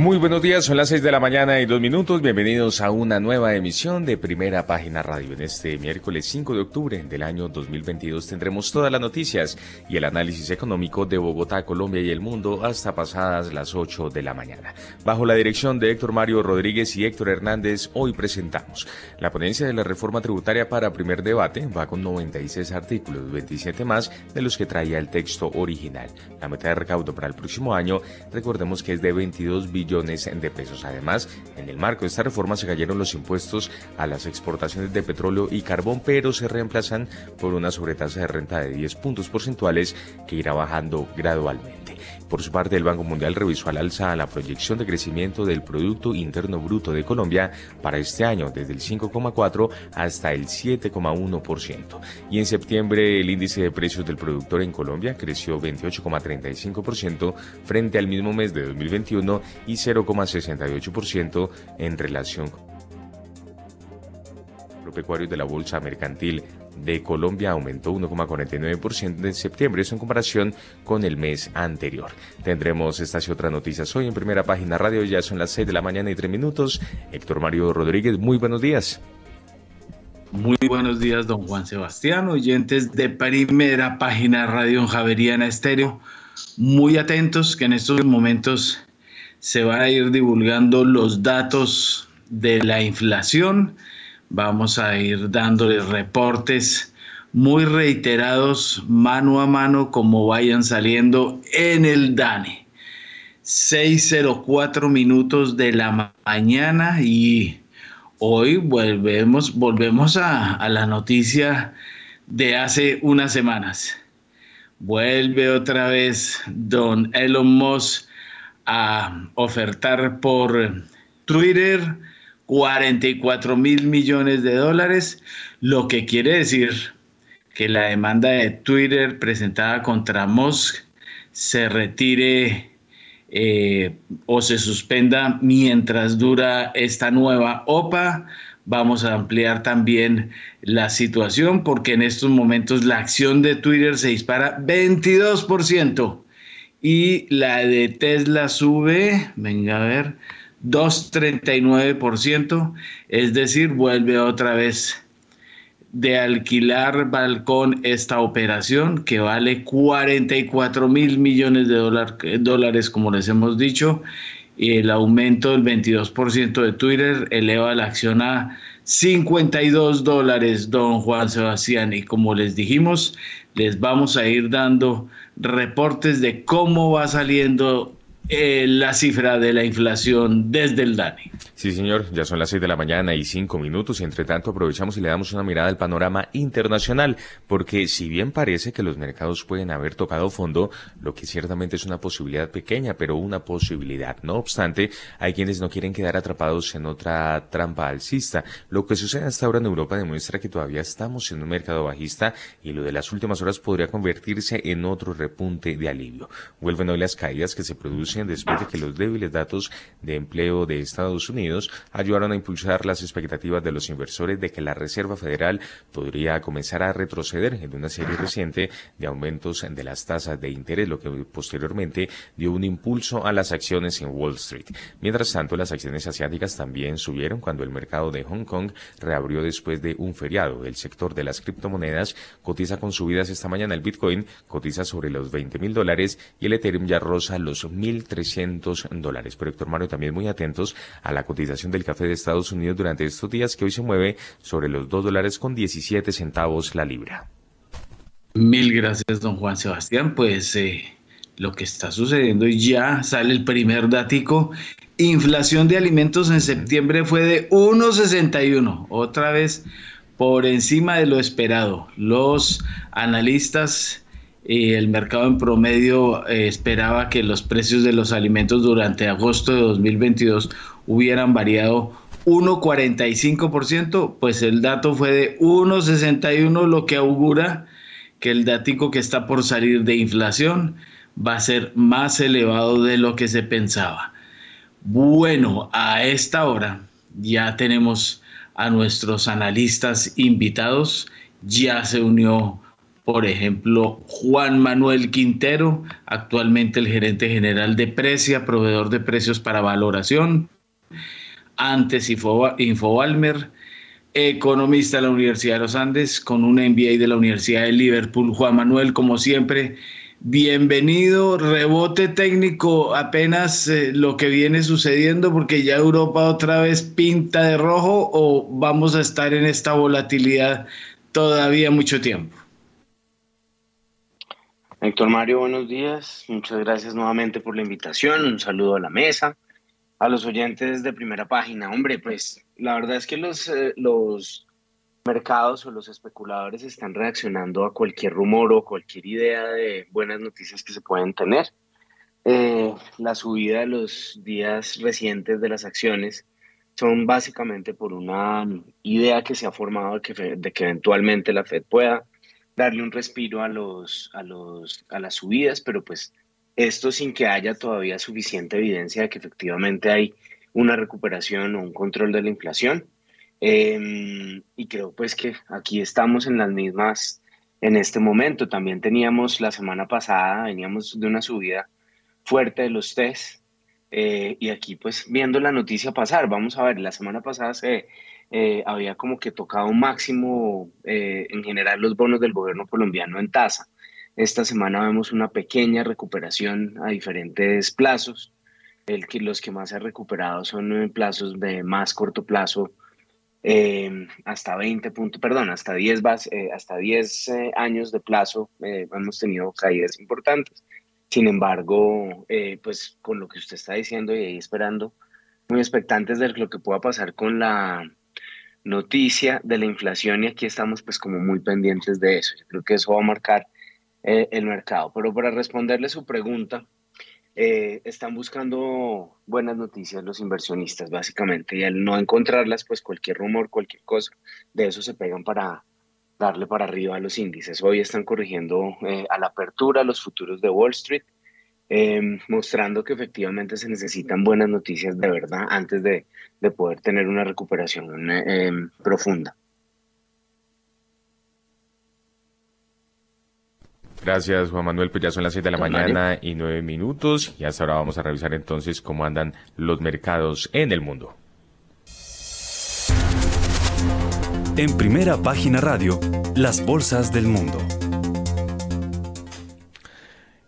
Muy buenos días, son las 6 de la mañana y dos minutos. Bienvenidos a una nueva emisión de Primera Página Radio. En este miércoles 5 de octubre del año 2022 tendremos todas las noticias y el análisis económico de Bogotá, Colombia y el mundo hasta pasadas las 8 de la mañana. Bajo la dirección de Héctor Mario Rodríguez y Héctor Hernández, hoy presentamos la ponencia de la reforma tributaria para primer debate. Va con 96 artículos, 27 más de los que traía el texto original. La meta de recaudo para el próximo año, recordemos que es de 22 billones de pesos. Además, en el marco de esta reforma se cayeron los impuestos a las exportaciones de petróleo y carbón, pero se reemplazan por una sobretasa de renta de 10 puntos porcentuales que irá bajando gradualmente. Por su parte, el Banco Mundial revisó al alza la proyección de crecimiento del Producto Interno Bruto de Colombia para este año, desde el 5,4 hasta el 7,1%. Y en septiembre, el índice de precios del productor en Colombia creció 28,35% frente al mismo mes de 2021 y 0,68% en relación con pecuarios de la Bolsa Mercantil de Colombia aumentó 1,49% en septiembre, eso en comparación con el mes anterior. Tendremos estas y otras noticias hoy en primera página radio, ya son las 6 de la mañana y 3 minutos. Héctor Mario Rodríguez, muy buenos días. Muy buenos días, don Juan Sebastián, oyentes de primera página radio en Javeriana Estéreo. Muy atentos que en estos momentos se van a ir divulgando los datos de la inflación Vamos a ir dándoles reportes muy reiterados mano a mano como vayan saliendo en el DANE. 6.04 minutos de la mañana y hoy volvemos, volvemos a, a la noticia de hace unas semanas. Vuelve otra vez don Elon Musk a ofertar por Twitter 44 mil millones de dólares, lo que quiere decir que la demanda de Twitter presentada contra Musk se retire eh, o se suspenda mientras dura esta nueva OPA. Vamos a ampliar también la situación porque en estos momentos la acción de Twitter se dispara 22% y la de Tesla sube, venga a ver, 2,39%, es decir, vuelve otra vez de alquilar balcón esta operación que vale 44 mil millones de dólares, como les hemos dicho, y el aumento del 22% de Twitter eleva la acción a 52 dólares, don Juan Sebastián. Y como les dijimos, les vamos a ir dando reportes de cómo va saliendo eh, la cifra de la inflación desde el DANE. Sí, señor, ya son las seis de la mañana y cinco minutos y entre tanto aprovechamos y le damos una mirada al panorama internacional, porque si bien parece que los mercados pueden haber tocado fondo, lo que ciertamente es una posibilidad pequeña, pero una posibilidad. No obstante, hay quienes no quieren quedar atrapados en otra trampa alcista. Lo que sucede hasta ahora en Europa demuestra que todavía estamos en un mercado bajista y lo de las últimas horas podría convertirse en otro repunte de alivio. Vuelven hoy las caídas que se producen después de que los débiles datos de empleo de Estados Unidos ayudaron a impulsar las expectativas de los inversores de que la Reserva Federal podría comenzar a retroceder en una serie reciente de aumentos de las tasas de interés, lo que posteriormente dio un impulso a las acciones en Wall Street. Mientras tanto, las acciones asiáticas también subieron cuando el mercado de Hong Kong reabrió después de un feriado. El sector de las criptomonedas cotiza con subidas esta mañana. El Bitcoin cotiza sobre los 20 mil dólares y el Ethereum ya roza los mil 300 dólares. Pero Héctor Mario también muy atentos a la cotización del café de Estados Unidos durante estos días que hoy se mueve sobre los 2 dólares con 17 centavos la libra. Mil gracias, don Juan Sebastián. Pues eh, lo que está sucediendo y ya sale el primer datico. Inflación de alimentos en septiembre fue de 1,61. Otra vez por encima de lo esperado. Los analistas el mercado en promedio eh, esperaba que los precios de los alimentos durante agosto de 2022 hubieran variado 1,45%, pues el dato fue de 1,61, lo que augura que el dático que está por salir de inflación va a ser más elevado de lo que se pensaba. Bueno, a esta hora ya tenemos a nuestros analistas invitados. Ya se unió, por ejemplo, Juan Manuel Quintero, actualmente el gerente general de Precia, proveedor de precios para valoración. Antes Infobalmer, economista de la Universidad de los Andes, con un MBA de la Universidad de Liverpool. Juan Manuel, como siempre, bienvenido. Rebote técnico, apenas eh, lo que viene sucediendo, porque ya Europa otra vez pinta de rojo o vamos a estar en esta volatilidad todavía mucho tiempo. Héctor Mario, buenos días. Muchas gracias nuevamente por la invitación. Un saludo a la mesa, a los oyentes de primera página. Hombre, pues la verdad es que los, eh, los mercados o los especuladores están reaccionando a cualquier rumor o cualquier idea de buenas noticias que se pueden tener. Eh, la subida de los días recientes de las acciones son básicamente por una idea que se ha formado de que, de que eventualmente la Fed pueda darle un respiro a, los, a, los, a las subidas, pero pues esto sin que haya todavía suficiente evidencia de que efectivamente hay una recuperación o un control de la inflación. Em, y creo pues que aquí estamos en las mismas en este momento. También teníamos la semana pasada, veníamos de una subida fuerte de los test eh, y aquí pues viendo la noticia pasar, vamos a ver, la semana pasada se eh, había como que tocado máximo eh, en general los bonos del gobierno colombiano en tasa. Esta semana vemos una pequeña recuperación a diferentes plazos. El los que más se han recuperado son en plazos de más corto plazo, eh, hasta 20 puntos, perdón, hasta 10, eh, hasta 10 eh, años de plazo hemos tenido caídas importantes. Sin embargo, pues con lo que usted está diciendo y ahí esperando, muy expectantes de lo que pueda pasar con la noticia de la inflación y aquí estamos pues como muy pendientes de eso. Yo creo que eso va a marcar el mercado. Pero para responderle su pregunta, eh, están buscando buenas noticias los inversionistas, básicamente, y al no encontrarlas, pues cualquier rumor, cualquier cosa, de eso se pegan para darle para arriba a los índices. Hoy están corrigiendo eh, a la apertura los futuros de Wall Street, em, mostrando que efectivamente se necesitan buenas noticias de verdad antes de, de poder tener una recuperación em, profunda. Gracias, Juan Manuel. Pues ya son las 7 de la mañana y 9 minutos. Y hasta ahora vamos a revisar entonces cómo andan los mercados en el mundo. En primera página radio, las bolsas del mundo.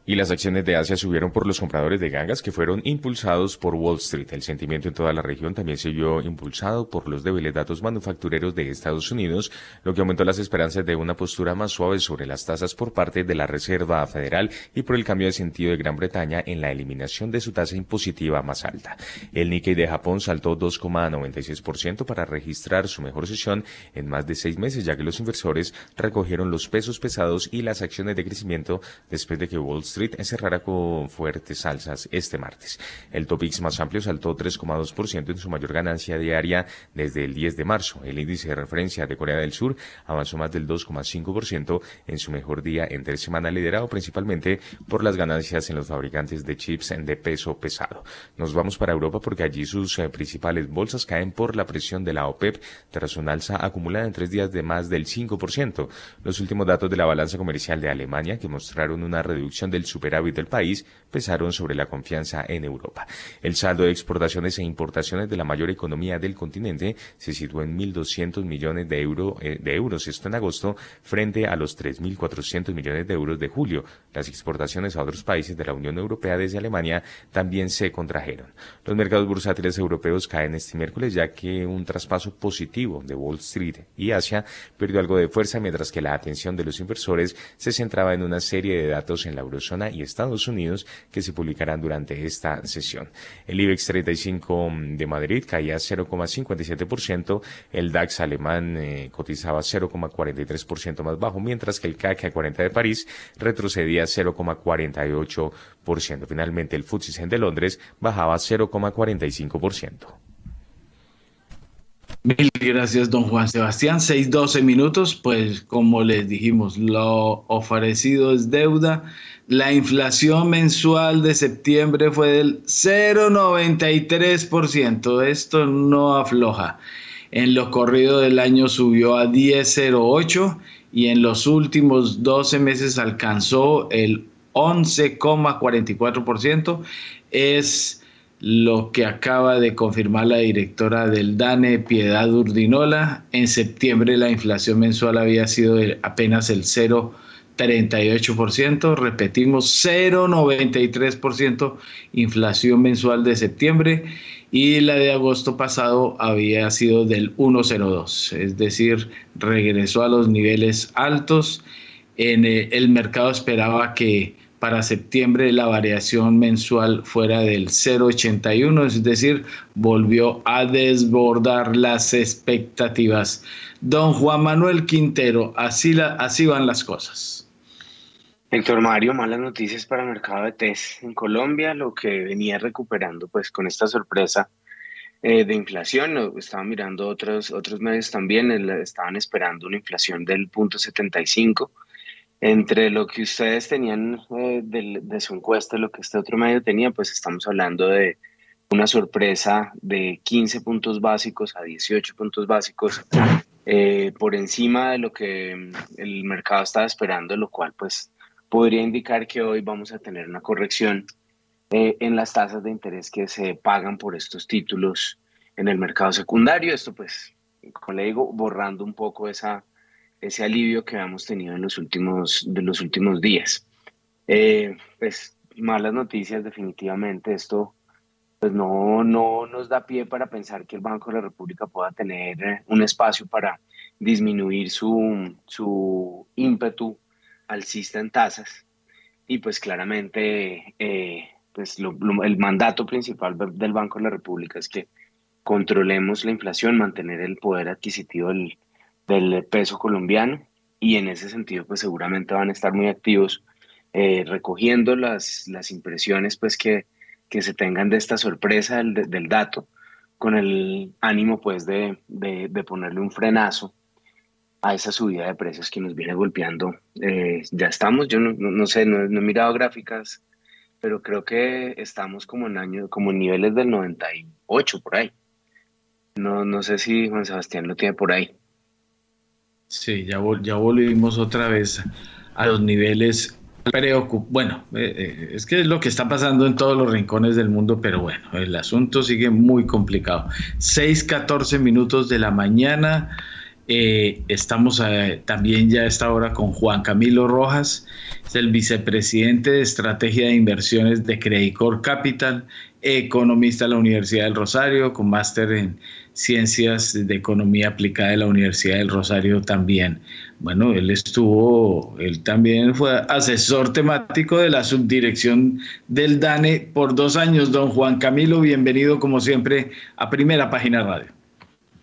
Y las acciones de Asia subieron por los compradores de gangas que fueron impulsados por Wall Street. El sentimiento en toda la región también se vio impulsado por los débiles datos manufactureros de Estados Unidos, lo que aumentó las esperanzas de una postura más suave sobre las tasas por parte de la Reserva Federal y por el cambio de sentido de Gran Bretaña en la eliminación de su tasa impositiva más alta. El Nikkei de Japón saltó 2,96% para registrar su mejor sesión en más de seis meses, ya que los inversores recogieron los pesos pesados y las acciones de crecimiento después de que Wall Street cerrará con fuertes alzas este martes. El Topix más amplio saltó 3,2% en su mayor ganancia diaria desde el 10 de marzo. El índice de referencia de Corea del Sur avanzó más del 2,5% en su mejor día en tres semanas, liderado principalmente por las ganancias en los fabricantes de chips de peso pesado. Nos vamos para Europa porque allí sus eh, principales bolsas caen por la presión de la OPEP tras una alza acumulada en tres días de más del 5%. Los últimos datos de la balanza comercial de Alemania, que mostraron una reducción del superávit del país pesaron sobre la confianza en Europa. El saldo de exportaciones e importaciones de la mayor economía del continente se situó en 1.200 millones de, euro, eh, de euros esto en agosto frente a los 3.400 millones de euros de julio. Las exportaciones a otros países de la Unión Europea desde Alemania también se contrajeron. Los mercados bursátiles europeos caen este miércoles ya que un traspaso positivo de Wall Street y Asia perdió algo de fuerza mientras que la atención de los inversores se centraba en una serie de datos en la eurozona y Estados Unidos que se publicarán durante esta sesión. El IBEX 35 de Madrid caía 0,57%, el DAX alemán eh, cotizaba 0,43% más bajo, mientras que el CAC 40 de París retrocedía 0,48%. Finalmente, el FTSE de Londres bajaba 0,45%. Mil gracias, don Juan Sebastián. 6-12 minutos, pues como les dijimos, lo ofrecido es deuda. La inflación mensual de septiembre fue del 0,93%. Esto no afloja. En lo corrido del año subió a 10,08 y en los últimos 12 meses alcanzó el 11,44%. Es lo que acaba de confirmar la directora del DANE, Piedad Urdinola. En septiembre la inflación mensual había sido apenas el 0,38%, repetimos 0,93% inflación mensual de septiembre y la de agosto pasado había sido del 1,02, es decir, regresó a los niveles altos. En el mercado esperaba que para septiembre la variación mensual fuera del 0,81, es decir, volvió a desbordar las expectativas. Don Juan Manuel Quintero, así, la, así van las cosas. Héctor Mario, malas noticias para el mercado de test en Colombia, lo que venía recuperando pues con esta sorpresa eh, de inflación, estaban mirando otros, otros medios también, estaban esperando una inflación del 0.75 entre lo que ustedes tenían eh, de, su encuesta lo que este otro medio tenía, pues estamos hablando de una sorpresa de 15 puntos básicos a 18 puntos básicos eh, por encima de lo que el mercado estaba esperando, lo cual pues podría indicar que hoy vamos a tener una corrección eh, en las tasas de interés que se pagan por estos títulos en el mercado secundario. Esto pues, como le digo, borrando un poco esa ese alivio que hemos tenido en los últimos, de los últimos días. Eh, pues malas noticias definitivamente, esto pues no, no nos da pie para pensar que el Banco de la República pueda tener eh, un espacio para disminuir su, su ímpetu alcista en tasas. Y pues claramente eh, pues el mandato principal del Banco de la República es que controlemos la inflación, mantener el poder adquisitivo del, del peso colombiano y en ese sentido pues seguramente van a estar muy activos eh, recogiendo las, las impresiones pues que, que se tengan de esta sorpresa del, del dato con el ánimo pues de, de, de, ponerle un frenazo a esa subida de precios que nos viene golpeando. Eh, ya estamos, yo no, sé, no, no, he mirado gráficas, pero creo que estamos como en años, como en niveles del 98 por ahí. No, no sé si Juan Sebastián lo tiene por ahí. Sí, ya, volvimos otra vez a los niveles bueno, eh, eh, es que es lo que está pasando en todos los rincones del mundo, pero bueno, el asunto sigue muy complicado. 6, 14 minutos de la mañana. Eh, estamos también ya a esta hora con Juan Camilo Rojas, es el vicepresidente de Estrategia de Inversiones de Credicor Capital, economista de la Universidad del Rosario, con máster en Ciencias de Economía Aplicada de la Universidad del Rosario también. Bueno, él estuvo, él también fue asesor temático de la subdirección del DANE por dos años. Don Juan Camilo, bienvenido como siempre a Primera Página Radio.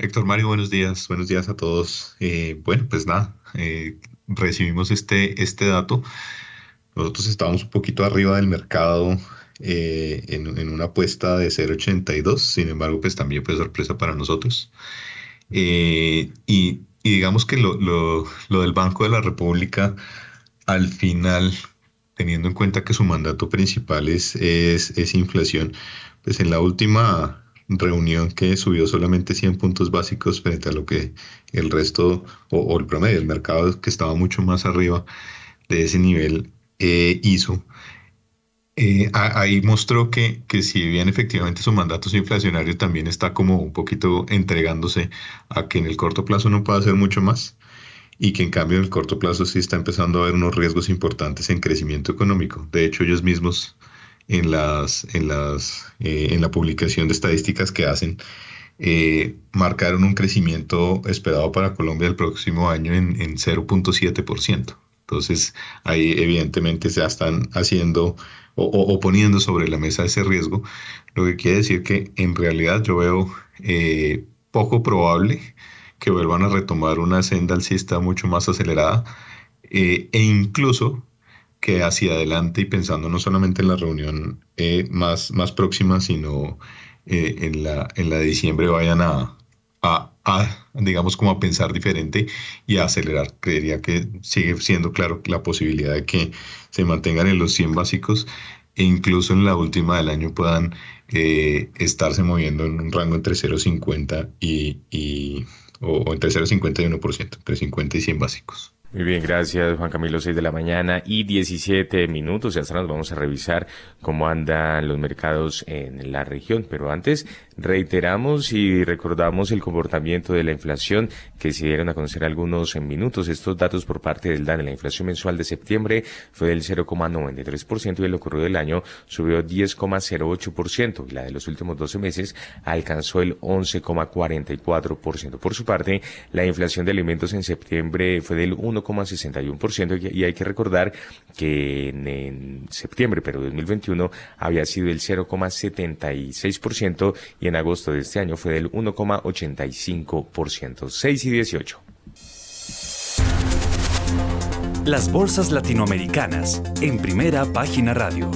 Héctor Mario, buenos días, buenos días a todos. Eh, bueno, pues nada, eh, recibimos este, este dato. Nosotros estábamos un poquito arriba del mercado eh, en, una apuesta de 0.82, sin embargo, pues también fue sorpresa para nosotros. Eh, y, digamos que lo, del Banco de la República, al final, teniendo en cuenta que su mandato principal es, es, inflación, pues en la última reunión que subió solamente 100 puntos básicos frente a lo que el resto o, el promedio del mercado que estaba mucho más arriba de ese nivel eh, hizo, eh, ahí mostró que, que si bien efectivamente su mandato inflacionario, también está como un poquito entregándose a que en el corto plazo no pueda hacer mucho más y que en cambio en el corto plazo sí está empezando a haber unos riesgos importantes en crecimiento económico. De hecho, ellos mismos en, las, en, las, eh, en la publicación de estadísticas que hacen, eh, marcaron un crecimiento esperado para Colombia el próximo año en, en 0.7%. Entonces, ahí evidentemente se están haciendo o, poniendo sobre la mesa ese riesgo, lo que quiere decir que en realidad yo veo eh, poco probable que vuelvan a retomar una senda alcista mucho más acelerada eh, e incluso que hacia adelante y pensando no solamente en la reunión eh, más, más próxima, sino en, la, en la de diciembre vayan a, a, digamos, como a pensar diferente y a acelerar. Creería que sigue siendo claro la posibilidad de que se mantengan en los 100 básicos e incluso en la última del año puedan eh, estarse moviendo en un rango entre 0,50 y, y o, entre 0,50 y 1%, entre 50 y 100 básicos. Muy bien, gracias Juan Camilo, 6 de la mañana y 17 minutos. Ya nos vamos a revisar cómo andan los mercados en la región. Pero antes reiteramos y recordamos el comportamiento de la inflación que se dieron a conocer algunos en minutos. Estos datos por parte del DANE, la inflación mensual de septiembre fue del 0,93% y el ocurrido del año subió 10,08% y la de los últimos 12 meses alcanzó el 11,44%. Por su parte, la inflación de alimentos en septiembre fue del 1 1,61% y hay que recordar que en, septiembre, pero 2021 había sido el 0,76% y en agosto de este año fue del 1,85%. 6 y 18. Las bolsas latinoamericanas en primera página radio.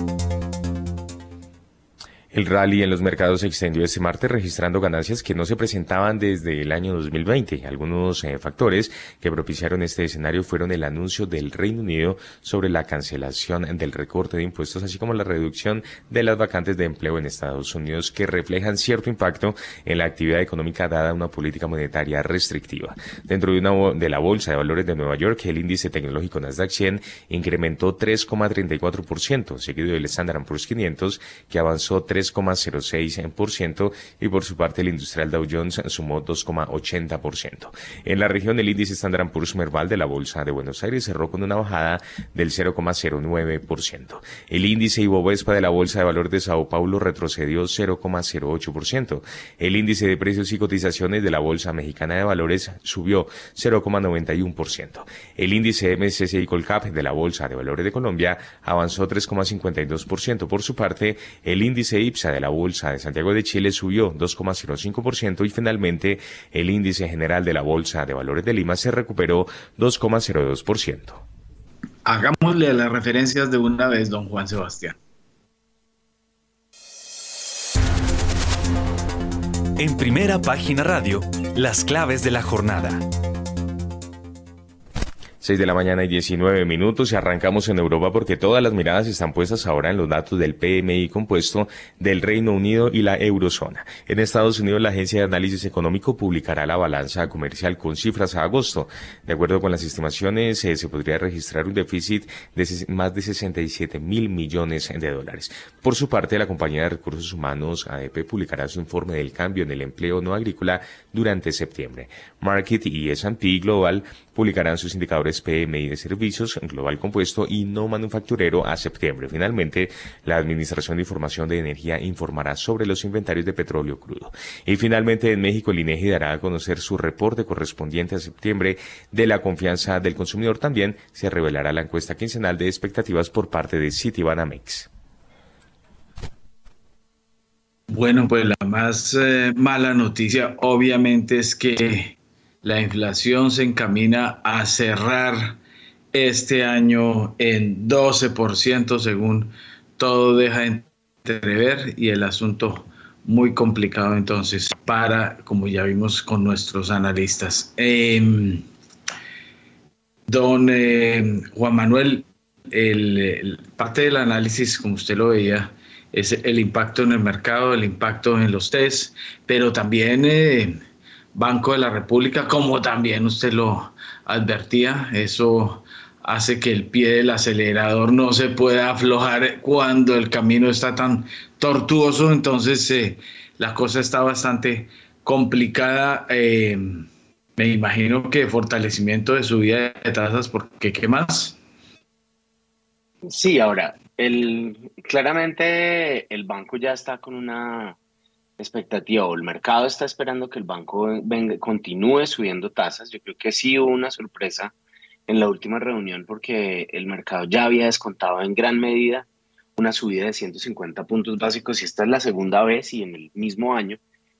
El rally en los mercados se extendió este martes registrando ganancias que no se presentaban desde el año 2020. Algunos eh, factores que propiciaron este escenario fueron el anuncio del Reino Unido sobre la cancelación del recorte de impuestos, así como la reducción de las vacantes de empleo en Estados Unidos, que reflejan cierto impacto en la actividad económica dada una política monetaria restrictiva. Dentro de, una, de la Bolsa de Valores de Nueva York, el índice tecnológico Nasdaq 100 incrementó 3,34%, seguido del Standard Poor's 500, que avanzó 3 3,06% y por su parte el industrial Dow Jones sumó 2,80%. En la región el índice Standard Poor's Merval de la Bolsa de Buenos Aires cerró con una bajada del 0,09%. El índice Ibovespa de la Bolsa de Valores de Sao Paulo retrocedió 0,08%. El índice de precios y cotizaciones de la Bolsa Mexicana de Valores subió 0,91%. El índice MSCI Colcap de la Bolsa de Valores de Colombia avanzó 3,52%. Por su parte, el índice IPSA de la Bolsa de Santiago de Chile subió 2,05% y finalmente el índice general de la Bolsa de Valores de Lima se recuperó 2,02%. Hagámosle las referencias de una vez, don Juan Sebastián. En primera página radio, las claves de la jornada. 6 de la mañana y 19 minutos y arrancamos en Europa porque todas las miradas están puestas ahora en los datos del PMI compuesto del Reino Unido y la eurozona. En Estados Unidos la Agencia de Análisis Económico publicará la balanza comercial con cifras a agosto. De acuerdo con las estimaciones eh, se podría registrar un déficit de más de 67 mil millones de dólares. Por su parte la compañía de recursos humanos ADP publicará su informe del cambio en el empleo no agrícola durante septiembre. Market y S&P Global publicarán sus indicadores PMI de servicios global compuesto y no manufacturero a septiembre. Finalmente, la Administración de Información de Energía informará sobre los inventarios de petróleo crudo. Y finalmente, en México, el INEGI dará a conocer su reporte correspondiente a septiembre de la confianza del consumidor. También se revelará la encuesta quincenal de expectativas por parte de Citibanamex. Bueno, pues la más eh, mala noticia obviamente es que la inflación se encamina a cerrar este año en 12% según todo deja entrever y el asunto muy complicado entonces para, como ya vimos con nuestros analistas. Em, don em, Juan Manuel, el, parte del análisis, como usted lo veía, es el impacto en el mercado, el impacto en los test, pero también... Eh, Banco de la República, como también usted lo advertía, eso hace que el pie del acelerador no se pueda aflojar cuando el camino está tan tortuoso, entonces eh, la cosa está bastante complicada. Eh, me imagino que fortalecimiento de subida de tasas, porque ¿qué más? Sí, ahora, el, claramente el banco ya está con una expectativa o el mercado está esperando que el banco venga, continúe subiendo tasas. Yo creo que sí hubo una sorpresa en la última reunión porque el mercado ya había descontado en gran medida una subida de 150 puntos básicos y esta es la segunda vez y en el mismo año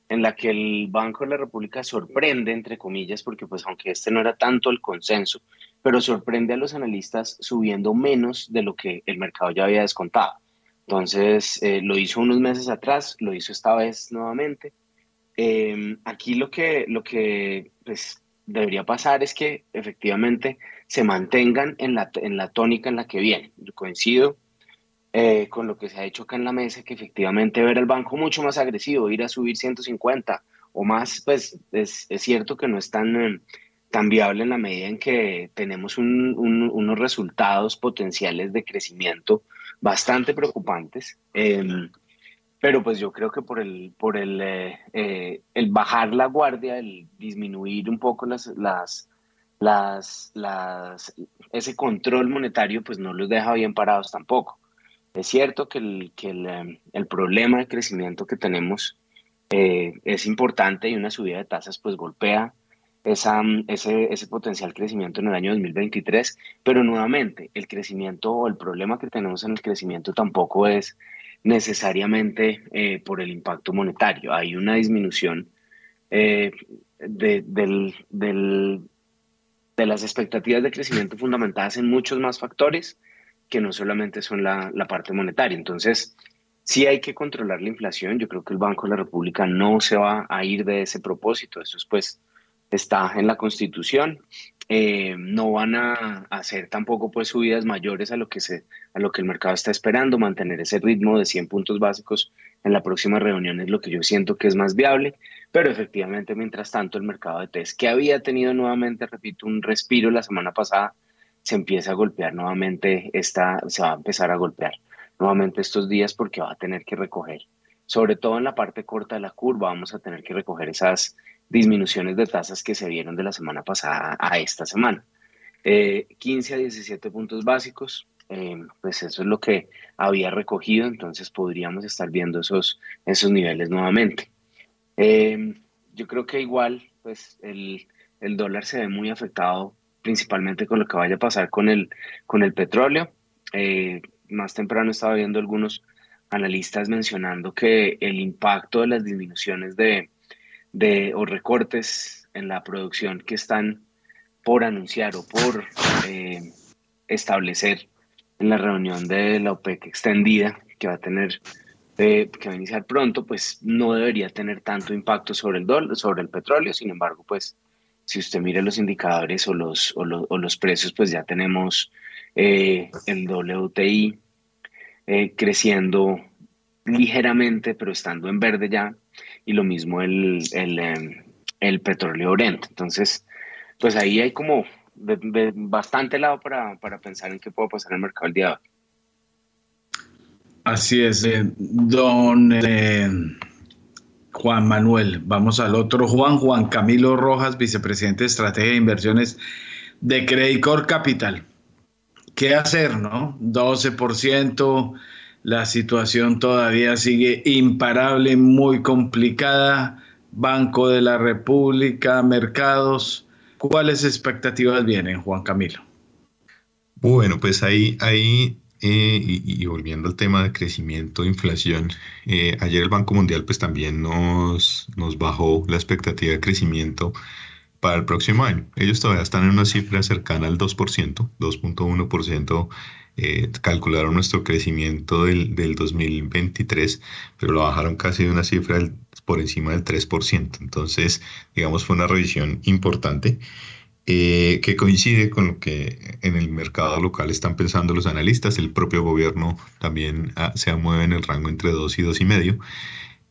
en la que el Banco de la República sorprende, entre comillas, porque pues aunque este no era tanto el consenso, pero sorprende a los analistas subiendo menos de lo que el mercado ya había descontado. Entonces, eh, lo hizo unos meses atrás, lo hizo esta vez nuevamente. Em, aquí lo que, lo que pues, debería pasar es que efectivamente se mantengan en la, en la tónica en la que vienen. Yo coincido eh, con lo que se ha hecho acá en la mesa, que efectivamente ver el banco mucho más agresivo, ir a subir 150 o más, pues es, es cierto que no es viable en la medida en que tenemos unos resultados potenciales de crecimiento bastante preocupantes. Em, pero pues yo creo que por el, por el, eh, eh, el bajar la guardia, el disminuir un poco las, las, las, las, ese control monetario, pues no los deja bien parados tampoco. Es cierto que el, que el, em, el problema de crecimiento que tenemos eh, es importante y una subida de tasas pues golpea esa, ese, ese potencial crecimiento en el año 2023, pero nuevamente el crecimiento o el problema que tenemos en el crecimiento tampoco es necesariamente eh, por el impacto monetario. Hay una disminución eh, de, del, de, las expectativas de crecimiento fundamentadas en muchos más factores que no solamente son la, la, parte monetaria. Entonces, sí hay que controlar la inflación. Yo creo que el Banco de la República no se va a ir de ese propósito. Eso es pues está en la Constitución. Eh, no van a hacer tampoco pues subidas mayores a lo que se a lo que el mercado está esperando mantener ese ritmo de 100 puntos básicos en la próxima reunión es lo que yo siento que es más viable pero efectivamente mientras tanto el mercado de test que había tenido nuevamente repito un respiro la semana pasada se empieza a golpear nuevamente esta se va a empezar a golpear nuevamente estos días porque va a tener que recoger sobre todo en la parte corta de la curva vamos a tener que recoger esas disminuciones de tasas que se vieron de la semana pasada a esta semana. 15 eh, a 17 puntos básicos, eh, pues eso es lo que había recogido, entonces podríamos estar viendo esos, esos niveles nuevamente. Eh, yo creo que igual, pues el, el, dólar se ve muy afectado principalmente con lo que vaya a pasar con el, con el petróleo. más temprano estaba viendo algunos analistas mencionando que el impacto de las disminuciones de, de, o recortes en la producción que están por anunciar o por eh, establecer en la reunión de la OPEC extendida que va a tener que va a iniciar pronto, pues no debería tener tanto impacto sobre el dólar, sobre el petróleo. Sin embargo, pues si usted mira los indicadores o los, o los, precios, pues ya tenemos eh, el WTI eh, creciendo ligeramente, pero estando en verde ya, y lo mismo el, el, em, petróleo Brent. Entonces, pues ahí hay como bastante lado para, para, pensar en qué puede pasar en el mercado el día de hoy. Así es, eh, don eh, Juan Manuel. Vamos al otro Juan, Juan Camilo Rojas, vicepresidente de Estrategia de Inversiones de Credicor Capital. ¿Qué hacer, no? 12%, la situación todavía sigue imparable, muy complicada. Banco de la República, mercados. ¿Cuáles expectativas vienen, Juan Camilo? Bueno, pues ahí, ahí eh, y, volviendo al tema de crecimiento, inflación, eh, ayer el Banco Mundial pues también nos, nos bajó la expectativa de crecimiento para el próximo año. Ellos todavía están en una cifra cercana al 2%, 2.1% eh, calcularon nuestro crecimiento del, del, 2023, pero lo bajaron casi de una cifra por encima del 3%. Entonces, digamos, fue una revisión importante. Eh, que coincide con lo que en el mercado local están pensando los analistas. El propio gobierno también ah, se mueve en el rango entre 2 y 2,5.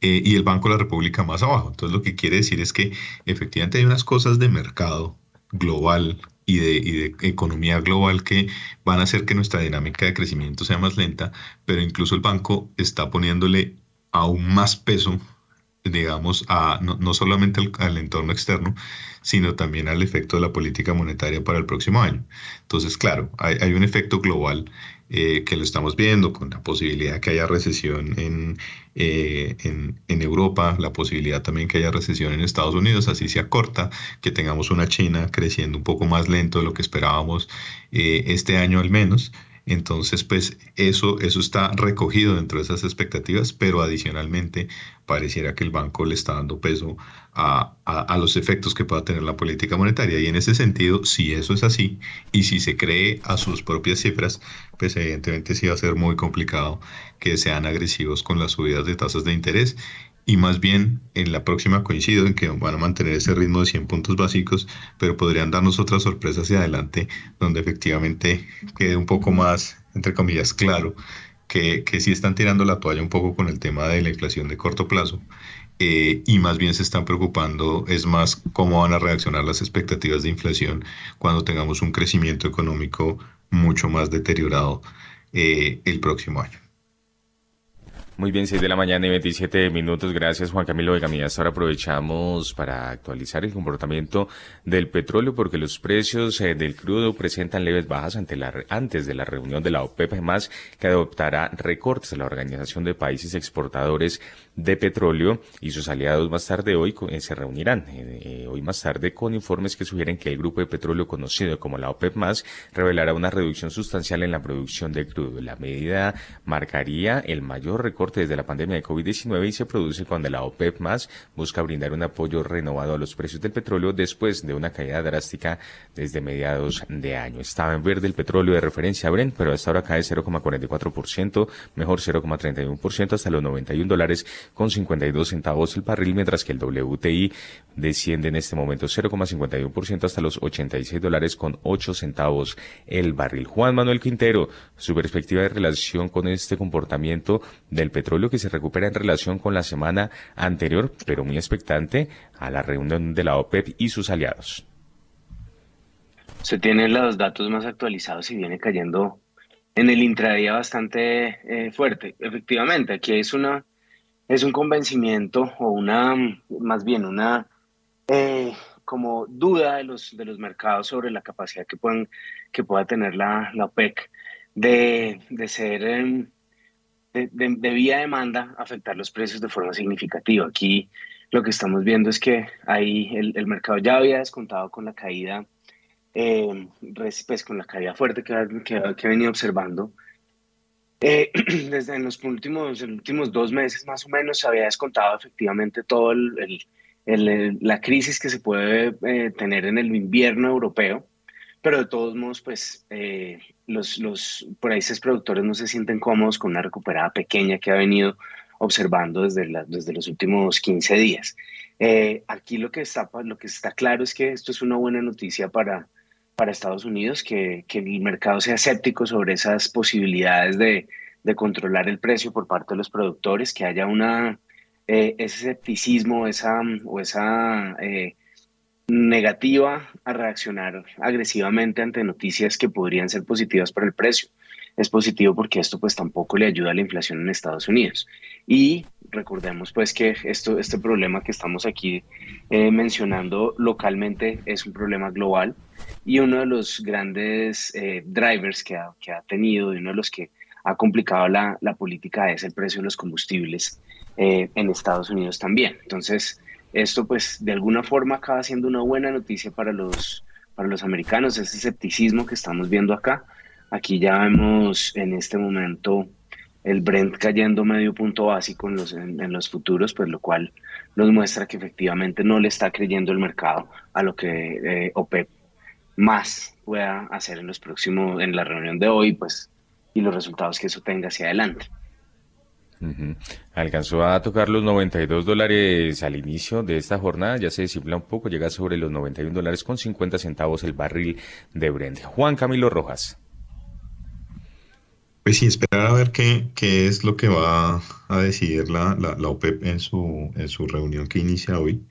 Eh, y el Banco de la República más abajo. Entonces, lo que quiere decir es que efectivamente hay unas cosas de mercado global y de, economía global que van a hacer que nuestra dinámica de crecimiento sea más lenta, pero incluso el banco está poniéndole aún más peso, digamos, a, no, solamente al, entorno externo, sino también al efecto de la política monetaria para el próximo año. Entonces, claro, hay, hay un efecto global eh, que lo estamos viendo con la posibilidad que haya recesión eh, en, en, Europa, la posibilidad también que haya recesión en Estados Unidos, así sea corta, que tengamos una China creciendo un poco más lento de lo que esperábamos eh, este año al menos. Entonces, pues eso, eso está recogido dentro de esas expectativas, pero adicionalmente pareciera que el banco le está dando peso a, a, los efectos que pueda tener la política monetaria. Y en ese sentido, si eso es así, y si se cree a sus propias cifras, pues evidentemente sí va a ser muy complicado que sean agresivos con las subidas de tasas de interés y más bien en la próxima coincido en que van a mantener ese ritmo de 100 puntos básicos, pero podrían darnos otra sorpresa hacia adelante donde efectivamente quede un poco más, entre comillas, claro que, que sí están tirando la toalla un poco con el tema de la inflación de corto plazo eh, y más bien se están preocupando es más cómo van a reaccionar las expectativas de inflación cuando tengamos un crecimiento económico mucho más deteriorado eh, el próximo año. Muy bien, 6 de la mañana y 27 minutos. Gracias, Juan Camilo Vegamillas. Ahora aprovechamos para actualizar el comportamiento del petróleo porque los precios eh, del crudo presentan leves bajas ante la, antes de la reunión de la OPEP, más que adoptará recortes a la Organización de Países Exportadores de Petróleo y sus aliados más tarde hoy eh, se reunirán eh, hoy más tarde con informes que sugieren que el grupo de petróleo conocido como la OPEP más revelará una reducción sustancial en la producción de crudo. La medida marcaría el mayor recorte desde la pandemia de COVID-19 y se produce cuando la OPEP más busca brindar un apoyo renovado a los precios del petróleo después de una caída drástica desde mediados de año. Estaba en verde el petróleo de referencia Brent, pero hasta ahora cae 0,44%, mejor 0,31% hasta los 91 dólares con 52 centavos el barril, mientras que el WTI desciende en este momento 0,51% hasta los 86 dólares con 8 centavos el barril. Juan Manuel Quintero, su perspectiva de relación con este comportamiento del petróleo que se recupera en relación con la semana anterior, pero muy expectante a la reunión de la OPEP y sus aliados. Se tienen los datos más actualizados y viene cayendo en el intradía bastante eh, fuerte. Efectivamente, aquí es una es un convencimiento o una más bien una eh, como duda de los de los mercados sobre la capacidad que pueden que pueda tener la, la OPEC de, de ser em, de, de, vía demanda afectar los precios de forma significativa. Aquí lo que estamos viendo es que ahí el, el mercado ya había descontado con la caída, eh, pues con la caída fuerte que, que, que ha venido observando. Eh, desde los últimos, los últimos dos meses más o menos se había descontado efectivamente todo el, el, la crisis que se puede eh, tener en el invierno europeo pero de todos modos, pues eh, los, los países productores no se sienten cómodos con una recuperada pequeña que ha venido observando desde, la, desde los últimos 15 días. Eh, aquí lo que, está, lo que está claro es que esto es una buena noticia para, para Estados Unidos, que, que el mercado sea escéptico sobre esas posibilidades de, de, controlar el precio por parte de los productores, que haya una, eh, ese escepticismo esa, o esa eh, negativa a reaccionar agresivamente ante noticias que podrían ser positivas para el precio. Es positivo porque esto pues tampoco le ayuda a la inflación en Estados Unidos. Y recordemos pues que esto, este problema que estamos aquí eh, mencionando localmente es un problema global y uno de los grandes eh, drivers que ha, tenido y uno de los que ha complicado la, política es el precio de los combustibles eh, en Estados Unidos también. Entonces, esto pues de alguna forma acaba siendo una buena noticia para los, para los americanos, ese escepticismo que estamos viendo acá. Aquí ya vemos en este momento el Brent cayendo medio punto básico en los, en, los futuros, pues lo cual nos muestra que efectivamente no le está creyendo el mercado a lo que eh, OPEP más pueda hacer en los próximos, en la reunión de hoy, pues, y los resultados que eso tenga hacia adelante. Alcanzó a tocar los 92 dólares al inicio de esta jornada, ya se desinfla un poco, llega sobre los 91 dólares con 50 centavos el barril de Brent. Juan Camilo Rojas. Pues sí, esperar a ver qué, qué es lo que va a decidir la, la, OPEP en su, en su reunión que inicia hoy.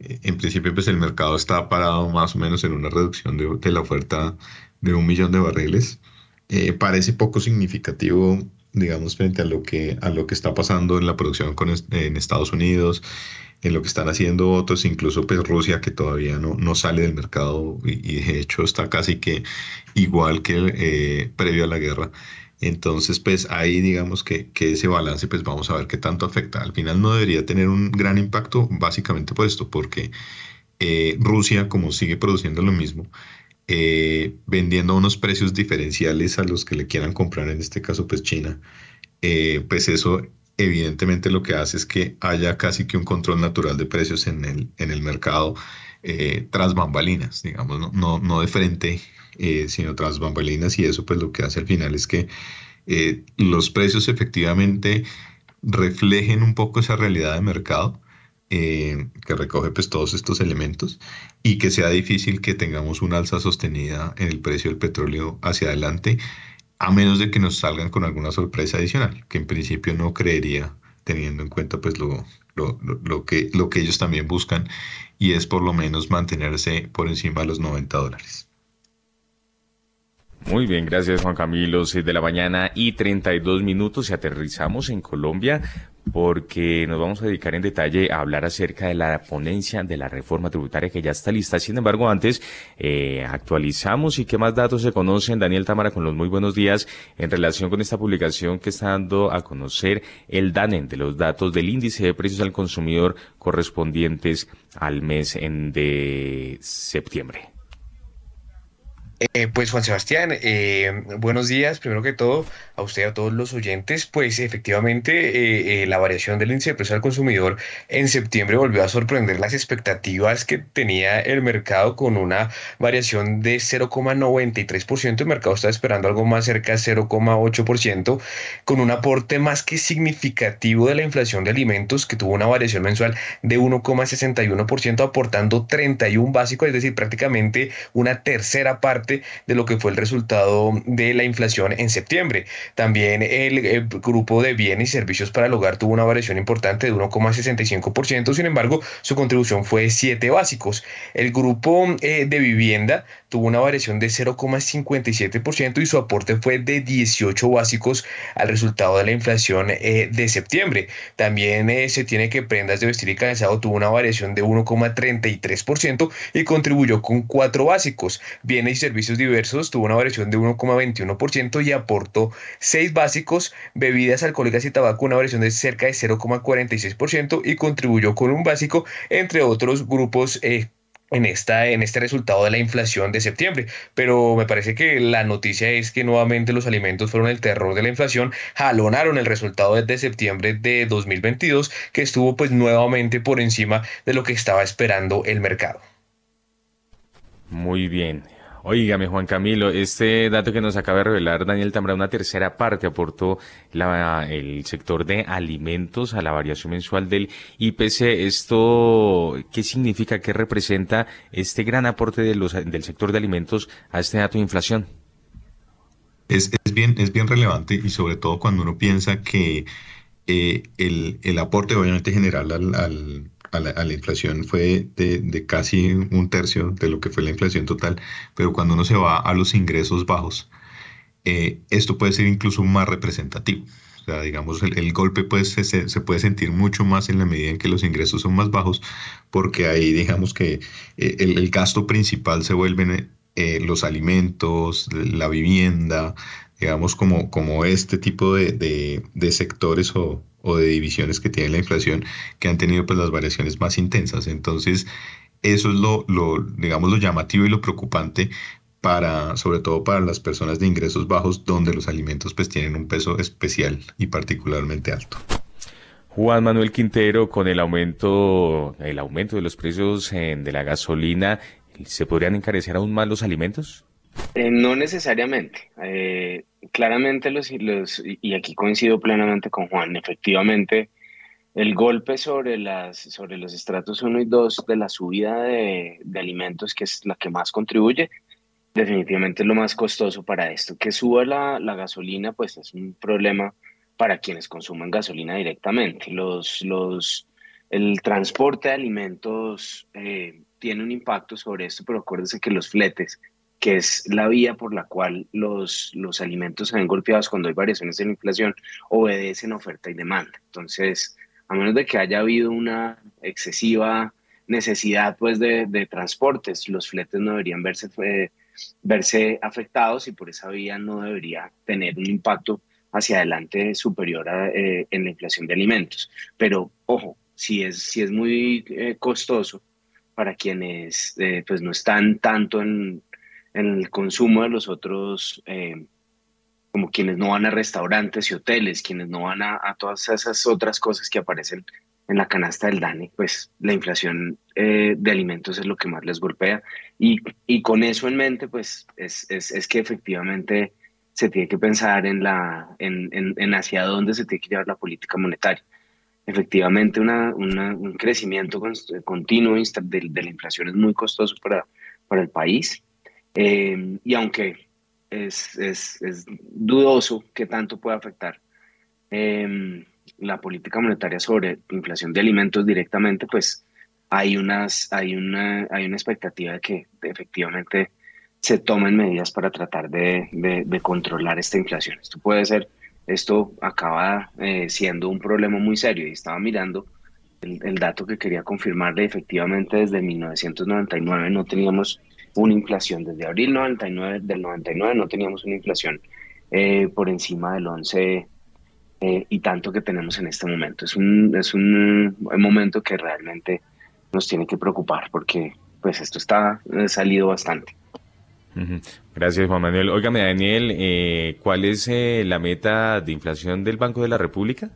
En principio, pues el mercado está parado más o menos en una reducción de, de la oferta de un millón de barriles. Eh, parece poco significativo digamos, frente a lo que, a lo que está pasando en la producción con, en Estados Unidos, en lo que están haciendo otros, incluso pues Rusia que todavía no, no sale del mercado y, de hecho está casi que igual que eh, previo a la guerra. Entonces, pues ahí digamos que, que, ese balance, pues vamos a ver qué tanto afecta. Al final no debería tener un gran impacto, básicamente por esto, porque eh, Rusia, como sigue produciendo lo mismo, eh, vendiendo unos precios diferenciales a los que le quieran comprar, en este caso pues China, eh, pues eso evidentemente lo que hace es que haya casi que un control natural de precios en el, en el mercado tras bambalinas, digamos, no, no, no de frente, sino tras bambalinas y eso pues lo que hace al final es que los precios efectivamente reflejen un poco esa realidad de mercado. Eh, que recoge pues todos estos elementos y que sea difícil que tengamos una alza sostenida en el precio del petróleo hacia adelante, a menos de que nos salgan con alguna sorpresa adicional, que en principio no creería teniendo en cuenta pues lo, lo, que, lo que ellos también buscan y es por lo menos mantenerse por encima de los 90 dólares. Muy bien, gracias Juan Camilo. 6 de la mañana y 32 minutos y aterrizamos en Colombia porque nos vamos a dedicar en detalle a hablar acerca de la ponencia de la reforma tributaria que ya está lista. Sin embargo, antes eh, actualizamos y qué más datos se conocen. Daniel Támara con los muy buenos días en relación con esta publicación que está dando a conocer el DANEN de los datos del índice de precios al consumidor correspondientes al mes de septiembre. Eh, pues Juan Sebastián, eh, buenos días. Primero que todo, a usted y a todos los oyentes, pues efectivamente eh, la variación del índice de precio al consumidor en septiembre volvió a sorprender las expectativas que tenía el mercado con una variación de 0,93%. El mercado está esperando algo más cerca de 0,8%, con un aporte más que significativo de la inflación de alimentos que tuvo una variación mensual de 1,61%, aportando 31 básicos, es decir, prácticamente una tercera parte de lo que fue el resultado de la inflación en septiembre. También el, grupo de bienes y servicios para el hogar tuvo una variación importante de 1,65%, sin embargo, su contribución fue 7 básicos. El grupo eh, de vivienda tuvo una variación de 0,57% y su aporte fue de 18 básicos al resultado de la inflación eh, de septiembre. También eh, se tiene que prendas de vestir y calzado tuvo una variación de 1,33% y contribuyó con 4 básicos. Bienes y servicios servicios diversos tuvo una variación de 1,21% y aportó 6 básicos, bebidas alcohólicas y tabaco una variación de cerca de 0,46% y contribuyó con un básico, entre otros grupos eh, en, esta, en este resultado de la inflación de septiembre. Pero me parece que la noticia es que nuevamente los alimentos fueron el terror de la inflación, jalonaron el resultado desde septiembre de 2022, que estuvo pues nuevamente por encima de lo que estaba esperando el mercado. Muy bien. Oígame, Juan Camilo, este dato que nos acaba de revelar Daniel Tambra, una tercera parte aportó el sector de alimentos a la variación mensual del IPC. ¿Esto qué significa, qué representa este gran aporte del sector de alimentos a este dato de inflación? Es, bien, es bien relevante y sobre todo cuando uno piensa que eh, el, aporte obviamente general al a la, inflación fue de, casi un tercio de lo que fue la inflación total, pero cuando uno se va a los ingresos bajos, eh, esto puede ser incluso más representativo. O sea, digamos, el, golpe pues, se, puede sentir mucho más en la medida en que los ingresos son más bajos, porque ahí digamos que eh, el, gasto principal se vuelven eh, los alimentos, la vivienda, digamos, como, como este tipo de, de sectores o, o de divisiones que tiene la inflación que han tenido pues las variaciones más intensas. Entonces, eso es lo, lo, digamos, lo llamativo y lo preocupante para, sobre todo para las personas de ingresos bajos, donde los alimentos pues tienen un peso especial y particularmente alto. Juan Manuel Quintero, con el aumento, el aumento de los precios de la gasolina, ¿se podrían encarecer aún más los alimentos? Eh, no necesariamente. Eh, claramente, los, y aquí coincido plenamente con Juan, efectivamente, el golpe sobre, las, sobre los estratos 1 y 2 de la subida de, alimentos, que es la que más contribuye, definitivamente es lo más costoso para esto. Que suba la, la gasolina, pues es un problema para quienes consumen gasolina directamente. Los, los, el transporte de alimentos eh, tiene un impacto sobre esto, pero acuérdense que los fletes que es la vía por la cual los, los alimentos se ven golpeados cuando hay variaciones en la inflación, obedecen oferta y demanda. Entonces, a menos de que haya habido una excesiva necesidad pues, de, de transportes, los fletes no deberían verse, eh, verse afectados y por esa vía no debería tener un impacto hacia adelante superior a, eh, en la inflación de alimentos. Pero, ojo, si es, si es muy eh, costoso para quienes pues no están tanto en, en el consumo de los otros, eh, como quienes no van a restaurantes y hoteles, quienes no van a, todas esas otras cosas que aparecen en la canasta del DANE, pues la inflación eh, de alimentos es lo que más les golpea. Y, y, con eso en mente, pues es, es, es que efectivamente se tiene que pensar en, la, en, en, hacia dónde se tiene que llevar la política monetaria. Efectivamente, una, un crecimiento continuo de, de, la inflación es muy costoso para, para el país. Eh, y aunque es, es, es, dudoso que tanto pueda afectar eh, la política monetaria sobre inflación de alimentos directamente, pues hay, unas, hay, una, hay una expectativa de que efectivamente se tomen medidas para tratar de, de, controlar esta inflación. Esto puede ser, esto acaba eh, siendo un problema muy serio y estaba mirando el, el, dato que quería confirmarle, efectivamente desde 1999 no teníamos una inflación, desde abril 99, del 99 no teníamos una inflación eh, por encima del 11 eh, y tanto que tenemos en este momento. Es un, es un momento que realmente nos tiene que preocupar porque pues esto está salido bastante. Gracias, Juan Manuel. Óigame, Daniel, eh, ¿cuál es eh, la meta de inflación del Banco de la República?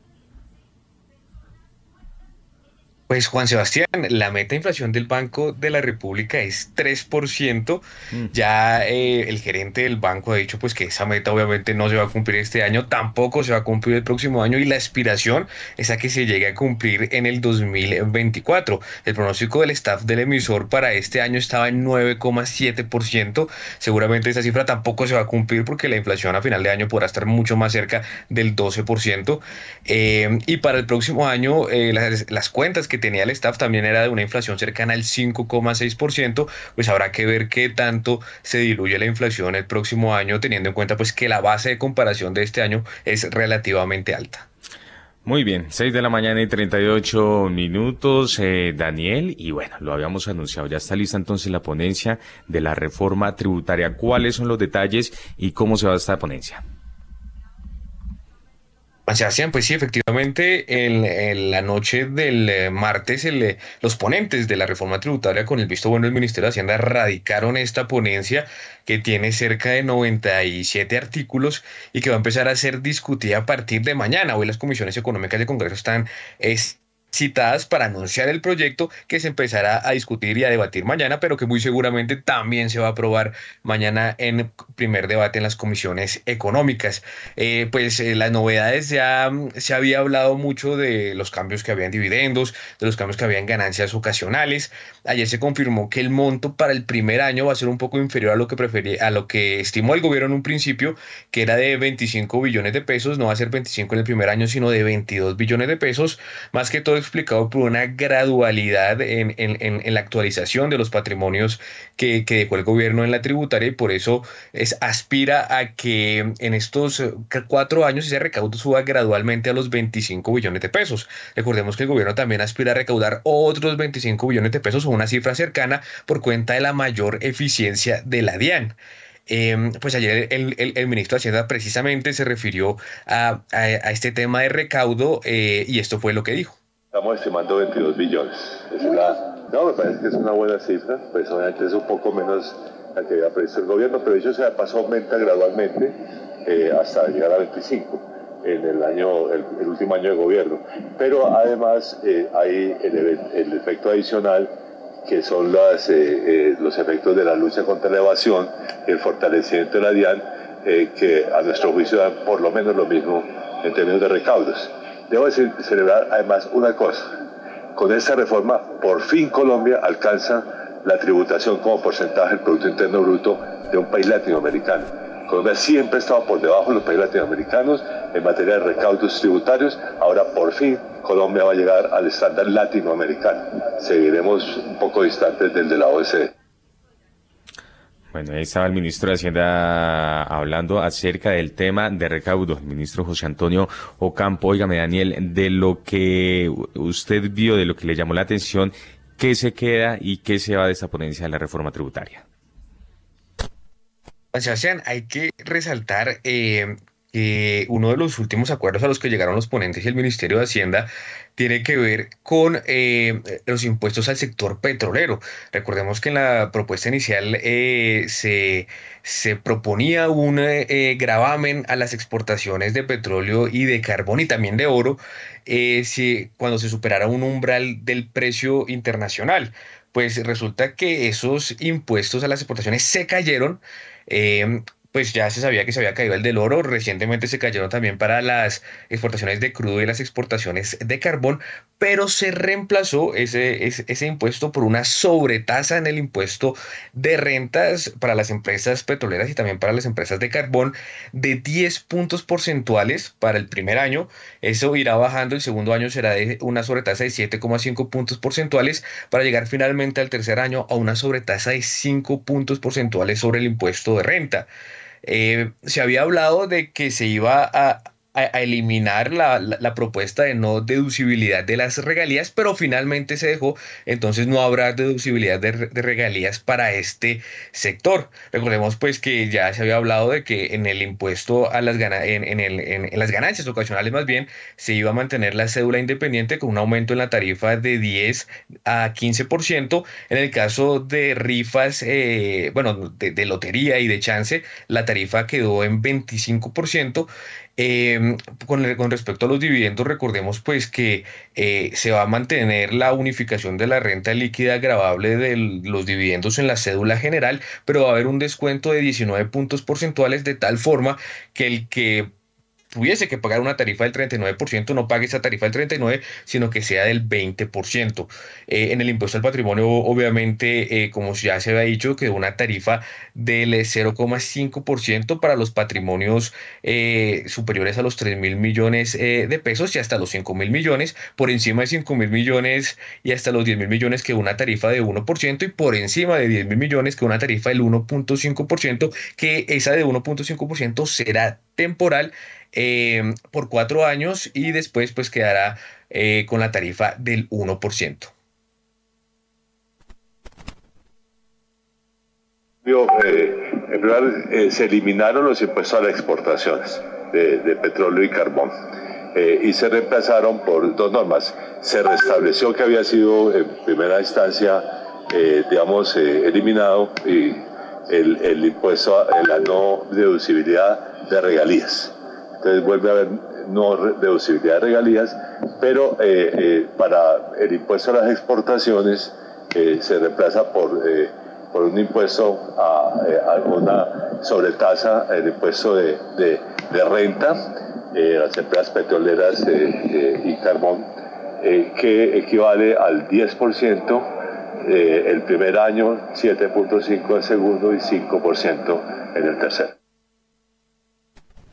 Pues Juan Sebastián, la meta de inflación del Banco de la República es 3%. Mm. Ya eh, el gerente del banco ha dicho pues que esa meta obviamente no se va a cumplir este año, tampoco se va a cumplir el próximo año y la aspiración es a que se llegue a cumplir en el 2024. El pronóstico del staff del emisor para este año estaba en 9,7%. Seguramente esa cifra tampoco se va a cumplir porque la inflación a final de año podrá estar mucho más cerca del 12%. Eh, y para el próximo año eh, las, las cuentas que tenía el staff también era de una inflación cercana al 5,6%, pues habrá que ver qué tanto se diluye la inflación el próximo año, teniendo en cuenta pues que la base de comparación de este año es relativamente alta. Muy bien, 6 de la mañana y 38 minutos, eh, Daniel, y bueno, lo habíamos anunciado, ya está lista entonces la ponencia de la reforma tributaria. ¿Cuáles son los detalles y cómo se va esta ponencia? Sebastián, pues sí, efectivamente, en, la noche del eh, martes, eh, los ponentes de la reforma tributaria con el visto bueno del Ministerio de Hacienda radicaron esta ponencia que tiene cerca de 97 artículos y que va a empezar a ser discutida a partir de mañana. Hoy las comisiones económicas del Congreso están citadas para anunciar el proyecto que se empezará a discutir y a debatir mañana, pero que muy seguramente también se va a aprobar mañana en primer debate en las comisiones económicas. Eh, pues eh, las novedades ya mm, se había hablado mucho de los cambios que habían dividendos, de los cambios que habían ganancias ocasionales. Ayer se confirmó que el monto para el primer año va a ser un poco inferior a lo que prefería, a lo que estimó el gobierno en un principio, que era de 25 billones de pesos, no va a ser 25 en el primer año, sino de 22 billones de pesos, más que todo explicado por una gradualidad en, la actualización de los patrimonios que, dejó el gobierno en la tributaria y por eso es, aspira a que en estos eh, cuatro años ese recaudo suba gradualmente a los 25 billones de pesos. Recordemos que el gobierno también aspira a recaudar otros 25 billones de pesos una cifra cercana por cuenta de la mayor eficiencia de la DIAN. Em, pues ayer el, el, ministro de Hacienda precisamente se refirió a, a, este tema de recaudo eh, y esto fue lo que dijo. Estamos estimando 22 billones. Es no, me parece que es una buena cifra, pues obviamente es un poco menos la que había previsto el gobierno, pero eso se pasó aumenta gradualmente eh, hasta llegar a 25 en el año, el, último año de gobierno. Pero además eh, hay el, el, efecto adicional que son las, eh, los efectos de la lucha contra la evasión y el fortalecimiento de la DIAN, que a nuestro juicio dan por lo menos lo mismo en términos de recaudos. Debo decir, celebrar además una cosa. Con esta reforma, por fin Colombia alcanza la tributación como porcentaje del Producto Interno Bruto de un país latinoamericano. Colombia siempre ha estado por debajo de los países latinoamericanos en materia de recaudos tributarios. Ahora, por fin, Colombia va a llegar al estándar latinoamericano. Seguiremos un poco distantes del de la OECD. Bueno, ahí estaba el ministro de Hacienda hablando acerca del tema de recaudo, el ministro José Antonio Ocampo. Óigame, Daniel, de lo que usted vio, de lo que le llamó la atención, ¿qué se queda y qué se va de esa ponencia de la reforma tributaria? Sebastián, hay que resaltar eh, que uno de los últimos acuerdos a los que llegaron los ponentes y el Ministerio de Hacienda tiene que ver con eh, los impuestos al sector petrolero. Recordemos que en la propuesta inicial eh, se, se, proponía un gravamen a las exportaciones de petróleo y de carbón y también de oro si, cuando se superara un umbral del precio internacional. Pues resulta que esos impuestos a las exportaciones se cayeron eh, pues ya se sabía que se había caído el del oro, recientemente se cayeron también para las exportaciones de crudo y las exportaciones de carbón, pero se reemplazó ese, ese, impuesto por una sobretasa en el impuesto de rentas para las empresas petroleras y también para las empresas de carbón de 10 puntos porcentuales para el primer año. Eso irá bajando, el segundo año será de una sobretasa de 7,5 puntos porcentuales para llegar finalmente al tercer año a una sobretasa de 5 puntos porcentuales sobre el impuesto de renta. Eh, se había hablado de que se iba a, a, eliminar la, la, propuesta de no deducibilidad de las regalías, pero finalmente se dejó, entonces no habrá deducibilidad de, de, regalías para este sector. Recordemos pues que ya se había hablado de que en el impuesto a las, en, en, el, en, las ganancias ocasionales más bien se iba a mantener la cédula independiente con un aumento en la tarifa de 10 a 15%. En el caso de rifas, eh, bueno, de, de lotería y de chance, la tarifa quedó en 25%. Eh, con, con, respecto a los dividendos, recordemos pues que eh, se va a mantener la unificación de la renta líquida agravable de los dividendos en la cédula general, pero va a haber un descuento de 19 puntos porcentuales de tal forma que el que tuviese que pagar una tarifa del 39%, no pague esa tarifa del 39%, sino que sea del 20%. Eh, en el impuesto al patrimonio, obviamente, eh, como ya se había dicho, quedó una tarifa del 0,5% para los patrimonios eh, superiores a los 3 mil millones de pesos y hasta los 5 mil millones, por encima de 5 mil millones y hasta los 10 mil millones que una tarifa de 1% y por encima de 10 mil millones que una tarifa del 1.5%, que esa de 1.5% será temporal eh, por cuatro años y después pues quedará eh, con la tarifa del 1%. Eh, en primer se eliminaron los impuestos a las exportaciones de, petróleo y carbón y se reemplazaron por dos normas. Se restableció que había sido en primera instancia, digamos, eliminado y el, el impuesto a la no deducibilidad de regalías entonces vuelve a haber no deducibilidad de regalías, pero eh, eh, para el impuesto a las exportaciones eh, se reemplaza por, por un impuesto a, alguna sobretasa, el impuesto de, de, de renta, las empresas petroleras y carbón, que equivale al 10% el primer año, 7.5% el segundo y 5% en el tercero.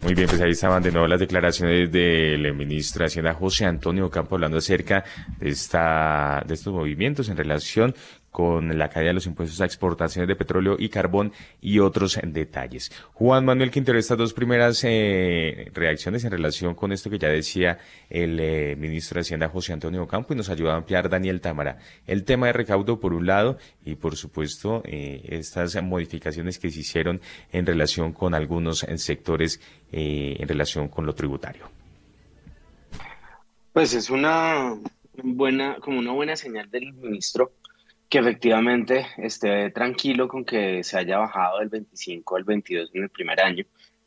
Muy bien, pues ahí estaban de nuevo las declaraciones del ministro de Hacienda José Antonio Campo hablando acerca de esta, de estos movimientos en relación con la caída de los impuestos a exportaciones de petróleo y carbón y otros detalles. Juan Manuel Quintero, estas dos primeras eh, reacciones en relación con esto que ya decía el eh, ministro de Hacienda José Antonio Campo y nos ayuda a ampliar Daniel Támara. El tema de recaudo por un lado y por supuesto eh, estas modificaciones que se hicieron en relación con algunos sectores en relación con lo tributario. Pues es una buena, como una buena señal del ministro que efectivamente esté tranquilo con que se haya bajado del 25 al 22 en el primer año.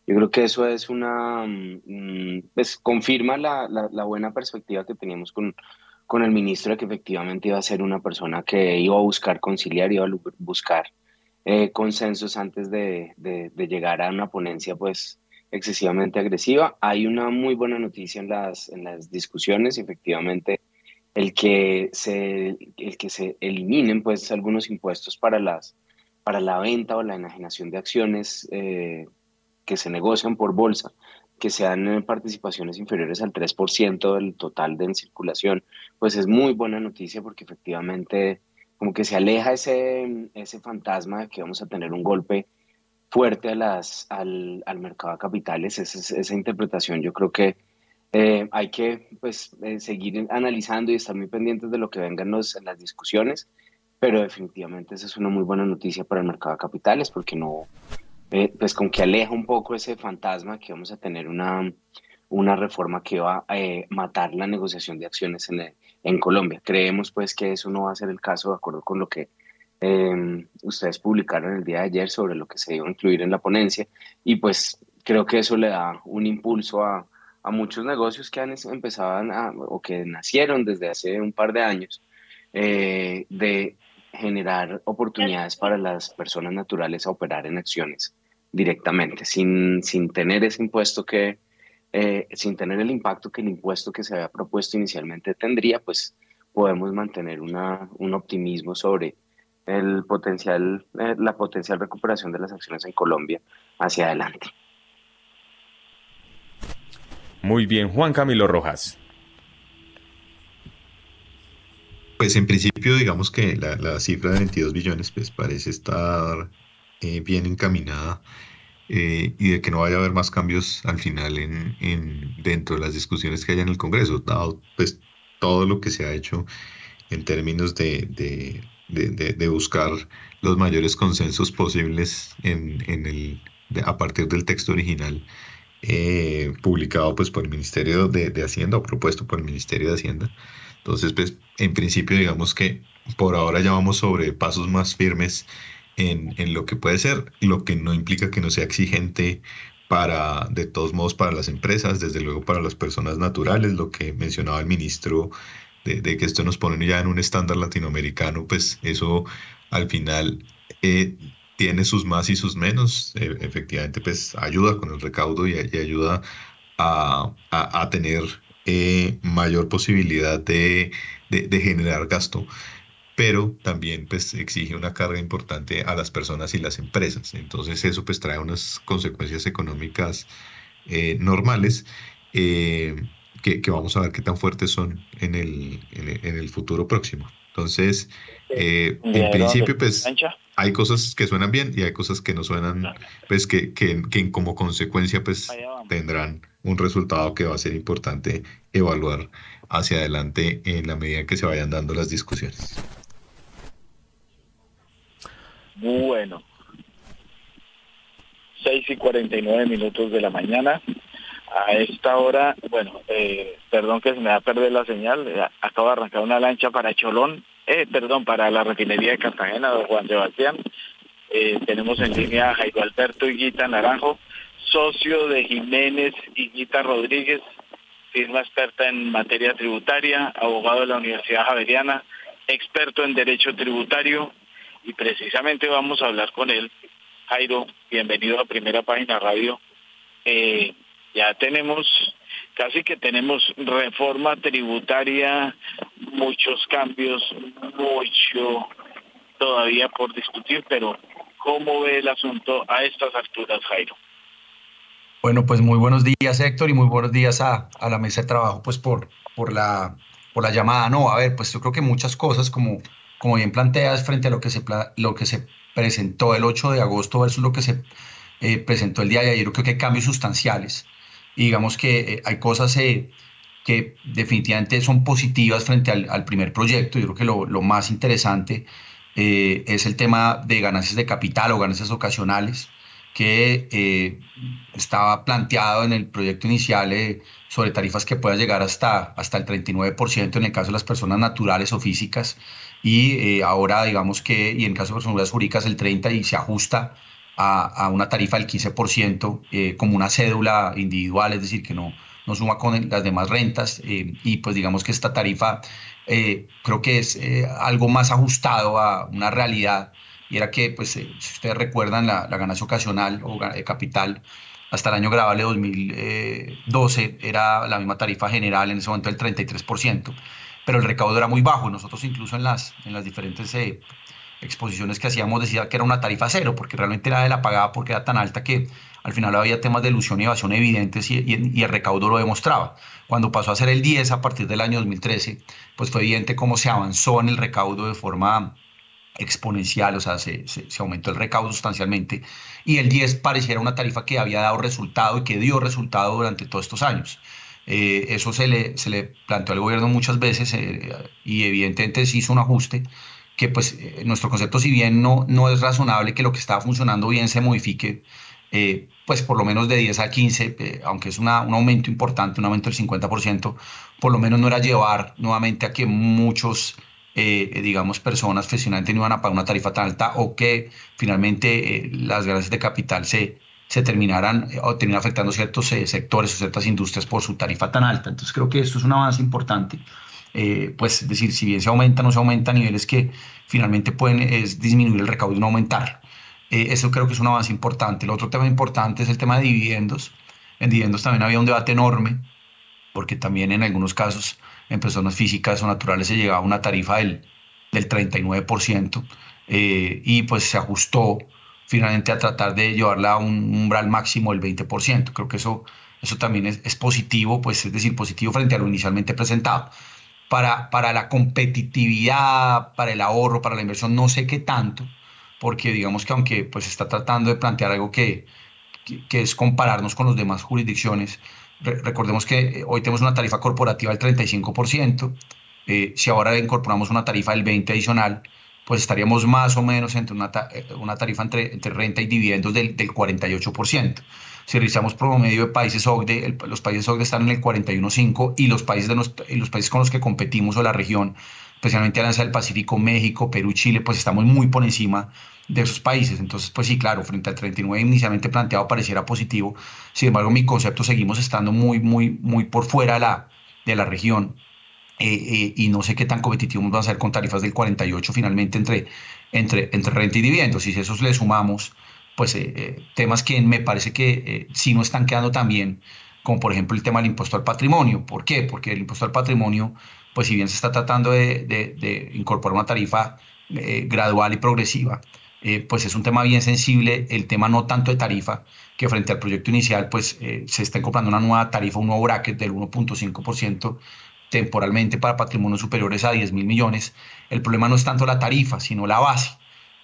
Yo creo que eso es una, mm, pues confirma la, la, buena perspectiva que teníamos con, con el ministro de que efectivamente iba a ser una persona que iba a buscar conciliar, iba a buscar eh, consensos antes de, de, de, llegar a una ponencia pues excesivamente agresiva. Hay una muy buena noticia en las, en las discusiones, efectivamente el que se, el que se eliminen pues algunos impuestos para, las, para la venta o la enajenación de acciones eh, que se negocian por bolsa, que sean participaciones inferiores al 3% del total de en circulación, pues es muy buena noticia porque efectivamente como que se aleja ese, ese fantasma de que vamos a tener un golpe fuerte a las, al, al mercado de capitales. Esa, esa interpretación yo creo que eh, hay que pues, eh, seguir analizando y estar muy pendientes de lo que vengan las discusiones, pero definitivamente esa es una muy buena noticia para el mercado de capitales porque no, eh, pues con que aleja un poco ese fantasma que vamos a tener una, una reforma que va a matar la negociación de acciones en, en Colombia. Creemos pues que eso no va a ser el caso de acuerdo con lo que em, ustedes publicaron el día de ayer sobre lo que se iba a incluir en la ponencia y pues creo que eso le da un impulso a a muchos negocios que han empezado o que nacieron desde hace un par de años eh, de generar oportunidades para las personas naturales a operar en acciones directamente, sin, sin tener ese impuesto que, eh, sin tener el impacto que el impuesto que se había propuesto inicialmente tendría, pues podemos mantener una, un optimismo sobre el potencial, eh, la potencial recuperación de las acciones en Colombia hacia adelante. Muy bien, Juan Camilo Rojas. Pues en principio, digamos que la, cifra de 22 billones pues parece estar eh, bien encaminada eh, y de que no vaya a haber más cambios al final en, en, dentro de las discusiones que haya en el Congreso, dado pues todo lo que se ha hecho en términos de, de, buscar los mayores consensos posibles en, en el, a partir del texto original eh, publicado pues, por el Ministerio de, Hacienda o propuesto por el Ministerio de Hacienda. Entonces, pues, en principio, digamos que por ahora ya vamos sobre pasos más firmes en, en lo que puede ser, lo que no implica que no sea exigente para, de todos modos, para las empresas, desde luego para las personas naturales, lo que mencionaba el ministro de, que esto nos pone ya en un estándar latinoamericano, pues eso al final eh, tiene sus más y sus menos. E, efectivamente, pues ayuda con el recaudo y, ayuda a, tener eh, mayor posibilidad de, generar gasto pero también pues exige una carga importante a las personas y las empresas. Entonces eso pues trae unas consecuencias económicas eh, normales que, vamos a ver qué tan fuertes son en el, en el, futuro próximo. Entonces, eh, en principio, pues hay cosas que suenan bien y hay cosas que no suenan, pues que, que, que como consecuencia, pues tendrán un resultado que va a ser importante evaluar hacia adelante en la medida que se vayan dando las discusiones. Bueno, 6 y 49 minutos de la mañana a esta hora, bueno, eh, perdón que se me va a perder la señal, eh, acabo de arrancar una lancha para Cholón, eh, perdón, para la refinería de Cartagena, don Juan Sebastián. tenemos en línea a Jairo Alberto Higuita Naranjo, socio de Jiménez Higuita Rodríguez, firma experta en materia tributaria, abogado de la Universidad Javeriana, experto en derecho tributario, y precisamente vamos a hablar con él. Jairo, bienvenido a Primera Página Radio. Ya tenemos, casi que tenemos reforma tributaria, muchos cambios, mucho todavía por discutir, pero ¿cómo ve el asunto a estas alturas, Jairo? Bueno, pues muy buenos días, Héctor, y muy buenos días a, la mesa de trabajo, pues por, por, la, por la llamada. No, a ver, pues yo creo que muchas cosas, como, como bien planteas, frente a lo que, se, lo que se presentó el 8 de agosto versus lo que se eh, presentó el día de ayer, creo que hay cambios sustanciales y digamos que eh, hay cosas eh, que definitivamente son positivas frente al, primer proyecto. Yo creo que lo, más interesante eh, es el tema de ganancias de capital o ganancias ocasionales que estaba planteado en el proyecto inicial sobre tarifas que puedan llegar hasta, hasta el 39% en el caso de las personas naturales o físicas y ahora digamos que, y en caso de personas jurídicas el 30% y se ajusta a, una tarifa del 15% eh, como una cédula individual, es decir, que no, no suma con las demás rentas eh, y pues digamos que esta tarifa eh, creo que es algo más ajustado a una realidad y era que pues si ustedes recuerdan la, ganancia ocasional o capital hasta el año grabable 2012 era la misma tarifa general, en ese momento el 33%, pero el recaudo era muy bajo. Nosotros incluso en las, en las diferentes exposiciones que hacíamos decía que era una tarifa cero, porque realmente nadie la pagaba porque era tan alta que al final había temas de ilusión y evasión evidentes y, el recaudo lo demostraba. Cuando pasó a ser el 10 a partir del año 2013, pues fue evidente cómo se avanzó en el recaudo de forma exponencial, o sea, se, aumentó el recaudo sustancialmente y el 10 pareciera una tarifa que había dado resultado y que dio resultado durante todos estos años. Eh, eso se le, se le planteó al gobierno muchas veces eh, y evidentemente se hizo un ajuste que pues eh, nuestro concepto, si bien no, no es razonable que lo que estaba funcionando bien se modifique, eh, pues por lo menos de 10 a 15, eh, aunque es una, un aumento importante, un aumento del 50%, por lo menos no era llevar nuevamente a que muchos, digamos, personas profesionalmente no iban a pagar una tarifa tan alta o que finalmente las ganancias de capital se, se terminaran o terminan afectando ciertos sectores o ciertas industrias por su tarifa tan alta. Entonces creo que esto es un avance importante. Eh, pues es decir, si bien se aumenta, no se aumenta a niveles que finalmente pueden es disminuir el recaudo y no aumentar. eso creo que es un avance importante. El otro tema importante es el tema de dividendos. En dividendos también había un debate enorme, porque también en algunos casos en personas físicas o naturales se llegaba a una tarifa del, del 39%, y pues se ajustó finalmente a tratar de llevarla a un umbral máximo del 20%. Creo que eso, eso también es, es positivo, pues es decir, positivo frente a lo inicialmente presentado. Para, para la competitividad, para el ahorro, para la inversión, no sé qué tanto, porque digamos que aunque pues está tratando de plantear algo que, que, es compararnos con las demás jurisdicciones, recordemos que eh, hoy tenemos una tarifa corporativa del 35%, eh, si ahora incorporamos una tarifa del 20% adicional, pues estaríamos más o menos entre una, eh, una tarifa entre, entre, renta y dividendos del, del 48%. Si revisamos promedio de países OCDE, los países OCDE están en el 41.5 y los países, de los, los países con los que competimos o la región, especialmente Alianza del Pacífico, México, Perú, Chile, pues estamos muy por encima de esos países. Entonces, pues sí, claro, frente al 39 inicialmente planteado pareciera positivo. Sin embargo, mi concepto seguimos estando muy, muy, muy por fuera de la, de la región eh, eh, y no sé qué tan competitivos van a ser con tarifas del 48 finalmente entre, entre, entre renta y dividendos. Y si esos le sumamos, pues eh, temas que me parece que sí no están quedando tan bien, como por ejemplo el tema del impuesto al patrimonio. ¿Por qué? Porque el impuesto al patrimonio, pues si bien se está tratando de, incorporar una tarifa gradual y progresiva, pues es un tema bien sensible, el tema no tanto de tarifa, que frente al proyecto inicial, pues se está incorporando una nueva tarifa, un nuevo bracket del 1.5% temporalmente para patrimonios superiores a 10 mil millones, el problema no es tanto la tarifa, sino la base,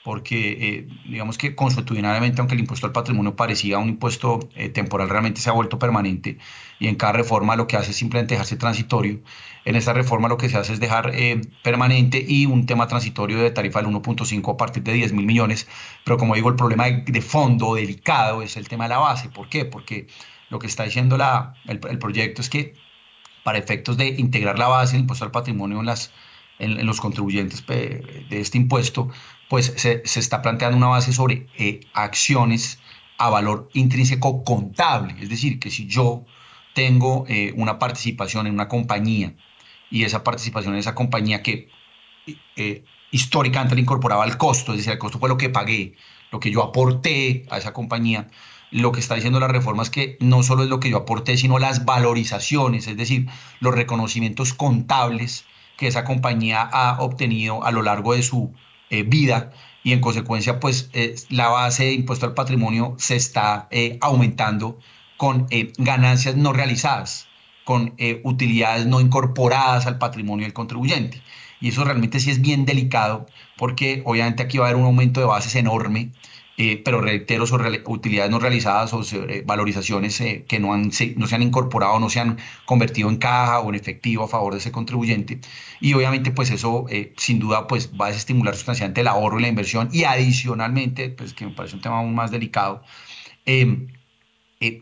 porque eh, digamos que consuetudinariamente, aunque el impuesto al patrimonio parecía un impuesto eh, temporal, realmente se ha vuelto permanente y en cada reforma lo que hace es simplemente dejarse transitorio. En esta reforma lo que se hace es dejar eh, permanente y un tema transitorio de tarifa del 1.5 a partir de 10 mil millones, pero como digo, el problema de, fondo delicado es el tema de la base. ¿Por qué? Porque lo que está diciendo la, el, proyecto es que para efectos de integrar la base del impuesto al patrimonio en, las, en, los contribuyentes de este impuesto, pues se, se está planteando una base sobre eh, acciones a valor intrínseco contable. Es decir, que si yo tengo eh, una participación en una compañía y esa participación en esa compañía que eh, históricamente le incorporaba al costo, es decir, el costo fue lo que pagué, lo que yo aporté a esa compañía, lo que está diciendo la reforma es que no solo es lo que yo aporté, sino las valorizaciones, es decir, los reconocimientos contables que esa compañía ha obtenido a lo largo de su eh, vida y en consecuencia pues eh, la base de impuesto al patrimonio se está eh, aumentando con ganancias no realizadas, con utilidades no incorporadas al patrimonio del contribuyente. Y eso realmente sí es bien delicado porque obviamente aquí va a haber un aumento de bases enorme eh, pero reitero sobre utilidades no realizadas o sobre valorizaciones eh, que no, han, se, no se han incorporado, no se han convertido en caja o en efectivo a favor de ese contribuyente. Y obviamente pues eso eh, sin duda pues va a estimular sustancialmente el ahorro y la inversión y adicionalmente, pues que me parece un tema aún más delicado, em,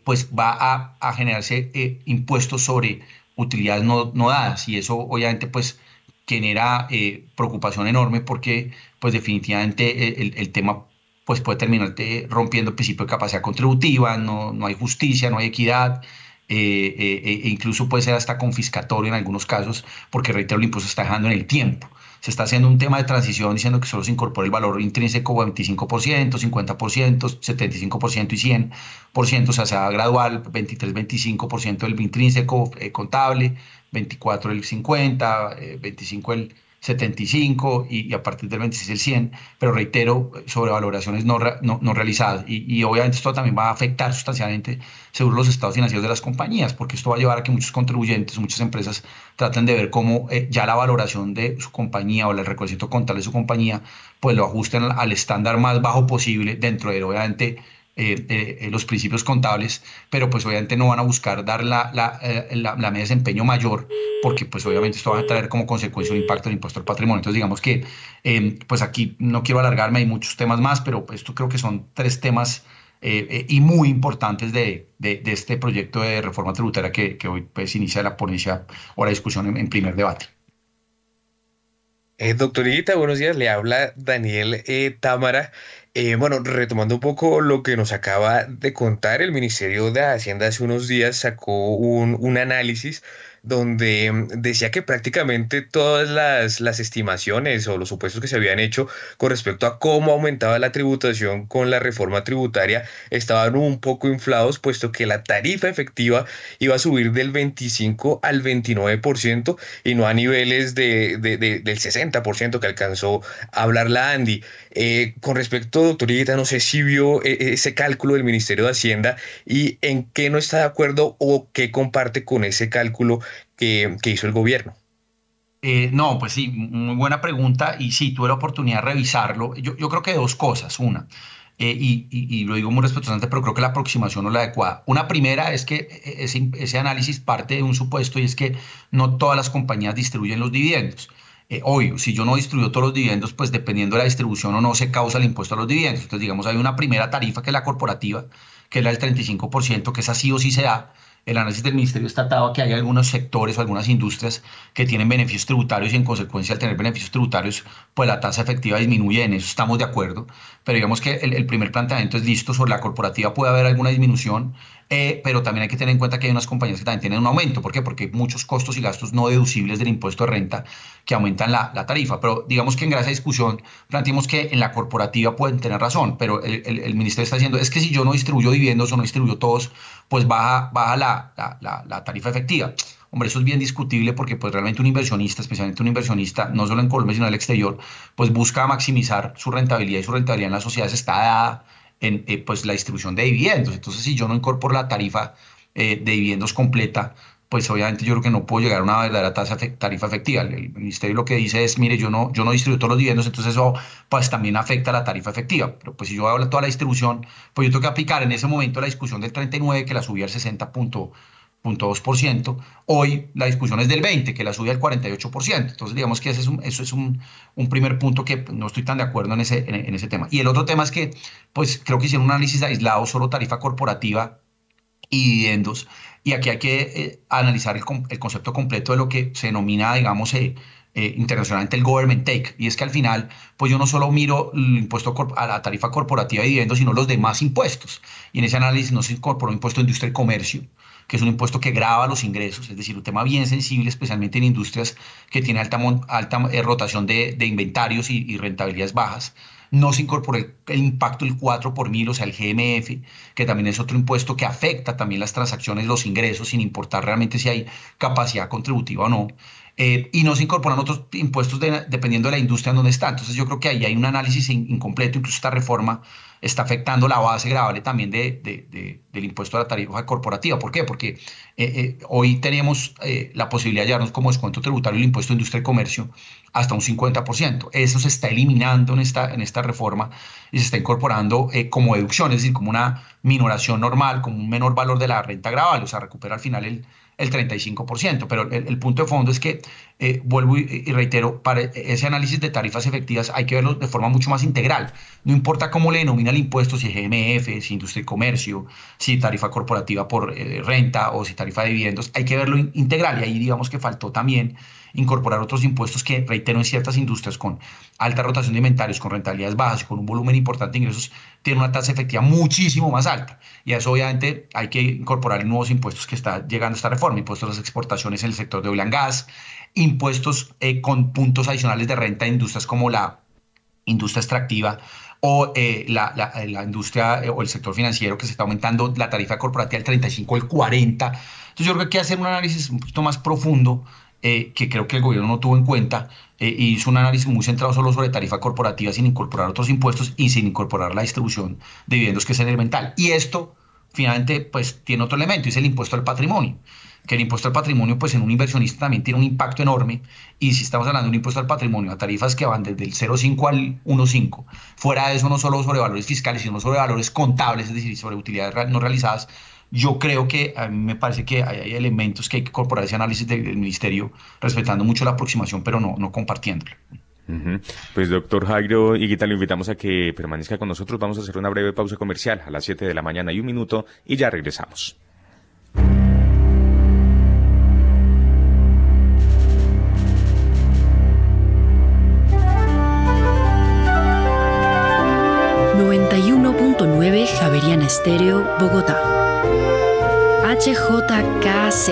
pues va a, generarse impuestos sobre utilidades no, no, dadas y eso obviamente pues genera preocupación enorme porque pues definitivamente el tema pues puede terminar rompiendo el principio de capacidad contributiva, no, no hay justicia, no hay equidad, eh, eh, e incluso puede ser hasta confiscatorio en algunos casos, porque reitero, el impuesto está dejando en el tiempo. Se está haciendo un tema de transición diciendo que solo se incorpora el valor intrínseco 25%, 50%, 75% y 100%, o sea, sea gradual, 23-25% del intrínseco eh, contable, 24 el 50, 25 el 75 y, a partir del 26 el 100, pero reitero, sobre valoraciones no, no, realizadas. Y, obviamente esto también va a afectar sustancialmente, según los estados financieros de las compañías, porque esto va a llevar a que muchos contribuyentes, muchas empresas traten de ver cómo eh, ya la valoración de su compañía o el reconocimiento contable de su compañía, pues lo ajusten al estándar más bajo posible dentro de, obviamente, eh, eh, los principios contables, pero pues obviamente no van a buscar dar la, la, eh, la, la de desempeño mayor, porque pues obviamente esto va a traer como consecuencia un impacto en el impuesto al patrimonio. Entonces digamos que em, pues aquí no quiero alargarme, hay muchos temas más, pero esto creo que son tres temas y muy importantes de, de, este proyecto de reforma tributaria que, que, hoy pues inicia la ponencia o la discusión en, primer debate. Eh, doctorita, buenos días. Le habla Daniel Támara. Eh, bueno, retomando un poco lo que nos acaba de contar, el Ministerio de Hacienda hace unos días sacó un, análisis donde mm, decía que prácticamente todas las, las, estimaciones o los supuestos que se habían hecho con respecto a cómo aumentaba la tributación con la reforma tributaria estaban un poco inflados, puesto que la tarifa efectiva iba a subir del 25 al 29% y no a niveles de, del 60% que alcanzó a hablar la Andy. Eh, con respecto, doctor Higuita, no sé si vio eh, ese cálculo del Ministerio de Hacienda y en qué no está de acuerdo o qué comparte con ese cálculo que, hizo el gobierno. Eh, no, pues sí, muy buena pregunta y sí, tuve la oportunidad de revisarlo. Yo, creo que dos cosas. Una, eh, y, lo digo muy respetuosamente, pero creo que la aproximación no es la adecuada. Una primera es que ese, ese, análisis parte de un supuesto y es que no todas las compañías distribuyen los dividendos. Eh, hoy, si yo no distribuyo todos los dividendos, pues dependiendo de la distribución o no se causa el impuesto a los dividendos. Entonces, digamos, hay una primera tarifa que es la corporativa, que es la del 35%, que esa sí o sí se da. El análisis del Ministerio estatado que hay algunos sectores o algunas industrias que tienen beneficios tributarios y en consecuencia al tener beneficios tributarios, pues la tasa efectiva disminuye, en eso estamos de acuerdo, pero digamos que el, el primer planteamiento es listo, sobre la corporativa puede haber alguna disminución, eh, pero también hay que tener en cuenta que hay unas compañías que también tienen un aumento. ¿Por qué? Porque hay muchos costos y gastos no deducibles del impuesto de renta que aumentan la, la tarifa. Pero digamos que en esa discusión planteamos que en la corporativa pueden tener razón, pero el, el, ministerio está diciendo es que si yo no distribuyo dividendos o no distribuyo todos, pues baja, baja la, la, la tarifa efectiva. Hombre, eso es bien discutible porque pues realmente un inversionista, especialmente un inversionista, no solo en Colombia, sino en el exterior, pues busca maximizar su rentabilidad y su rentabilidad en las sociedades está dada en eh, pues, la distribución de dividendos. Entonces, si yo no incorporo la tarifa eh, de dividendos completa, pues obviamente yo creo que no puedo llegar a una verdadera tasa tarifa efectiva. El, ministerio lo que dice es, mire, yo no, yo no distribuyo todos los dividendos, entonces eso pues también afecta la tarifa efectiva. Pero pues si yo hablo toda la distribución, pues yo tengo que aplicar en ese momento la discusión del 39, que la subía al 60 0.2%. Hoy la discusión es del 20, que la sube al 48%. Entonces, digamos que ese es un, eso es un, un, primer punto que no estoy tan de acuerdo en ese, en, ese tema. Y el otro tema es que, pues, creo que hicieron un análisis aislado, solo tarifa corporativa y dividendos. Y aquí hay que eh, analizar el, el, concepto completo de lo que se denomina, digamos, eh, eh, internacionalmente el government take. Y es que al final, pues yo no solo miro el impuesto a la tarifa corporativa de dividendos, sino los demás impuestos. Y en ese análisis no se incorporó impuesto de industria y comercio, que es un impuesto que grava los ingresos, es decir, un tema bien sensible, especialmente en industrias que tienen alta, alta eh, rotación de, inventarios y, rentabilidades bajas. No se incorporó el, impacto del 4 por mil, o sea, el GMF, que también es otro impuesto que afecta también las transacciones, los ingresos, sin importar realmente si hay capacidad contributiva o no. Eh, y no se incorporan otros impuestos dependiendo de la industria en donde está. Entonces yo creo que ahí hay un análisis incompleto, incluso esta reforma está afectando la base gravable también de, de, del impuesto a la tarifa corporativa. ¿Por qué? Porque eh, eh, hoy tenemos eh, la posibilidad de llevarnos como descuento tributario el impuesto de industria y comercio hasta un 50%. Eso se está eliminando en esta, en esta reforma y se está incorporando como deducción, es decir, como una minoración normal, como un menor valor de la renta gravable, o sea, recupera al final el, el 35%. Pero el, punto de fondo es que, eh, vuelvo y, reitero, para ese análisis de tarifas efectivas hay que verlo de forma mucho más integral. No importa cómo le denomina el impuesto, si es GMF, si industria y comercio, si tarifa corporativa por eh, renta o si tarifa de dividendos, hay que verlo integral. Y ahí digamos que faltó también incorporar otros impuestos que, reitero, en ciertas industrias con alta rotación de inventarios, con rentabilidades bajas y con un volumen importante de ingresos, tienen una tasa efectiva muchísimo más alta. Y a eso obviamente hay que incorporar nuevos impuestos que está llegando esta reforma, impuestos a las exportaciones en el sector de oil and gas, impuestos eh, con puntos adicionales de renta de industrias como la industria extractiva o eh, la, industria eh, o el sector financiero que se está aumentando la tarifa corporativa del 35 al 40. Entonces yo creo que hay que hacer un análisis un poquito más profundo eh, que creo que el gobierno no tuvo en cuenta eh, y hizo un análisis muy centrado solo sobre tarifa corporativa sin incorporar otros impuestos y sin incorporar la distribución de dividendos que es elemental. Y esto finalmente pues tiene otro elemento es el impuesto al patrimonio que el impuesto al patrimonio, pues en un inversionista también tiene un impacto enorme. Y si estamos hablando de un impuesto al patrimonio a tarifas que van desde el 0,5 al 1,5, fuera de eso no solo sobre valores fiscales, sino sobre valores contables, es decir, sobre utilidades no realizadas, yo creo que a mí me parece que hay, elementos que hay que incorporar ese análisis del, ministerio, respetando mucho la aproximación, pero no, no compartiéndolo. Pues doctor Jairo Higuita, le invitamos a que permanezca con nosotros. Vamos a hacer una breve pausa comercial a las 7 de la mañana y un minuto y ya regresamos. Javeriana Estéreo, Bogotá. HJKZ.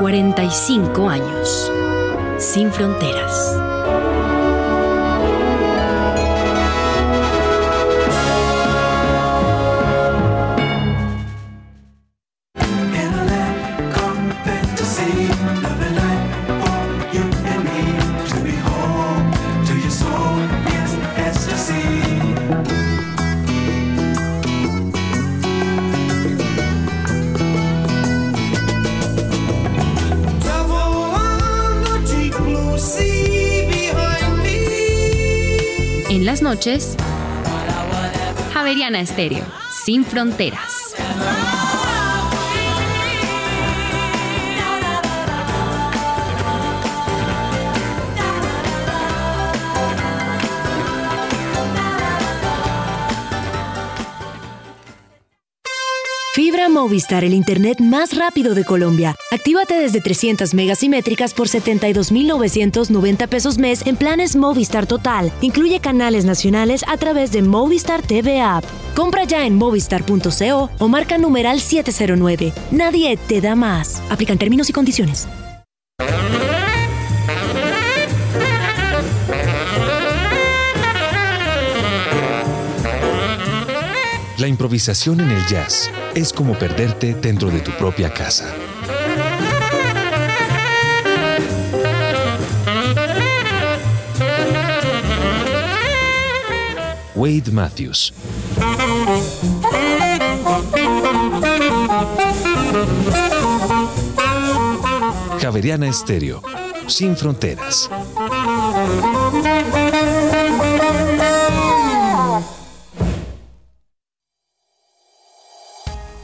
45 años. Sin fronteras. Noches, Javeriana Estéreo, sin fronteras. Movistar, el internet más rápido de Colombia. Actívate desde 300 megasimétricas por 72,990 pesos mes en planes Movistar Total. Incluye canales nacionales a través de Movistar TV App. Compra ya en movistar.co o marca numeral 709. Nadie te da más. Aplican términos y condiciones. La improvisación en el jazz es como perderte dentro de tu propia casa. Wade Matthews. Javeriana Estéreo, sin fronteras.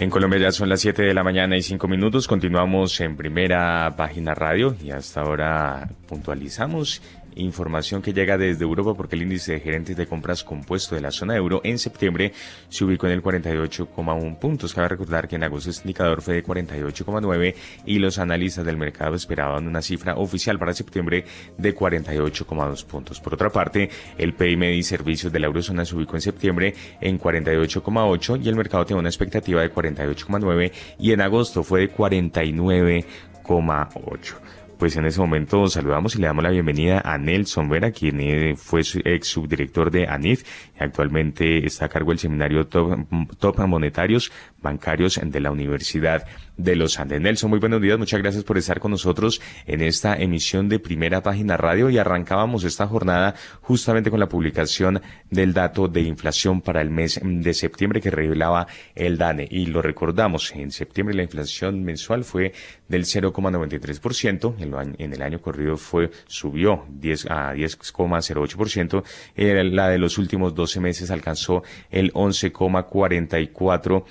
En Colombia ya son las 7 de la mañana y 5 minutos. Continuamos en primera página radio y hasta ahora puntualizamos Información que llega desde Europa porque el índice de gerentes de compras compuesto de la zona euro en septiembre se ubicó en el 48,1 puntos. Cabe recordar que en agosto este indicador fue de 48,9 y los analistas del mercado esperaban una cifra oficial para septiembre de 48,2 puntos. Por otra parte, el y servicios de la eurozona se ubicó en septiembre en 48,8 y el mercado tiene una expectativa de 48,9 y en agosto fue de 49,8 pues en ese momento saludamos y le damos la bienvenida a Nelson Vera, quien eh, fue ex subdirector de ANIF y actualmente está a cargo del seminario Top, Top Monetarios Bancarios de la Universidad de los Andes. Nelson, muy buenos días, muchas gracias por estar con nosotros en esta emisión de Primera Página Radio. Y arrancábamos esta jornada justamente con la publicación del dato de inflación para el mes de septiembre que revelaba el DANE. Y lo recordamos, en septiembre la inflación mensual fue del 0,93%, en, el año corrido fue subió 10 a 10,08%, eh, la de los últimos 12 meses alcanzó el 11,44%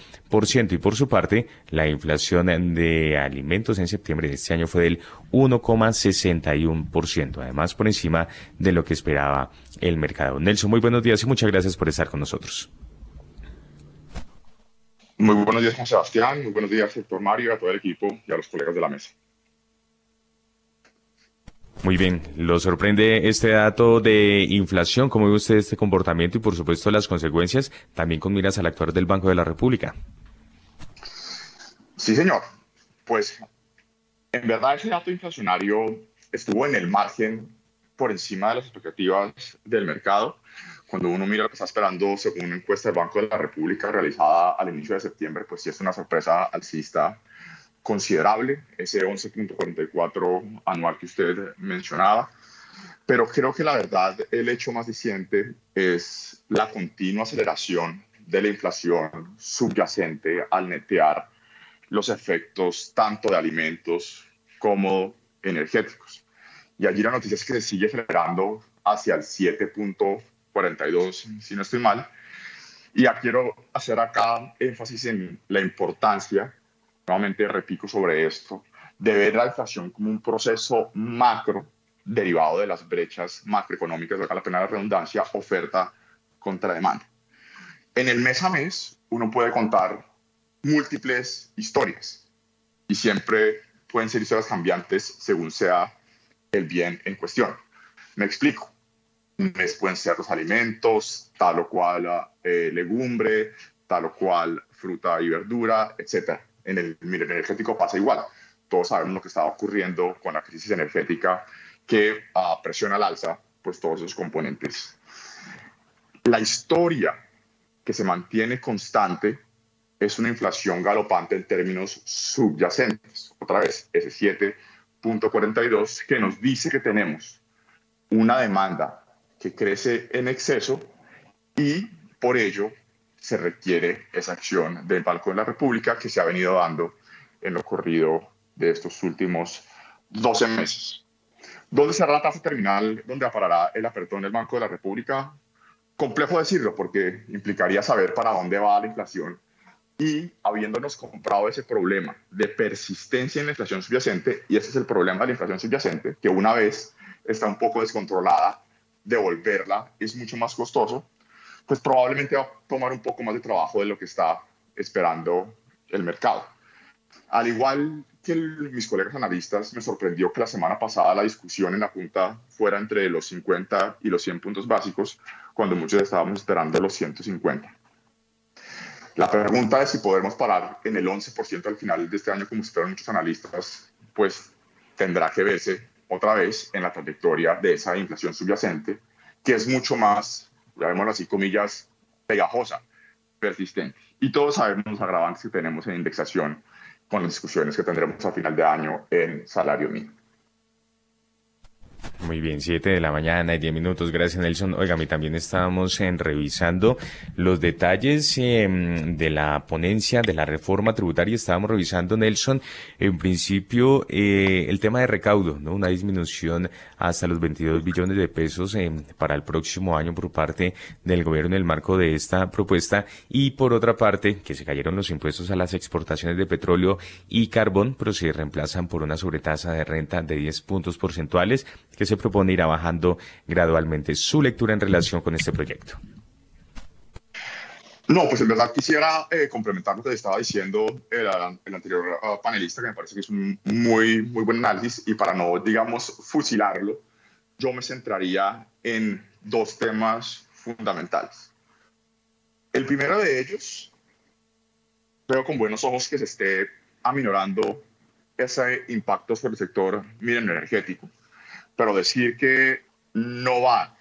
y por su parte la inflación de alimentos en septiembre de este año fue del 1,61%, además por encima de lo que esperaba el mercado. Nelson, muy buenos días y muchas gracias por estar con nosotros. Muy buenos días, Juan Sebastián. Muy buenos días, sector Mario, a todo el equipo y a los colegas de la mesa. Muy bien, ¿lo sorprende este dato de inflación? ¿Cómo ve usted este comportamiento y, por supuesto, las consecuencias también con miras al actuar del Banco de la República? Sí, señor. Pues, en verdad, ese dato inflacionario estuvo en el margen por encima de las expectativas del mercado cuando uno mira lo que está esperando según una encuesta del Banco de la República realizada al inicio de septiembre, pues sí es una sorpresa alcista considerable, ese 11.44 anual que usted mencionaba. Pero creo que la verdad, el hecho más disidente es la continua aceleración de la inflación subyacente al netear los efectos tanto de alimentos como energéticos. Y allí la noticia es que se sigue acelerando hacia el 7. 42, si no estoy mal. Y ya quiero hacer acá énfasis en la importancia, nuevamente repito sobre esto, de ver la inflación como un proceso macro derivado de las brechas macroeconómicas, acá la pena de redundancia, oferta contra demanda. En el mes a mes uno puede contar múltiples historias y siempre pueden ser historias cambiantes según sea el bien en cuestión. Me explico un mes pueden ser los alimentos, tal o cual eh, legumbre, tal o cual fruta y verdura, etc. En el energético pasa igual. Todos sabemos lo que está ocurriendo con la crisis energética que uh, presiona al alza pues todos esos componentes. La historia que se mantiene constante es una inflación galopante en términos subyacentes. Otra vez, ese 7.42 que nos dice que tenemos una demanda que crece en exceso y por ello se requiere esa acción del Banco de la República que se ha venido dando en lo corrido de estos últimos 12 meses. ¿Dónde será la tasa terminal donde aparará el apertón del Banco de la República? Complejo decirlo porque implicaría saber para dónde va la inflación y habiéndonos comprado ese problema de persistencia en la inflación subyacente, y ese es el problema de la inflación subyacente, que una vez está un poco descontrolada, devolverla es mucho más costoso, pues probablemente va a tomar un poco más de trabajo de lo que está esperando el mercado. Al igual que mis colegas analistas, me sorprendió que la semana pasada la discusión en la Junta fuera entre los 50 y los 100 puntos básicos, cuando muchos estábamos esperando los 150. La pregunta de si podemos parar en el 11% al final de este año, como esperan muchos analistas, pues tendrá que verse otra vez en la trayectoria de esa inflación subyacente, que es mucho más, llamémoslo así, comillas, pegajosa, persistente. Y todos sabemos los agravantes que tenemos en indexación con las discusiones que tendremos a final de año en salario mínimo. Muy bien, 7 de la mañana y 10 minutos. Gracias, Nelson. Oiga, a mí también estábamos en revisando los detalles em, de la ponencia de la reforma tributaria. Estábamos revisando, Nelson, en principio, eh, el tema de recaudo, ¿no? Una disminución hasta los 22 billones de pesos em, para el próximo año por parte del gobierno en el marco de esta propuesta. Y por otra parte, que se cayeron los impuestos a las exportaciones de petróleo y carbón, pero se reemplazan por una sobretasa de renta de 10 puntos porcentuales que se propone ir bajando gradualmente. Su lectura en relación con este proyecto. No, pues en verdad quisiera eh, complementar lo que estaba diciendo el, el anterior uh, panelista, que me parece que es un muy, muy buen análisis, y para no, digamos, fusilarlo, yo me centraría en dos temas fundamentales. El primero de ellos, veo con buenos ojos que se esté aminorando ese impacto sobre el sector miren energético pero decir que no va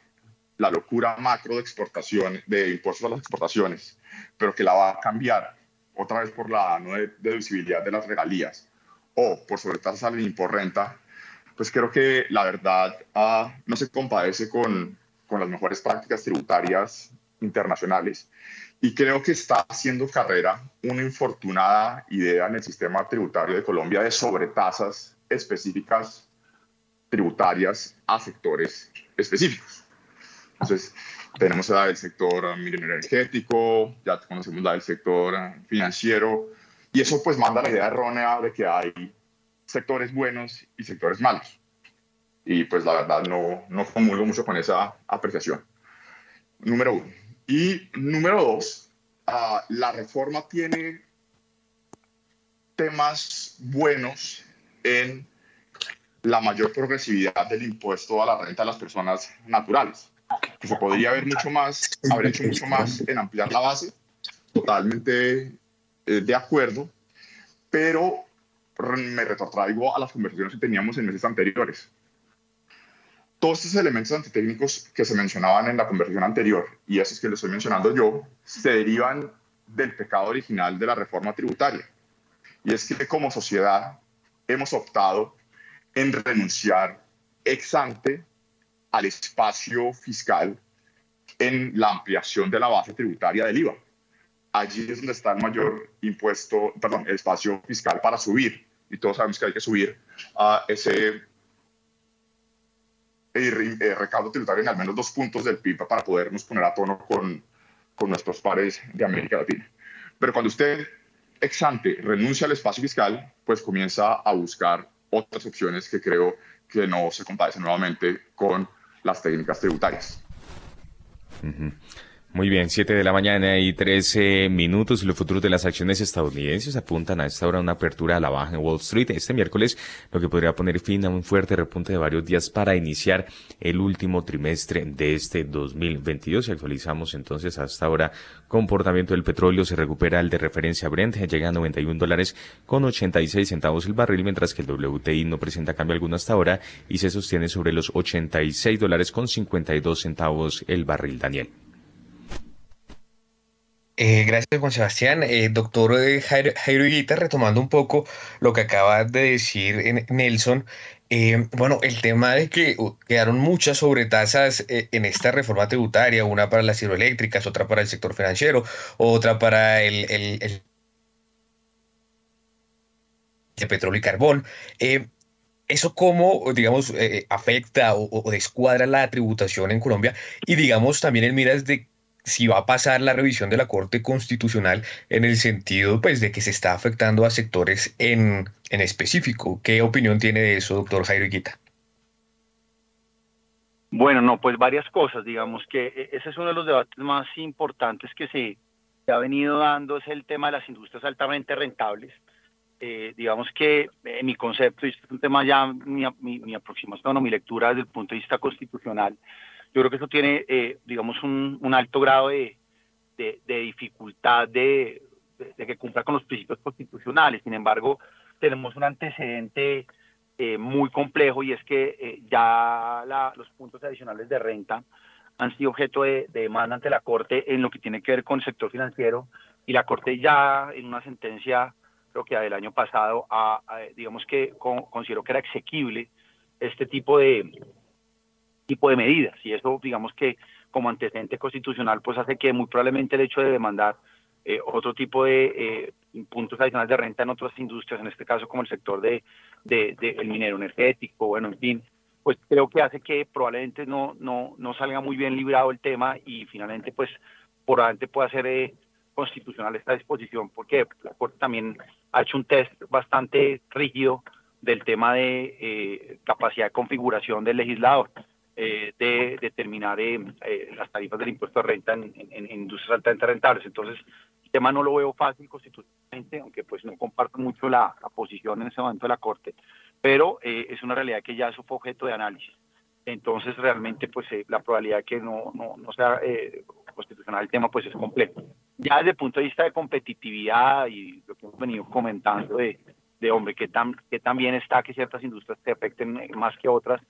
la locura macro de exportación, de impuestos a las exportaciones, pero que la va a cambiar otra vez por la no deducibilidad de las regalías o por sobretasas al import renta, pues creo que la verdad ah, no se compadece con, con las mejores prácticas tributarias internacionales y creo que está haciendo carrera una infortunada idea en el sistema tributario de Colombia de sobretasas específicas tributarias a sectores específicos. Entonces, tenemos la del sector energético, ya conocemos la del sector financiero, y eso pues manda la idea errónea de que hay sectores buenos y sectores malos. Y pues la verdad no, no comulgo mucho con esa apreciación. Número uno. Y número dos, uh, la reforma tiene temas buenos en la mayor progresividad del impuesto a la renta de las personas naturales, que se podría haber mucho más, haber hecho mucho más en ampliar la base, totalmente eh, de acuerdo, pero me retrotraigo a las conversaciones que teníamos en meses anteriores. Todos estos elementos antitécnicos que se mencionaban en la conversación anterior y esos que les estoy mencionando yo, se derivan del pecado original de la reforma tributaria. Y es que como sociedad hemos optado en renunciar ex ante al espacio fiscal en la ampliación de la base tributaria del IVA. Allí es donde está el mayor impuesto, perdón, el espacio fiscal para subir. Y todos sabemos que hay que subir a ese eh, recaudo tributario en al menos dos puntos del PIB para podernos poner a tono con, con nuestros pares de América Latina. Pero cuando usted ex ante renuncia al espacio fiscal, pues comienza a buscar otras opciones que creo que no se compadecen nuevamente con las técnicas tributarias. Muy bien, 7 de la mañana y 13 minutos. Los futuros de las acciones estadounidenses apuntan a esta hora una apertura a la baja en Wall Street este miércoles, lo que podría poner fin a un fuerte repunte de varios días para iniciar el último trimestre de este 2022. Si actualizamos entonces hasta ahora comportamiento del petróleo, se recupera el de referencia Brent, llega a 91 dólares con 86 centavos el barril, mientras que el WTI no presenta cambio alguno hasta ahora y se sostiene sobre los 86 dólares con 52 centavos el barril. Daniel. Eh, gracias, Juan Sebastián. Eh, doctor eh, Jairo, Higuita, retomando un poco lo que acaba de decir Nelson, bueno, el tema de que quedaron muchas sobretasas en esta reforma tributaria, una para las hidroeléctricas, otra para el sector financiero, otra para el, el, petróleo y carbón. ¿Eso cómo, digamos, afecta o, o, descuadra la tributación en Colombia? Y digamos también en miras de si va a pasar la revisión de la Corte Constitucional en el sentido pues, de que se está afectando a sectores en, en específico. ¿Qué opinión tiene de eso, doctor Jairo Iquita? Bueno, no, pues varias cosas. Digamos que e, ese es uno de los debates más importantes que se, ha venido dando, es el tema de las industrias altamente rentables. Eh, digamos que en mi concepto, y es un tema ya, mi, mi, mi aproximación o mi lectura desde el punto de vista constitucional, yo creo que eso tiene, eh, digamos, un, alto grado de, dificultad de, que cumpla con los principios constitucionales. Sin embargo, tenemos un antecedente eh, muy complejo y es que eh, ya los puntos adicionales de renta han sido objeto de, demanda ante la Corte en lo que tiene que ver con el sector financiero y la Corte ya en una sentencia, creo que del año pasado, digamos que consideró que era exequible este tipo de, tipo de medidas. Y eso, digamos que como antecedente constitucional, pues hace que muy probablemente el hecho de demandar eh, otro tipo de eh, puntos adicionales de renta en otras industrias, en este caso como el sector de, el minero energético, bueno, en fin, pues creo que hace que probablemente no, no, no salga muy bien librado el tema y finalmente pues probablemente pueda ser eh, constitucional esta disposición, porque la también ha hecho un test bastante rígido del tema de capacidad de configuración del legislador. Eh, de determinar eh, eh, las tarifas del impuesto de renta en, industrias altamente rentables. Entonces, el tema no lo veo fácil constitucionalmente, aunque pues no comparto mucho la, posición en ese momento de la Corte, pero es una realidad que ya es objeto de análisis. Entonces, realmente, pues la probabilidad de que no, no, no sea constitucional el tema, pues es complejo. Ya desde el punto de vista de competitividad y lo que hemos venido comentando de, de hombre, que tan, que también está que ciertas industrias se afecten más que otras,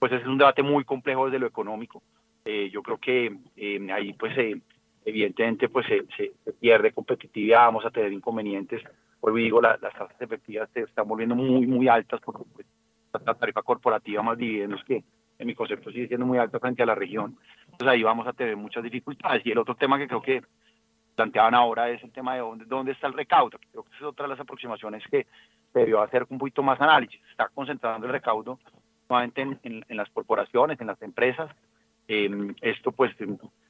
pues ese es un debate muy complejo desde lo económico. Eh, yo creo que eh, ahí pues evidentemente pues se, pierde competitividad, vamos a tener inconvenientes. Por digo, las tasas efectivas se están volviendo muy, muy altas porque pues, la tarifa corporativa más dividendos que en mi concepto sigue siendo muy alta frente a la región. Entonces ahí vamos a tener muchas dificultades. Y el otro tema que creo que planteaban ahora es el tema de dónde, dónde está el recaudo. Creo que es otra de las aproximaciones que debió hacer un poquito más análisis. Está concentrando el recaudo nuevamente en, las corporaciones, en las empresas. Em, esto pues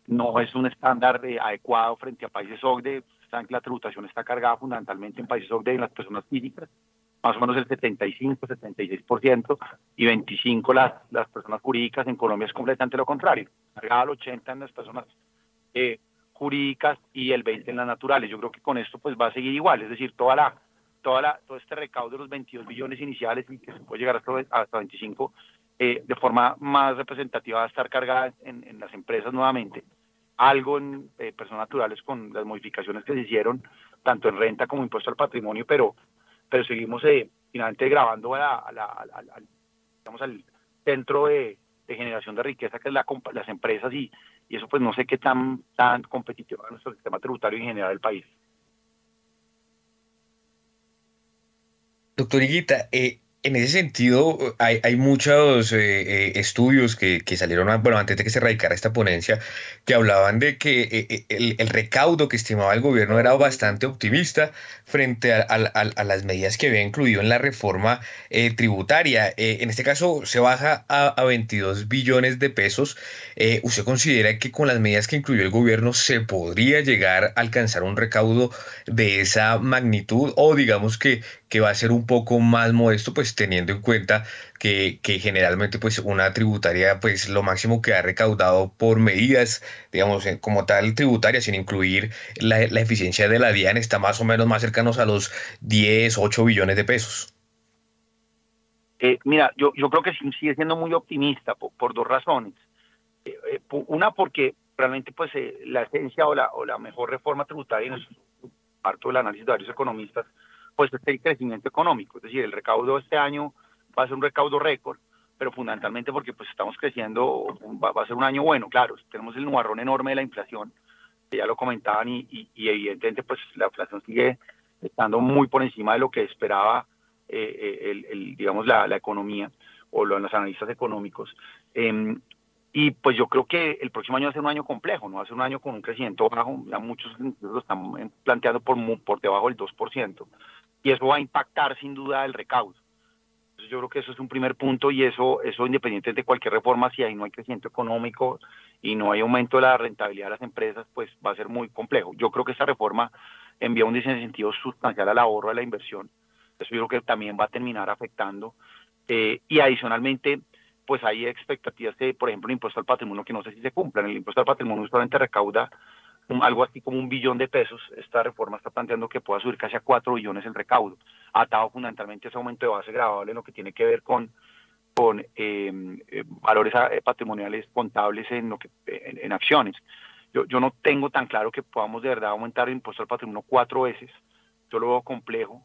no es un estándar eh, adecuado frente a países OCDE. Saben que la tributación está cargada fundamentalmente en países OCDE en las personas físicas, más o menos el 75, 76% y 25 las, las personas jurídicas. En Colombia es completamente lo contrario, cargada al 80 en las personas eh, jurídicas y el 20 en las naturales. Yo creo que con esto pues va a seguir igual, es decir, toda la toda la, todo este recaudo de los 22 billones iniciales que se puede llegar hasta, hasta 25, eh, de forma más representativa va a estar cargada en, las empresas nuevamente, algo en eh, personas naturales con las modificaciones que se hicieron, tanto en renta como impuesto al patrimonio, pero, pero seguimos eh, finalmente grabando a digamos, al centro de, generación de riqueza que es la, las empresas y, y eso pues no sé qué tan, tan competitivo es nuestro sistema tributario en general del país. Doctor Higuita, eh, en ese sentido, hay, hay muchos eh, eh, estudios que, que, salieron, bueno, antes de que se radicara esta ponencia, que hablaban de que eh, el, recaudo que estimaba el gobierno era bastante optimista frente a, a, las medidas que había incluido en la reforma tributaria. en este caso, se baja a, a 22 billones de pesos. ¿Usted considera que con las medidas que incluyó el gobierno se podría llegar a alcanzar un recaudo de esa magnitud o digamos que, que va a ser un poco más modesto, pues teniendo en cuenta que, generalmente pues una tributaria pues lo máximo que ha recaudado por medidas, digamos, como tal tributaria, sin incluir la, eficiencia de la DIAN, está más o menos más cercanos a los 10, 8 billones de pesos. Eh, mira, yo, yo creo que sigue siendo muy optimista por, dos razones. Eh, eh, una porque realmente pues la esencia o la, mejor reforma tributaria, en el parto del análisis de varios economistas, pues este el crecimiento económico, es decir, el recaudo este año va a ser un recaudo récord, pero fundamentalmente porque pues estamos creciendo, va, a ser un año bueno, claro, tenemos el nubarrón enorme de la inflación, que ya lo comentaban y, evidentemente pues la inflación sigue estando muy por encima de lo que esperaba eh, eh, el, digamos la, la, economía o los analistas económicos. Em, y pues yo creo que el próximo año va a ser un año complejo, no va a ser un año con un crecimiento bajo, ya muchos lo están planteando por, por debajo del 2% y eso va a impactar sin duda el recaudo. Entonces yo creo que eso es un primer punto y eso, eso independiente de cualquier reforma, si ahí no hay crecimiento económico y no hay aumento de la rentabilidad de las empresas, pues va a ser muy complejo. Yo creo que esta reforma envía un desincentivo sustancial al ahorro, a la inversión. Eso yo creo que también va a terminar afectando. Eh, y adicionalmente, pues hay expectativas de, por ejemplo, el impuesto al patrimonio que no sé si se cumplan. El impuesto al patrimonio solamente recauda algo así como un billón de pesos. Esta reforma está planteando que pueda subir casi a cuatro billones el recaudo, atado fundamentalmente a ese aumento de base grabable en lo que tiene que ver con, con em, eh, valores eh, patrimoniales contables en, lo que, en, acciones. Yo, yo no tengo tan claro que podamos de verdad aumentar el impuesto al patrimonio cuatro veces. Yo lo veo complejo.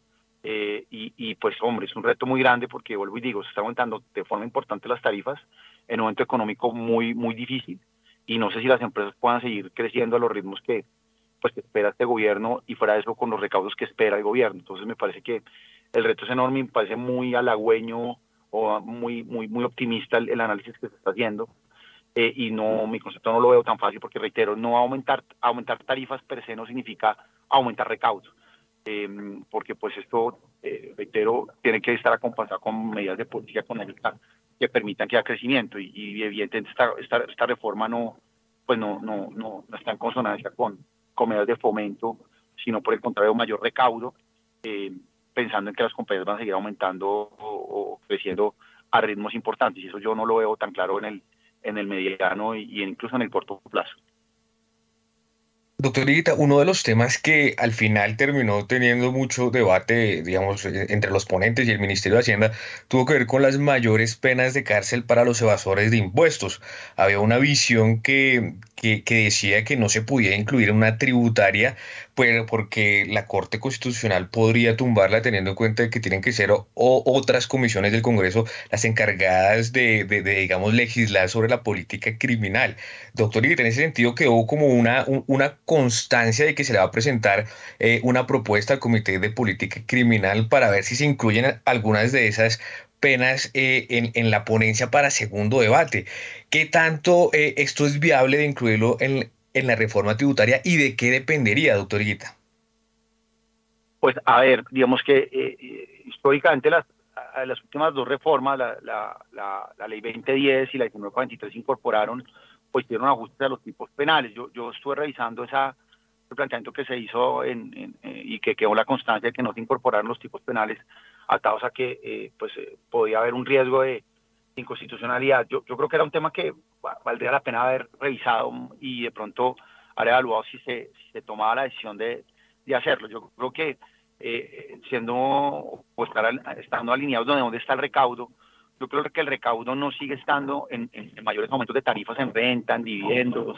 Eh, y, y, pues hombre, es un reto muy grande porque vuelvo y digo, se está aumentando de forma importante las tarifas en un momento económico muy, muy difícil y no sé si las empresas puedan seguir creciendo a los ritmos que pues que espera este gobierno y fuera de eso con los recaudos que espera el gobierno. Entonces me parece que el reto es enorme, me parece muy halagüeño o muy muy muy optimista el, análisis que se está haciendo. Eh, y no mi concepto no lo veo tan fácil porque reitero, no aumentar aumentar tarifas per se no significa aumentar recaudos. Em, porque pues esto, eh, reitero, tiene que estar acompañado con medidas de política económica que permitan que haya crecimiento y, evidentemente esta, esta, esta, reforma no pues no, no, no, está en consonancia con, con medidas de fomento, sino por el contrario mayor recaudo, eh, pensando en que las compañías van a seguir aumentando o, creciendo a ritmos importantes y eso yo no lo veo tan claro en el, en el mediano y incluso en el corto plazo. Doctor Higuita, uno de los temas que al final terminó teniendo mucho debate, digamos, e, entre los ponentes y el Ministerio de Hacienda, tuvo que ver con las mayores penas de cárcel para los evasores de impuestos. Había una visión que, que, decía que no se podía incluir una tributaria pues, porque la Corte Constitucional podría tumbarla teniendo en cuenta que tienen que ser otras comisiones del Congreso las encargadas de, digamos, legislar sobre la política criminal. Doctor, y en ese sentido quedó como una, una constancia de que se le va a presentar eh, una propuesta al Comité de Política Criminal para ver si se incluyen algunas de esas penas eh, en, la ponencia para segundo debate. ¿Qué tanto eh, esto es viable de incluirlo en, la reforma tributaria y de qué dependería, doctor Guita? Pues a ver, digamos que eh, históricamente las, las últimas dos reformas, la, la, ley 2010 y la 1943 incorporaron, pues dieron ajustes a los tipos penales. Yo, yo estuve revisando esa, el planteamiento que se hizo en, y que quedó la constancia de que no se incorporaron los tipos penales atados a que eh, pues eh, podía haber un riesgo de inconstitucionalidad. Yo, yo creo que era un tema que valdría la pena haber revisado y de pronto haber evaluado si se, tomaba la decisión de, hacerlo. Yo creo que eh, siendo o estar, estando alineados donde, donde está el recaudo, yo creo que el recaudo no sigue estando en, mayores aumentos de tarifas en renta, en dividendos,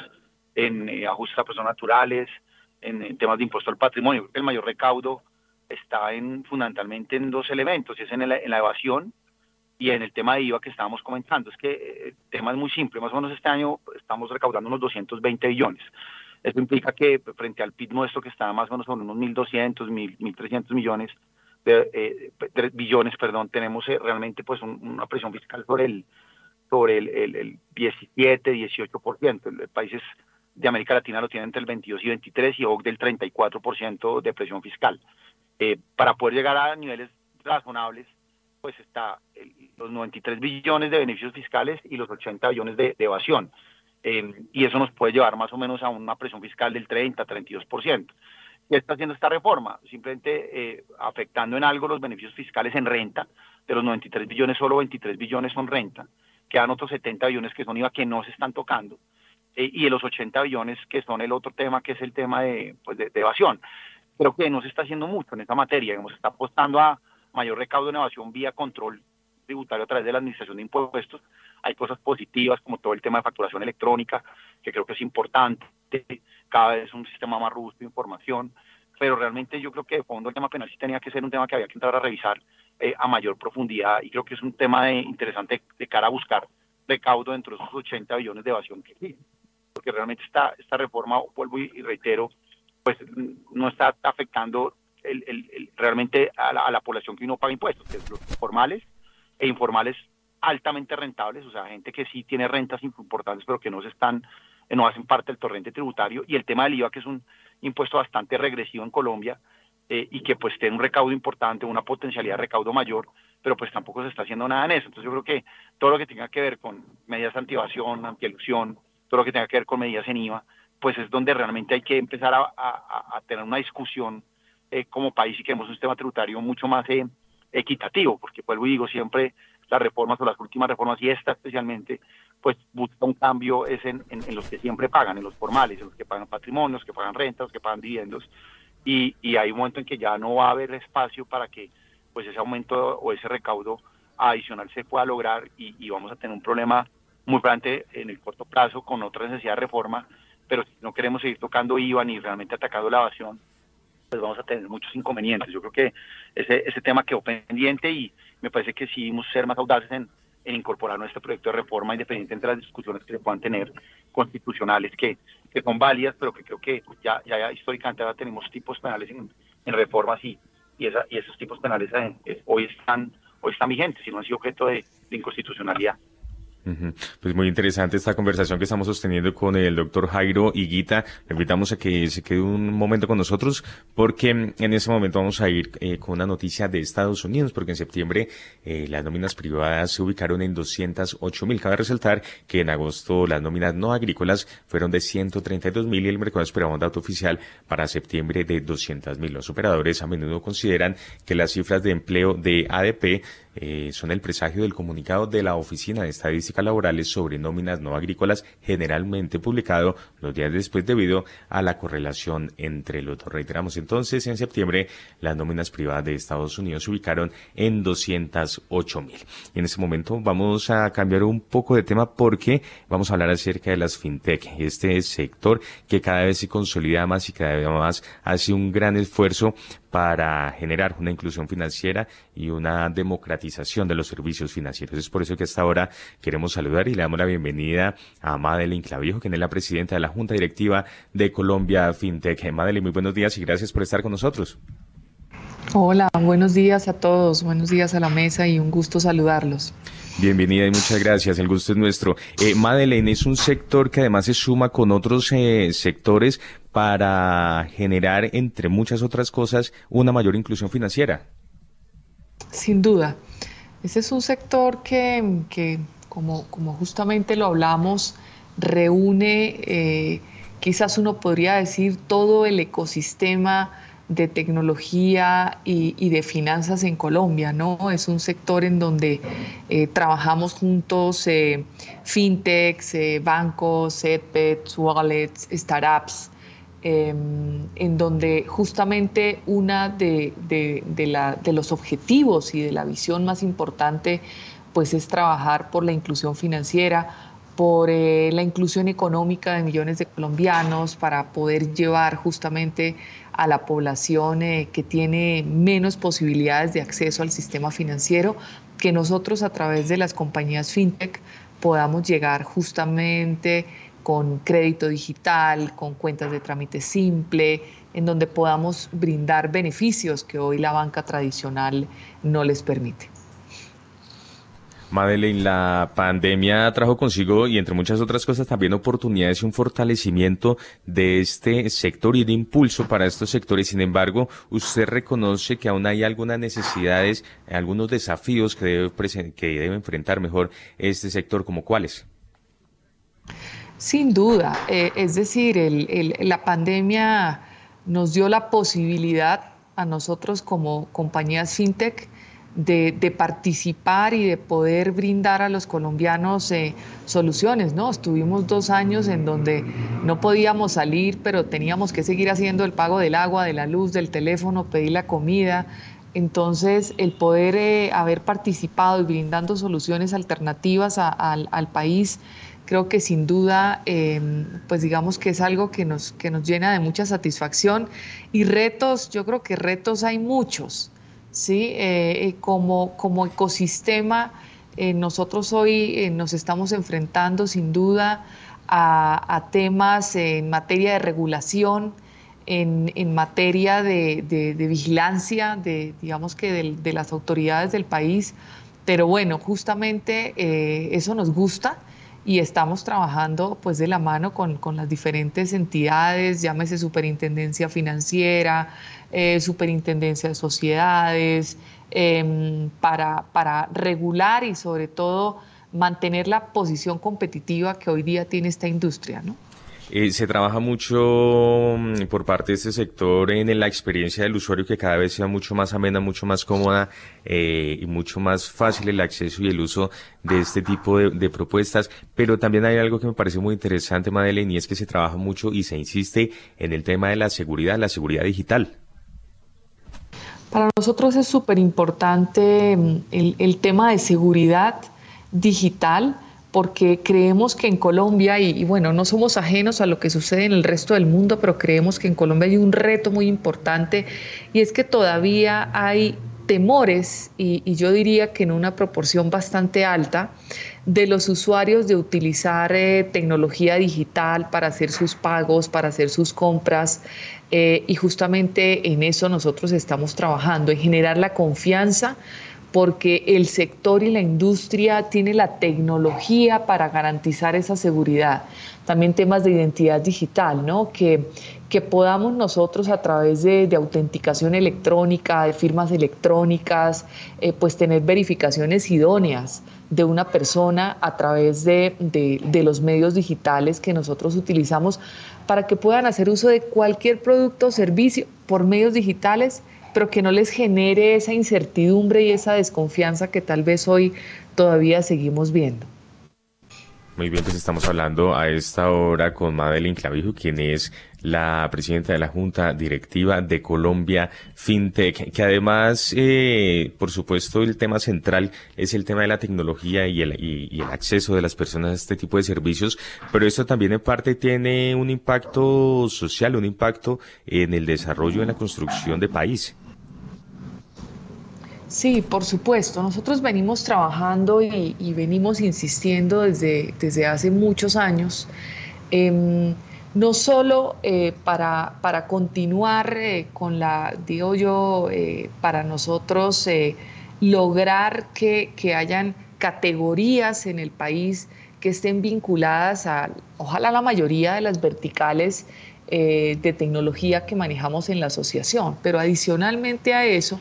en eh, ajustes a personas naturales, en, temas de impuesto al patrimonio. el mayor recaudo está en, fundamentalmente en dos elementos, es en, la evasión y en el tema de IVA que estábamos comentando. Es que eh, el tema es muy simple, más o menos este año estamos recaudando unos 220 billones. Eso implica que frente al PIB nuestro que está más o menos en unos 1.200, 1.300 millones, de, eh, billones, perdón, tenemos eh, realmente pues una presión fiscal sobre el sobre el, el, el 17, 18%. El, países de América Latina lo tienen entre el 22 y 23 y OC del 34% de presión fiscal. Eh, para poder llegar a niveles razonables, pues está los 93 billones de beneficios fiscales y los 80 billones de, evasión. y eso nos puede llevar más o menos a una presión fiscal del 30, 32%. ¿Qué está haciendo esta reforma? Simplemente eh, afectando en algo los beneficios fiscales en renta. De los 93 billones, solo 23 billones son renta. Quedan otros 70 billones que son IVA que no se están tocando. Eh, y de los 80 billones que son el otro tema, que es el tema de, pues de, evasión. Creo que no se está haciendo mucho en esta materia. Se está apostando a mayor recaudo en evasión vía control tributario a través de la administración de impuestos. Hay cosas positivas como todo el tema de facturación electrónica, que creo que es importante cada vez un sistema más robusto de información, pero realmente yo creo que de fondo el tema penal sí tenía que ser un tema que había que entrar a revisar eh, a mayor profundidad y creo que es un tema de, interesante de cara a buscar recaudo dentro de esos 80 billones de evasión que existen. Porque realmente esta, esta reforma, vuelvo y, reitero, pues no está afectando el, realmente a la, a la, población que no paga impuestos, que es los formales e informales altamente rentables, o sea, gente que sí tiene rentas importantes pero que no se están no hacen parte del torrente tributario, y el tema del IVA, que es un impuesto bastante regresivo en Colombia, eh, y que pues tiene un recaudo importante, una potencialidad de recaudo mayor, pero pues tampoco se está haciendo nada en eso. Entonces yo creo que todo lo que tenga que ver con medidas de anti-evasión, anti-elusión, todo lo que tenga que ver con medidas en IVA, pues es donde realmente hay que empezar a, tener una discusión eh, como país y queremos un sistema tributario mucho más eh, equitativo, porque vuelvo y digo siempre las reformas o las últimas reformas y esta especialmente pues busca un cambio es en, los que siempre pagan, en los formales, en los que pagan patrimonios, que pagan rentas, que pagan dividendos, y, hay un momento en que ya no va a haber espacio para que pues ese aumento o ese recaudo adicional se pueda lograr y, vamos a tener un problema muy grande en el corto plazo con otra necesidad de reforma, pero no queremos seguir tocando IVA ni realmente atacando la evasión, pues vamos a tener muchos inconvenientes. Yo creo que ese, ese tema quedó pendiente y me parece que sí debemos ser más audaces en, en incorporar nuestro proyecto de reforma independiente entre las discusiones que se puedan tener constitucionales que, que son válidas, pero que creo que ya, ya históricamente ahora tenemos tipos penales en, en reformas y, esa, y esos tipos penales eh, hoy están hoy están vigentes y no han sido objeto de inconstitucionalidad. Pues muy interesante esta conversación que estamos sosteniendo con el doctor Jairo Higuita. Le invitamos a que se quede un momento con nosotros porque en ese momento vamos a ir eh, con una noticia de Estados Unidos porque en septiembre eh, las nóminas privadas se ubicaron en 208 mil. Cabe resaltar que en agosto las nóminas no agrícolas fueron de 132 mil y el mercado esperaba un dato oficial para septiembre de 200 mil. Los operadores a menudo consideran que las cifras de empleo de ADP eh, son el presagio del comunicado de la Oficina de Estadísticas Laborales sobre nóminas no agrícolas generalmente publicado los días después debido a la correlación entre los dos. Reiteramos entonces, en septiembre las nóminas privadas de Estados Unidos se ubicaron en 208 mil. En este momento vamos a cambiar un poco de tema porque vamos a hablar acerca de las fintech, este sector que cada vez se consolida más y cada vez más hace un gran esfuerzo para generar una inclusión financiera y una democratización de los servicios financieros. Es por eso que hasta ahora queremos saludar y le damos la bienvenida a Madeleine Clavijo, quien es la presidenta de la Junta Directiva de Colombia FinTech. Madeleine, muy buenos días y gracias por estar con nosotros. Hola, buenos días a todos, buenos días a la mesa y un gusto saludarlos. Bienvenida y muchas gracias, el gusto es nuestro. Eh, Madeleine es un sector que además se suma con otros eh, sectores para generar, entre muchas otras cosas, una mayor inclusión financiera. Sin duda. Ese es un sector que, como, como, justamente lo hablamos, reúne, eh, quizás uno podría decir, todo el ecosistema de tecnología y, de finanzas en Colombia, ¿no? Es un sector en donde eh, trabajamos juntos fintechs, bancos, edpets, wallets, startups, em, en donde justamente una de, de, los objetivos y de la visión más importante pues es trabajar por la inclusión financiera, por eh, la inclusión económica de millones de colombianos, para poder llevar justamente a la población eh, que tiene menos posibilidades de acceso al sistema financiero, que nosotros a través de las compañías fintech podamos llegar justamente con crédito digital, con cuentas de trámite simple, en donde podamos brindar beneficios que hoy la banca tradicional no les permite. Madeleine, la pandemia trajo consigo, y entre muchas otras cosas, también oportunidades y un fortalecimiento de este sector y de impulso para estos sectores. Sin embargo, usted reconoce que aún hay algunas necesidades, algunos desafíos que debe, que debe enfrentar mejor este sector, como cuáles. Sin duda, eh, es decir, la pandemia nos dio la posibilidad a nosotros como compañías fintech de, participar y de poder brindar a los colombianos eh, soluciones, ¿no? Estuvimos dos años en donde no podíamos salir, pero teníamos que seguir haciendo el pago del agua, de la luz, del teléfono, pedir la comida. Entonces, el poder eh, haber participado y brindando soluciones alternativas al país, creo que sin duda, em, pues digamos que es algo que nos, que nos llena de mucha satisfacción. Y retos, yo creo que retos hay muchos. ¿Sí? Eh, eh, como, como ecosistema, eh, nosotros hoy nos estamos enfrentando sin duda a, temas en materia de regulación, en, materia de, vigilancia, de, digamos que de, las autoridades del país, pero bueno, justamente eso nos gusta y estamos trabajando pues de la mano con, con las diferentes entidades, llámese Superintendencia Financiera, eh, Superintendencia de Sociedades, em, para, para regular y sobre todo mantener la posición competitiva que hoy día tiene esta industria, ¿no? Eh, se trabaja mucho mm, por parte de este sector en la experiencia del usuario que cada vez sea mucho más amena, mucho más cómoda eh, y mucho más fácil el acceso y el uso de este tipo de, propuestas. Pero también hay algo que me parece muy interesante, Madeleine, y es que se trabaja mucho y se insiste en el tema de la seguridad, la seguridad digital. Para nosotros es súper importante mm, el, el tema de seguridad digital porque creemos que en Colombia, y, bueno, no somos ajenos a lo que sucede en el resto del mundo, pero creemos que en Colombia hay un reto muy importante y es que todavía hay temores, y, yo diría que en una proporción bastante alta, de los usuarios de utilizar eh, tecnología digital para hacer sus pagos, para hacer sus compras, eh, y justamente en eso nosotros estamos trabajando, en generar la confianza porque el sector y la industria tiene la tecnología para garantizar esa seguridad. También temas de identidad digital, ¿no? Que, que podamos nosotros a través de, autenticación electrónica, de firmas electrónicas, eh, pues tener verificaciones idóneas de una persona a través de, de los medios digitales que nosotros utilizamos para que puedan hacer uso de cualquier producto o servicio por medios digitales pero que no les genere esa incertidumbre y esa desconfianza que tal vez hoy todavía seguimos viendo. Muy bien, pues estamos hablando a esta hora con Madeline Clavijo, quien es la presidenta de la Junta Directiva de Colombia FinTech, que además, eh, por supuesto, el tema central es el tema de la tecnología y el, acceso de las personas a este tipo de servicios, pero esto también en parte tiene un impacto social, un impacto en el desarrollo, en la construcción de país. Sí, por supuesto. Nosotros venimos trabajando y, venimos insistiendo desde, desde, hace muchos años, em, no solo eh, para, para, continuar eh, con la, digo yo, eh, para nosotros lograr que, que, hayan categorías en el país que estén vinculadas a, ojalá la mayoría de las verticales de tecnología que manejamos en la asociación, pero adicionalmente a eso,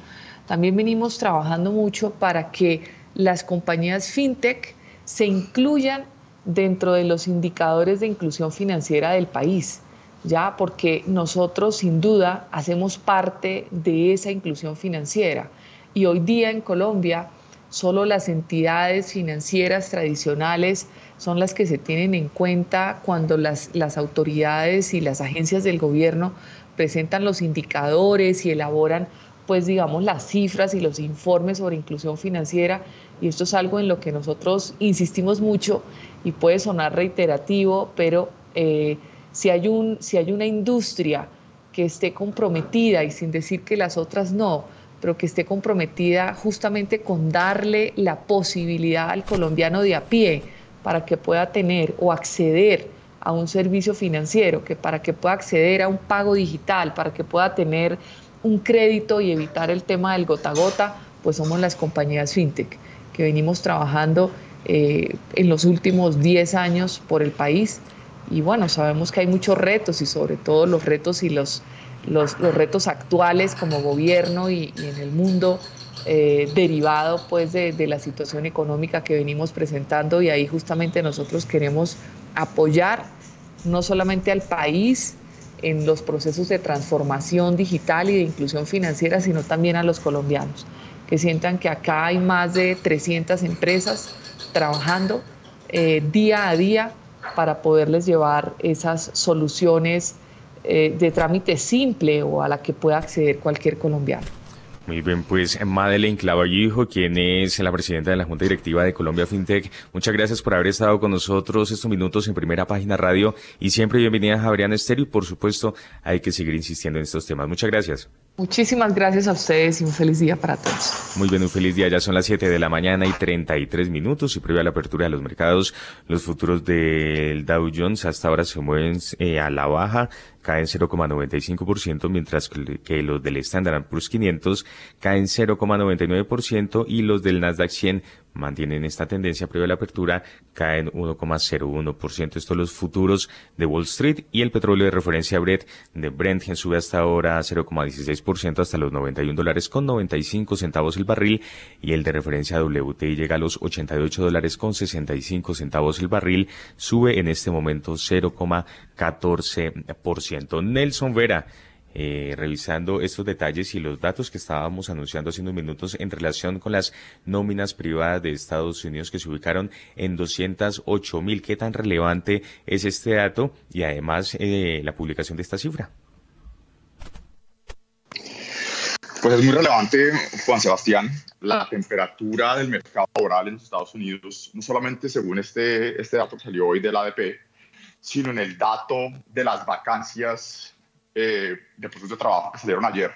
también venimos trabajando mucho para que las compañías fintech se incluyan dentro de los indicadores de inclusión financiera del país, ya porque nosotros sin duda hacemos parte de esa inclusión financiera. Y hoy día en Colombia solo las entidades financieras tradicionales son las que se tienen en cuenta cuando las, las autoridades y las agencias del gobierno presentan los indicadores y elaboran pues digamos las cifras y los informes sobre inclusión financiera. Y esto es algo en lo que nosotros insistimos mucho y puede sonar reiterativo, pero eh, si, hay un, si hay una industria que esté comprometida y sin decir que las otras no, pero que esté comprometida justamente con darle la posibilidad al colombiano de a pie para que pueda tener o acceder a un servicio financiero, que para que pueda acceder a un pago digital, para que pueda tener un crédito y evitar el tema del gota a gota, pues somos las compañías fintech que venimos trabajando eh, en los últimos 10 años por el país. Y bueno, sabemos que hay muchos retos y sobre todo los retos y los, los, retos actuales como gobierno y, en el mundo eh, derivado pues de, de, la situación económica que venimos presentando y ahí justamente nosotros queremos apoyar no solamente al país en los procesos de transformación digital y de inclusión financiera, sino también a los colombianos que sientan que acá hay más de 300 empresas trabajando eh, día a día para poderles llevar esas soluciones eh, de trámite simple o a la que pueda acceder cualquier colombiano. Muy bien, pues Madeleine Clavallijo, quien es la presidenta de la Junta Directiva de Colombia FinTech, muchas gracias por haber estado con nosotros estos minutos en Primera Página Radio y siempre bienvenida a Javerian Estéreo y por supuesto hay que seguir insistiendo en estos temas. Muchas gracias. Muchísimas gracias a ustedes y un feliz día para todos. Muy bien, un feliz día. Ya son las 7 de la mañana y 33 minutos y previo a la apertura de los mercados, los futuros del Dow Jones hasta ahora se mueven eh, a la baja caen 0,95%, mientras que los del Standard Poor's 500 caen 0,99% y los del Nasdaq 100 mantienen esta tendencia previa a la apertura, caen 1,01%. Estos los futuros de Wall Street y el petróleo de referencia Brent de Brent sube hasta ahora 0,16% hasta los 91 dólares con 95 centavos el barril y el de referencia WTI llega a los 88 dólares con 65 centavos el barril, sube en este momento 0,14%. Nelson Vera eh, revisando estos detalles y los datos que estábamos anunciando hace unos minutos en relación con las nóminas privadas de Estados Unidos que se ubicaron en 208 mil. ¿Qué tan relevante es este dato y además eh, la publicación de esta cifra? Pues es muy relevante, Juan Sebastián, la temperatura del mercado laboral en Estados Unidos, no solamente según este, este dato que salió hoy del ADP, sino en el dato de las vacancias eh, de puestos de trabajo que salieron ayer,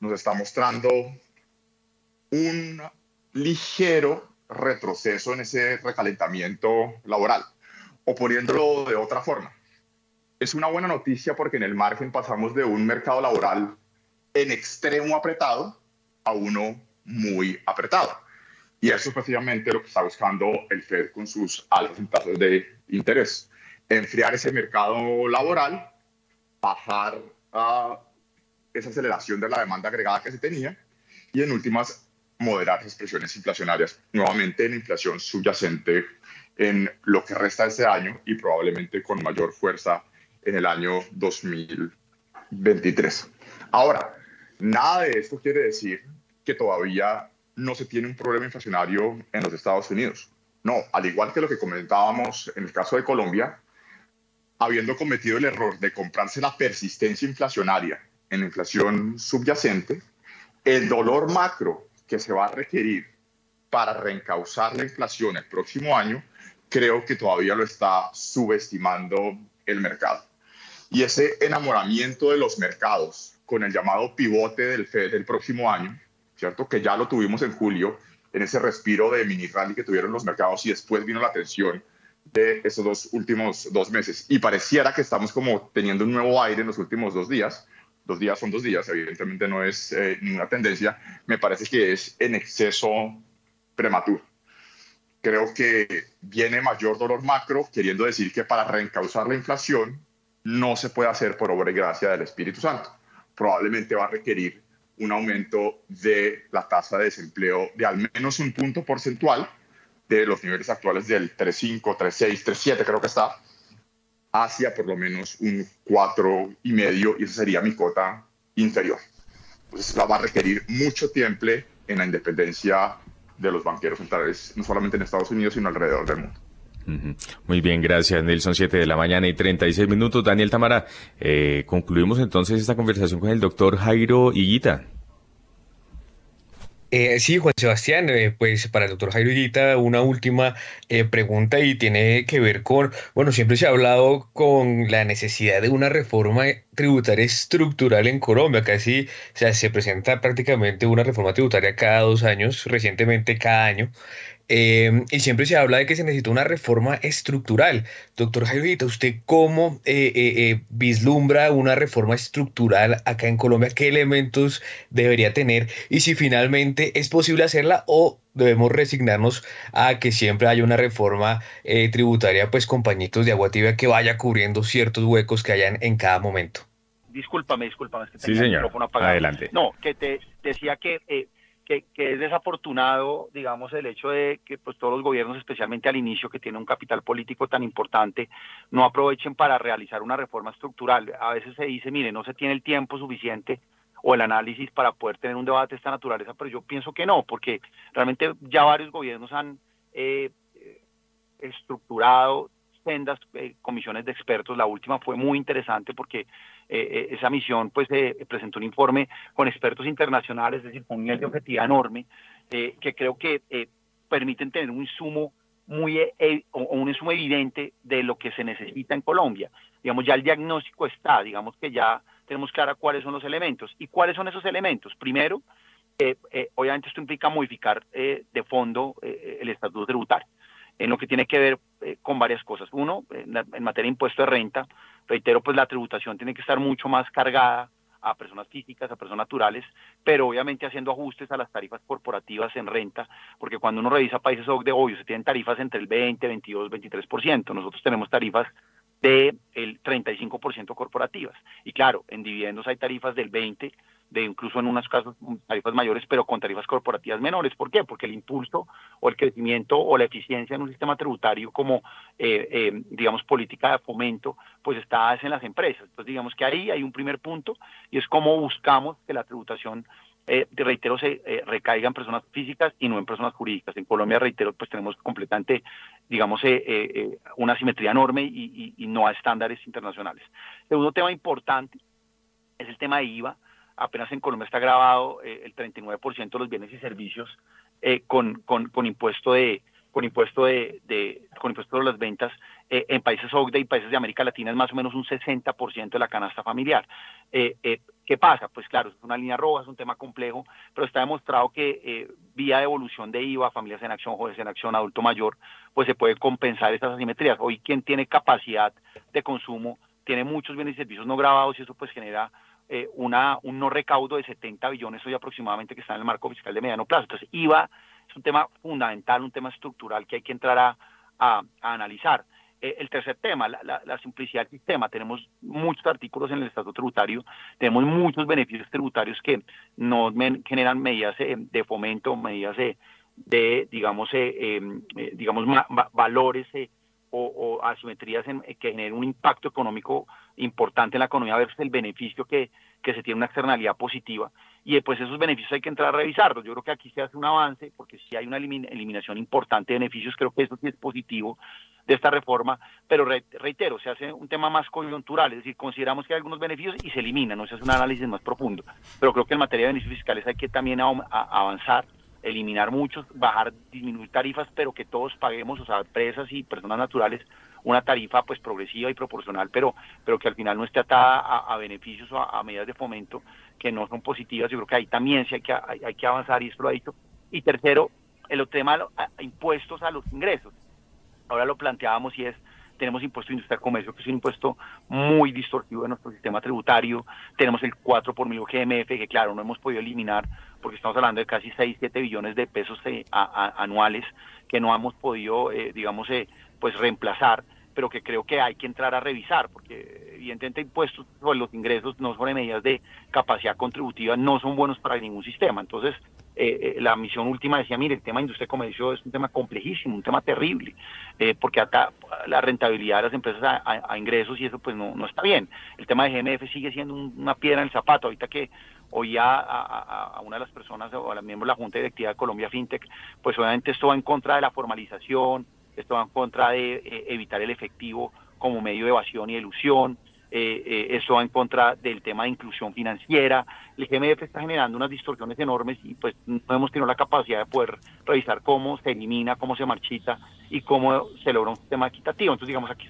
nos está mostrando un ligero retroceso en ese recalentamiento laboral. O poniéndolo de otra forma, es una buena noticia porque en el margen pasamos de un mercado laboral en extremo apretado a uno muy apretado. Y eso es precisamente lo que está buscando el Fed con sus altos tasas de interés. Enfriar ese mercado laboral bajar esa aceleración de la demanda agregada que se tenía y en últimas moderar esas presiones inflacionarias nuevamente en inflación subyacente en lo que resta de este año y probablemente con mayor fuerza en el año 2023. Ahora, nada de esto quiere decir que todavía no se tiene un problema inflacionario en los Estados Unidos. No, al igual que lo que comentábamos en el caso de Colombia, habiendo cometido el error de comprarse la persistencia inflacionaria en la inflación subyacente, el dolor macro que se va a requerir para reencauzar la inflación el próximo año, creo que todavía lo está subestimando el mercado. Y ese enamoramiento de los mercados con el llamado pivote del Fed del próximo año, ¿cierto? Que ya lo tuvimos en julio, en ese respiro de mini rally que tuvieron los mercados y después vino la tensión de esos dos últimos dos meses. Y pareciera que estamos como teniendo un nuevo aire en los últimos dos días. Dos días son dos días, evidentemente no es eh, ninguna tendencia. Me parece que es en exceso prematuro. Creo que viene mayor dolor macro, queriendo decir que para reencauzar la inflación no se puede hacer por obra y gracia del Espíritu Santo. Probablemente va a requerir un aumento de la tasa de desempleo de al menos un punto porcentual de los niveles actuales del 3.5, 3.6, 3.7 creo que está, hacia por lo menos un 4,5 y esa sería mi cota inferior. Entonces va a requerir mucho tiempo en la independencia de los banqueros centrales, no solamente en Estados Unidos, sino alrededor del mundo. Muy bien, gracias Nelson, 7 de la mañana y 36 minutos. Daniel Tamara, eh, concluimos entonces esta conversación con el doctor Jairo Higuita. Eh, sí, Juan Sebastián, eh, pues para el doctor Jairo una última eh, pregunta y tiene que ver con, bueno, siempre se ha hablado con la necesidad de una reforma tributaria estructural en Colombia, casi se presenta prácticamente una reforma tributaria cada dos años, recientemente cada año. Em, y siempre se habla de que se necesita una reforma estructural. Doctor Jairita, ¿usted cómo eh, eh, eh, vislumbra una reforma estructural acá en Colombia? ¿Qué elementos debería tener? Y si finalmente es posible hacerla o debemos resignarnos a que siempre haya una reforma tributaria, pues con pañitos de agua tibia que vaya cubriendo ciertos huecos que hayan en cada momento. Discúlpame, discúlpame, es que tenía el micrófono apagado. Adelante. No, que te decía que que, es desafortunado, digamos, el hecho de que pues, todos los gobiernos, especialmente al inicio, que tienen un capital político tan importante, no aprovechen para realizar una reforma estructural. A veces se dice, mire, no se tiene el tiempo suficiente o el análisis para poder tener un debate de esta naturaleza, pero yo pienso que no, porque realmente ya varios gobiernos han eh, estructurado sendas eh, comisiones de expertos. La última fue muy interesante porque eh, esa misión pues presentó un informe con expertos internacionales, es decir, con un nivel de objetividad enorme, eh, que creo que eh, permiten tener un insumo muy o un insumo evidente de lo que se necesita en Colombia. Digamos, ya el diagnóstico está, digamos que ya tenemos clara cuáles son los elementos. ¿Y cuáles son esos elementos? Primero, obviamente esto implica modificar de fondo el estatuto tributario, en lo que tiene que ver con varias cosas. Uno, en, en materia de impuesto de renta, reitero, pues la tributación tiene que estar mucho más cargada a personas físicas, a personas naturales, pero obviamente haciendo ajustes a las tarifas corporativas en renta, porque cuando uno revisa países de obvio se tienen tarifas entre el 20, 22, 23%, nosotros tenemos tarifas del 35% corporativas. Y claro, en dividendos hay tarifas del 20, de incluso en unos casos tarifas mayores, pero con tarifas corporativas menores. ¿Por qué? Porque el impulso o el crecimiento o la eficiencia en un sistema tributario como, eh, eh, digamos, política de fomento, pues está en las empresas. Entonces, digamos que ahí hay un primer punto y es cómo buscamos que la tributación eh, reitero, se eh, recaiga en personas físicas y no en personas jurídicas. En Colombia, reitero, pues tenemos completamente, digamos, eh, una simetría enorme y, y, no a estándares internacionales. Segundo tema importante es el tema de IVA apenas en Colombia está grabado eh, el 39% de los bienes y servicios eh, con, con, con, impuesto de con impuesto de, con impuesto de las ventas eh, en países OCDE y países de América Latina es más o menos un 60% de la canasta familiar. ¿Qué pasa? Pues claro, es una línea roja, es un tema complejo, pero está demostrado que vía devolución de IVA, familias en acción, jóvenes en acción, adulto mayor, pues se puede compensar estas asimetrías. Hoy quien tiene capacidad de consumo tiene muchos bienes y servicios no grabados y eso pues genera eh, una, un no recaudo de 70 billones hoy aproximadamente que está en el marco fiscal de mediano plazo. Entonces, IVA es un tema fundamental, un tema estructural que hay que entrar a, analizar. Eh, el tercer tema, la, la, simplicidad del sistema. Tenemos muchos artículos en el Estatuto Tributario, tenemos muchos beneficios tributarios que nos generan medidas eh, de fomento, medidas de, digamos, em, digamos valores o, asimetrías que generen un impacto económico importante en la economía versus el beneficio que, que se tiene una externalidad positiva. Y pues esos beneficios hay que entrar a revisarlos. Yo creo que aquí se hace un avance porque si hay una eliminación importante de beneficios, creo que eso sí es positivo de esta reforma, pero reitero, se hace un tema más coyuntural, es decir, consideramos que hay algunos beneficios y se eliminan, no se hace un análisis más profundo. Pero creo que en materia de beneficios fiscales hay que también avanzar eliminar muchos, bajar, disminuir tarifas, pero que todos paguemos, o sea, empresas y personas naturales, una tarifa pues progresiva y proporcional, pero, pero que al final no esté atada a, beneficios o a, medidas de fomento que no son positivas. Yo creo que ahí también sí hay que, hay, que avanzar y esto lo ha dicho. Y tercero, el tema de impuestos a los ingresos. Ahora lo planteábamos y es tenemos impuesto de industria comercio, que es un impuesto muy distorsivo de nuestro sistema tributario, tenemos el 4 por mil GMF, que claro, no hemos podido eliminar, porque estamos hablando de casi 6, 7 billones de pesos eh, anuales que no hemos podido, eh, digamos, eh, pues reemplazar, pero que creo que hay que entrar a revisar, porque evidentemente impuestos sobre los ingresos, no sobre medidas de capacidad contributiva, no son buenos para ningún sistema. Entonces, eh, eh, la misión última decía, mire, el tema de industria y comercio es un tema complejísimo, un tema terrible, eh, porque acá la rentabilidad de las empresas a, ingresos y eso pues no, no, está bien. El tema de GMF sigue siendo una piedra en el zapato, ahorita que oía a, una de las personas o a la miembro de la Junta Directiva de Colombia FinTech, pues obviamente esto va en contra de la formalización, esto va en contra de eh, evitar el efectivo como medio de evasión y elusión, eh, eh, esto va en contra del tema de inclusión financiera. El GMF está generando unas distorsiones enormes y pues no hemos tenido la capacidad de poder revisar cómo se elimina, cómo se marchita y cómo se logra un sistema equitativo. Entonces, digamos, aquí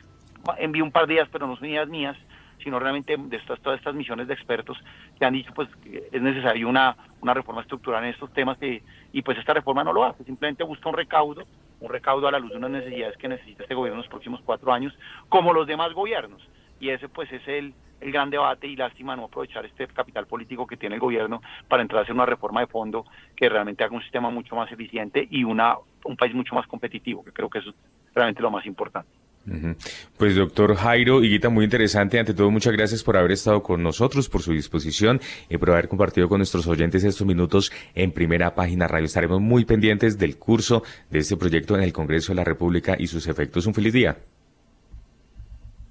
envío un par de días, pero no son ideas mías, sino realmente de estas, todas estas misiones de expertos que han dicho pues que es necesario una, una reforma estructural en estos temas y pues esta reforma no lo hace, simplemente busca un recaudo, un recaudo a la luz de unas necesidades que necesita este gobierno en los próximos cuatro años, como los demás gobiernos y ese pues es el, el gran debate y lástima no aprovechar este capital político que tiene el gobierno para entrar a hacer una reforma de fondo que realmente haga un sistema mucho más eficiente y una un país mucho más competitivo, que creo que eso es realmente lo más importante. Pues doctor Jairo Higuita, muy interesante. Ante todo, muchas gracias por haber estado con nosotros, por su disposición y por haber compartido con nuestros oyentes estos minutos en primera página radio. Estaremos muy pendientes del curso de este proyecto en el Congreso de la República y sus efectos. Un feliz día.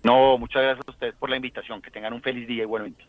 No, muchas gracias a ustedes por la invitación. Que tengan un feliz día igualmente.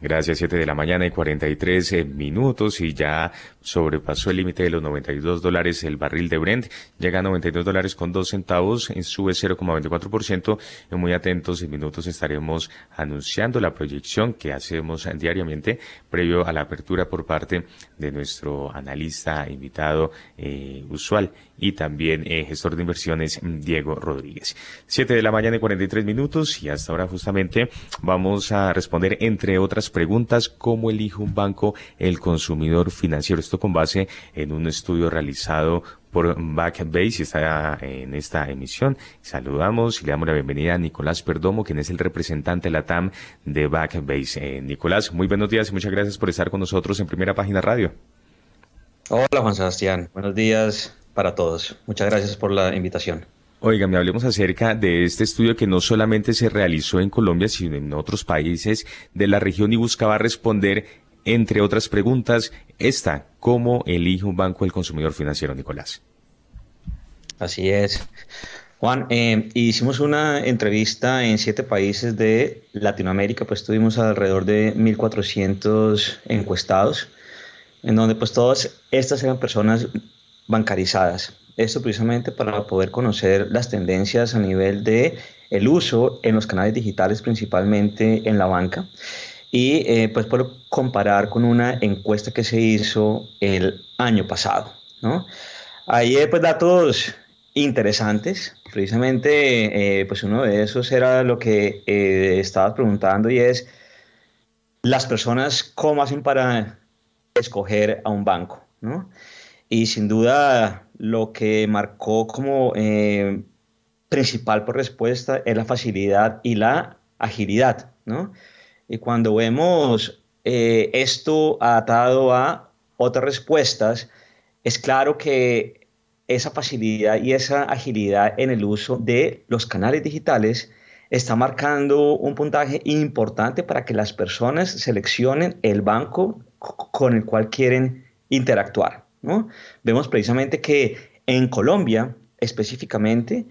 Gracias, 7 de la mañana y 43 eh, minutos y ya sobrepasó el límite de los 92 dólares el barril de Brent, llega a 92 dólares con 2 centavos, sube 0,24%. Muy atentos, en minutos estaremos anunciando la proyección que hacemos diariamente previo a la apertura por parte de nuestro analista invitado eh, usual y también eh, gestor de inversiones Diego Rodríguez. 7 de la mañana y 43 minutos y hasta ahora justamente vamos a responder entre otras preguntas cómo elige un banco el consumidor financiero. Esto con base en un estudio realizado por Backbase y está en esta emisión. Saludamos y le damos la bienvenida a Nicolás Perdomo, quien es el representante de la TAM de Backbase. Eh, Nicolás, muy buenos días y muchas gracias por estar con nosotros en Primera Página Radio. Hola Juan Sebastián, buenos días para todos. Muchas gracias por la invitación. Oiga, me hablemos acerca de este estudio que no solamente se realizó en Colombia, sino en otros países de la región y buscaba responder, entre otras preguntas, esta, ¿cómo elige un banco el consumidor financiero, Nicolás? Así es. Juan, eh, hicimos una entrevista en siete países de Latinoamérica, pues tuvimos alrededor de 1.400 encuestados, en donde pues todas estas eran personas bancarizadas. Esto precisamente para poder conocer las tendencias a nivel de el uso en los canales digitales, principalmente en la banca, y eh, pues por comparar con una encuesta que se hizo el año pasado, ¿no? Ahí pues datos interesantes, precisamente eh, pues uno de esos era lo que eh, estabas preguntando y es las personas cómo hacen para escoger a un banco, ¿no? Y sin duda lo que marcó como eh, principal respuesta es la facilidad y la agilidad, ¿no? Y cuando vemos eh, esto atado a otras respuestas, es claro que esa facilidad y esa agilidad en el uso de los canales digitales está marcando un puntaje importante para que las personas seleccionen el banco con el cual quieren interactuar. Vemos precisamente que en Colombia, específicamente,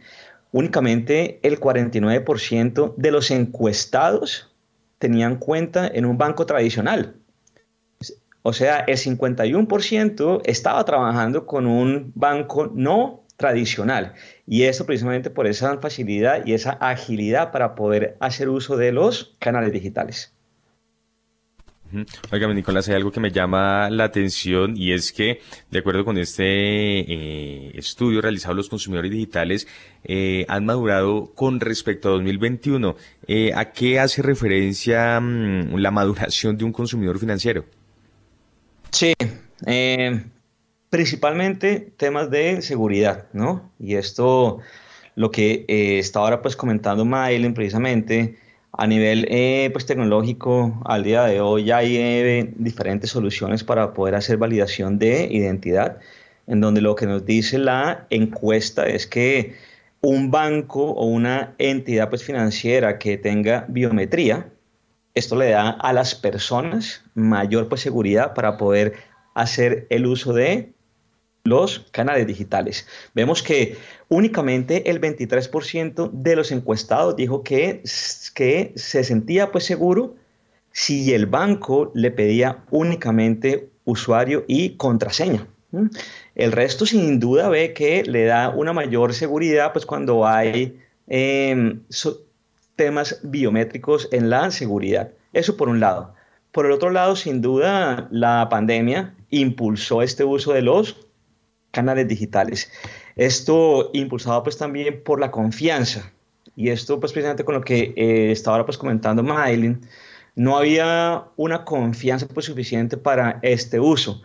únicamente el 49% de los encuestados tenían cuenta en un banco tradicional. O sea, el 51% estaba trabajando con un banco no tradicional. Y eso precisamente por esa facilidad y esa agilidad para poder hacer uso de los canales digitales. Oiga, Nicolás, hay algo que me llama la atención y es que, de acuerdo con este eh, estudio realizado los consumidores digitales, eh, han madurado con respecto a 2021. Eh, ¿A qué hace referencia mm, la maduración de un consumidor financiero? Sí, principalmente temas de seguridad, ¿no? Y esto, lo que está ahora pues comentando Mailen precisamente, a nivel eh, pues, tecnológico, al día de hoy ya hay eh, diferentes soluciones para poder hacer validación de identidad, en donde lo que nos dice la encuesta es que un banco o una entidad pues, financiera que tenga biometría, esto le da a las personas mayor pues, seguridad para poder hacer el uso de los canales digitales. Vemos que únicamente el 23% de los encuestados dijo que, que se sentía pues seguro si el banco le pedía únicamente usuario y contraseña. El resto sin duda ve que le da una mayor seguridad pues cuando hay em, temas biométricos en la seguridad. Eso por un lado. Por el otro lado, sin duda, la pandemia impulsó este uso de los canales digitales. Esto impulsado pues también por la confianza. Y esto pues precisamente con lo que eh, estaba ahora pues comentando Maylin, no había una confianza pues suficiente para este uso.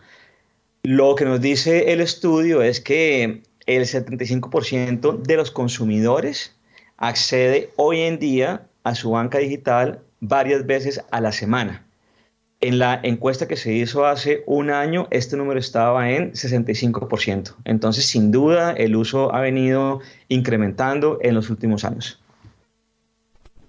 Lo que nos dice el estudio es que el 75% de los consumidores accede hoy en día a su banca digital varias veces a la semana. En la encuesta que se hizo hace un año, este número estaba en 65%. Entonces, sin duda, el uso ha venido incrementando en los últimos años.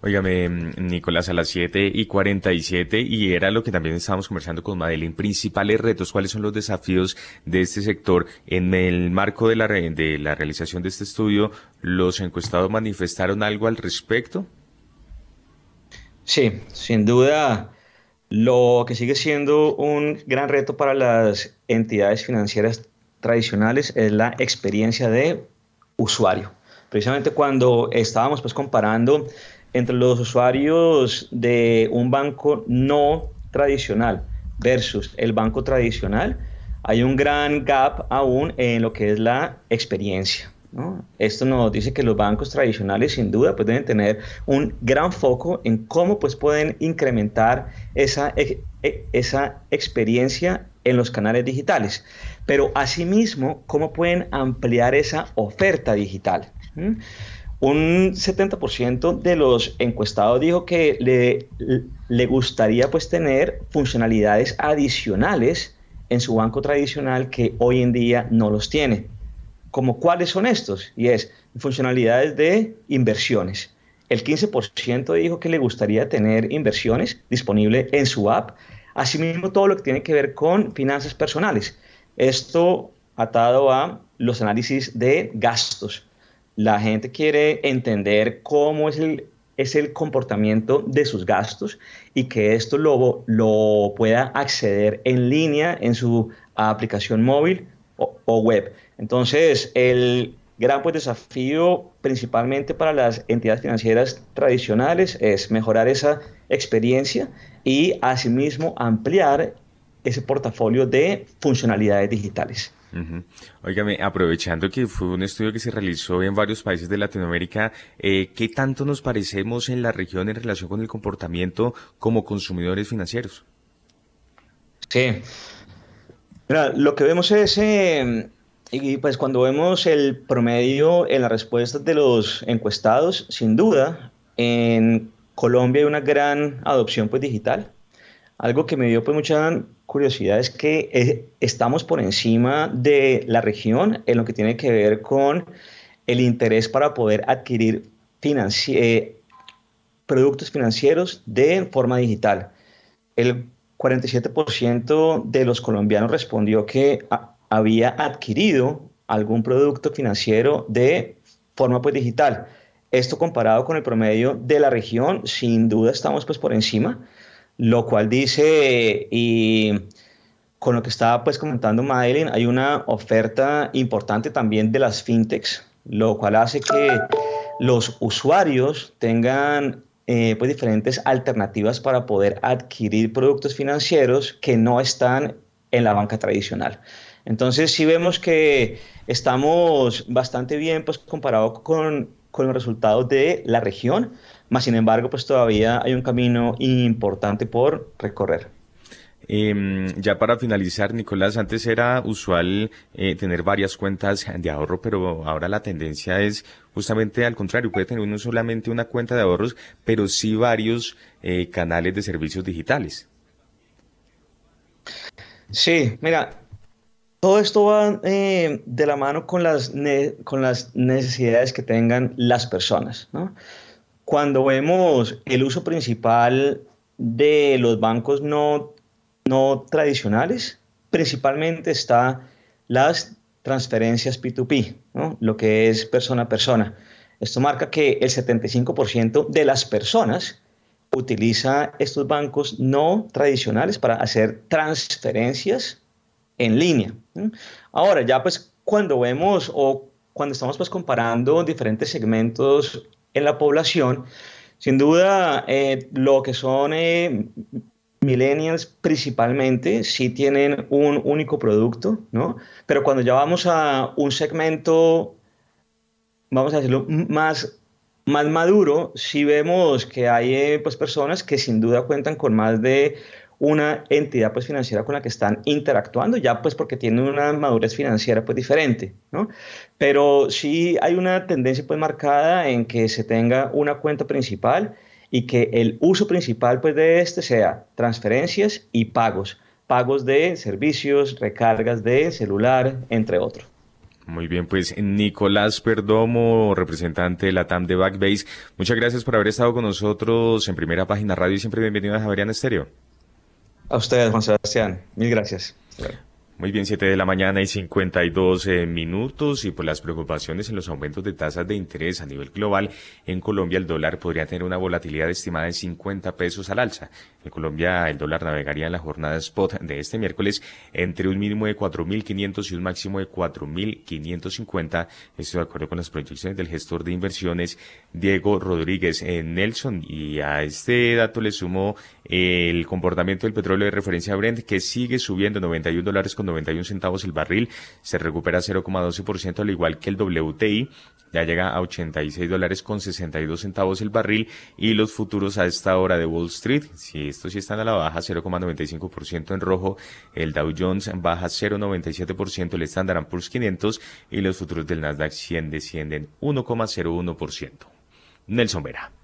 Óigame, Nicolás, a las 7 y 47, y era lo que también estábamos conversando con Madeline, principales retos, cuáles son los desafíos de este sector. En el marco de la, de la realización de este estudio, ¿los encuestados manifestaron algo al respecto? Sí, sin duda, lo que sigue siendo un gran reto para las entidades financieras tradicionales es la experiencia de usuario. Precisamente cuando estábamos pues comparando entre los usuarios de un banco no tradicional versus el banco tradicional, hay un gran gap aún en lo que es la experiencia. Esto nos dice que los bancos tradicionales sin duda pues, deben tener un gran foco en cómo pues, pueden incrementar esa, e, esa experiencia en los canales digitales, pero asimismo cómo pueden ampliar esa oferta digital. Un 70% de los encuestados dijo que le, le gustaría pues tener funcionalidades adicionales en su banco tradicional que hoy en día no los tiene. ¿Como cuáles son estos? Y es funcionalidades de inversiones. El 15% dijo que le gustaría tener inversiones disponibles en su app. Asimismo, todo lo que tiene que ver con finanzas personales. Esto atado a los análisis de gastos la gente quiere entender cómo es el, es el comportamiento de sus gastos y que esto lo, lo pueda acceder en línea en su aplicación móvil o, web. Entonces, el gran pues, desafío principalmente para las entidades financieras tradicionales es mejorar esa experiencia y asimismo ampliar ese portafolio de funcionalidades digitales. Óigame, aprovechando que fue un estudio que se realizó en varios países de Latinoamérica, eh, ¿qué tanto nos parecemos en la región en relación con el comportamiento como consumidores financieros? Sí. lo que vemos es, eh, y pues cuando vemos el promedio en las respuestas de los encuestados, sin duda, en Colombia hay una gran adopción pues digital. Algo que me dio pues mucha curiosidad es que eh, estamos por encima de la región en lo que tiene que ver con el interés para poder adquirir eh, productos financieros de forma digital. El 47% de los colombianos respondió que había adquirido algún producto financiero de forma pues, digital. Esto comparado con el promedio de la región, sin duda estamos pues por encima lo cual dice, y con lo que estaba pues comentando Madeline, hay una oferta importante también de las fintechs, lo cual hace que los usuarios tengan eh, pues diferentes alternativas para poder adquirir productos financieros que no están en la banca tradicional. Entonces, si vemos que estamos bastante bien pues, comparado con, con los resultados de la región, más sin embargo, pues todavía hay un camino importante por recorrer. Em, ya para finalizar, Nicolás, antes era usual eh, tener varias cuentas de ahorro, pero ahora la tendencia es justamente al contrario, puede tener uno solamente una cuenta de ahorros, pero sí varios eh, canales de servicios digitales. Sí, mira, todo esto va eh, de la mano con las, con las necesidades que tengan las personas. Cuando vemos el uso principal de los bancos no, no tradicionales, principalmente está las transferencias P2P, lo que es persona a persona. Esto marca que el 75% de las personas utiliza estos bancos no tradicionales para hacer transferencias en línea. Ahora, ya pues cuando vemos o cuando estamos pues comparando diferentes segmentos en la población, sin duda eh, lo que son eh, millennials principalmente sí tienen un único producto, ¿no? Pero cuando ya vamos a un segmento, vamos a decirlo, más más maduro, sí vemos que hay eh, pues, personas que sin duda cuentan con más de una entidad pues, financiera con la que están interactuando, ya pues porque tienen una madurez financiera pues diferente, ¿no? Pero sí hay una tendencia pues marcada en que se tenga una cuenta principal y que el uso principal pues de este sea transferencias y pagos, pagos de servicios, recargas de celular, entre otros. Muy bien, pues Nicolás Perdomo, representante de la TAM de Backbase, muchas gracias por haber estado con nosotros en Primera Página Radio y siempre bienvenido a Javerian Estéreo. A ustedes, Juan Sebastián. Mil gracias. Muy bien, 7 de la mañana y 52 eh, minutos y por las preocupaciones en los aumentos de tasas de interés a nivel global, en Colombia el dólar podría tener una volatilidad estimada en 50 pesos al alza. En Colombia el dólar navegaría en la jornada spot de este miércoles entre un mínimo de 4.500 y un máximo de 4.550. Esto de acuerdo con las proyecciones del gestor de inversiones Diego Rodríguez en Nelson. Y a este dato le sumo el comportamiento del petróleo de referencia Brent que sigue subiendo 91 dólares con 91 centavos el barril, se recupera 0,12% al igual que el WTI, ya llega a 86 dólares con 62 centavos el barril y los futuros a esta hora de Wall Street, si estos sí están a la baja, 0,95% en rojo, el Dow Jones baja 0,97%, el Standard Poor's 500 y los futuros del Nasdaq 100 descienden 1,01%. Nelson Vera.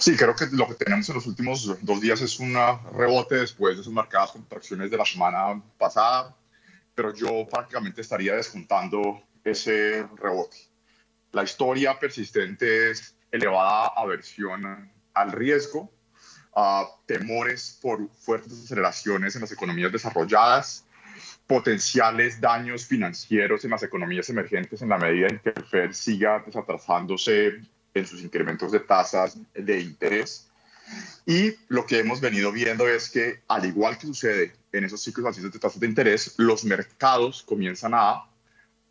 Sí, creo que lo que tenemos en los últimos dos días es un rebote después de esas marcadas contracciones de la semana pasada, pero yo prácticamente estaría descontando ese rebote. La historia persistente es elevada aversión al riesgo, a temores por fuertes aceleraciones en las economías desarrolladas, potenciales daños financieros en las economías emergentes en la medida en que el Fed siga desatrasándose en sus incrementos de tasas de interés. Y lo que hemos venido viendo es que, al igual que sucede en esos ciclos alcistas de tasas de interés, los mercados comienzan a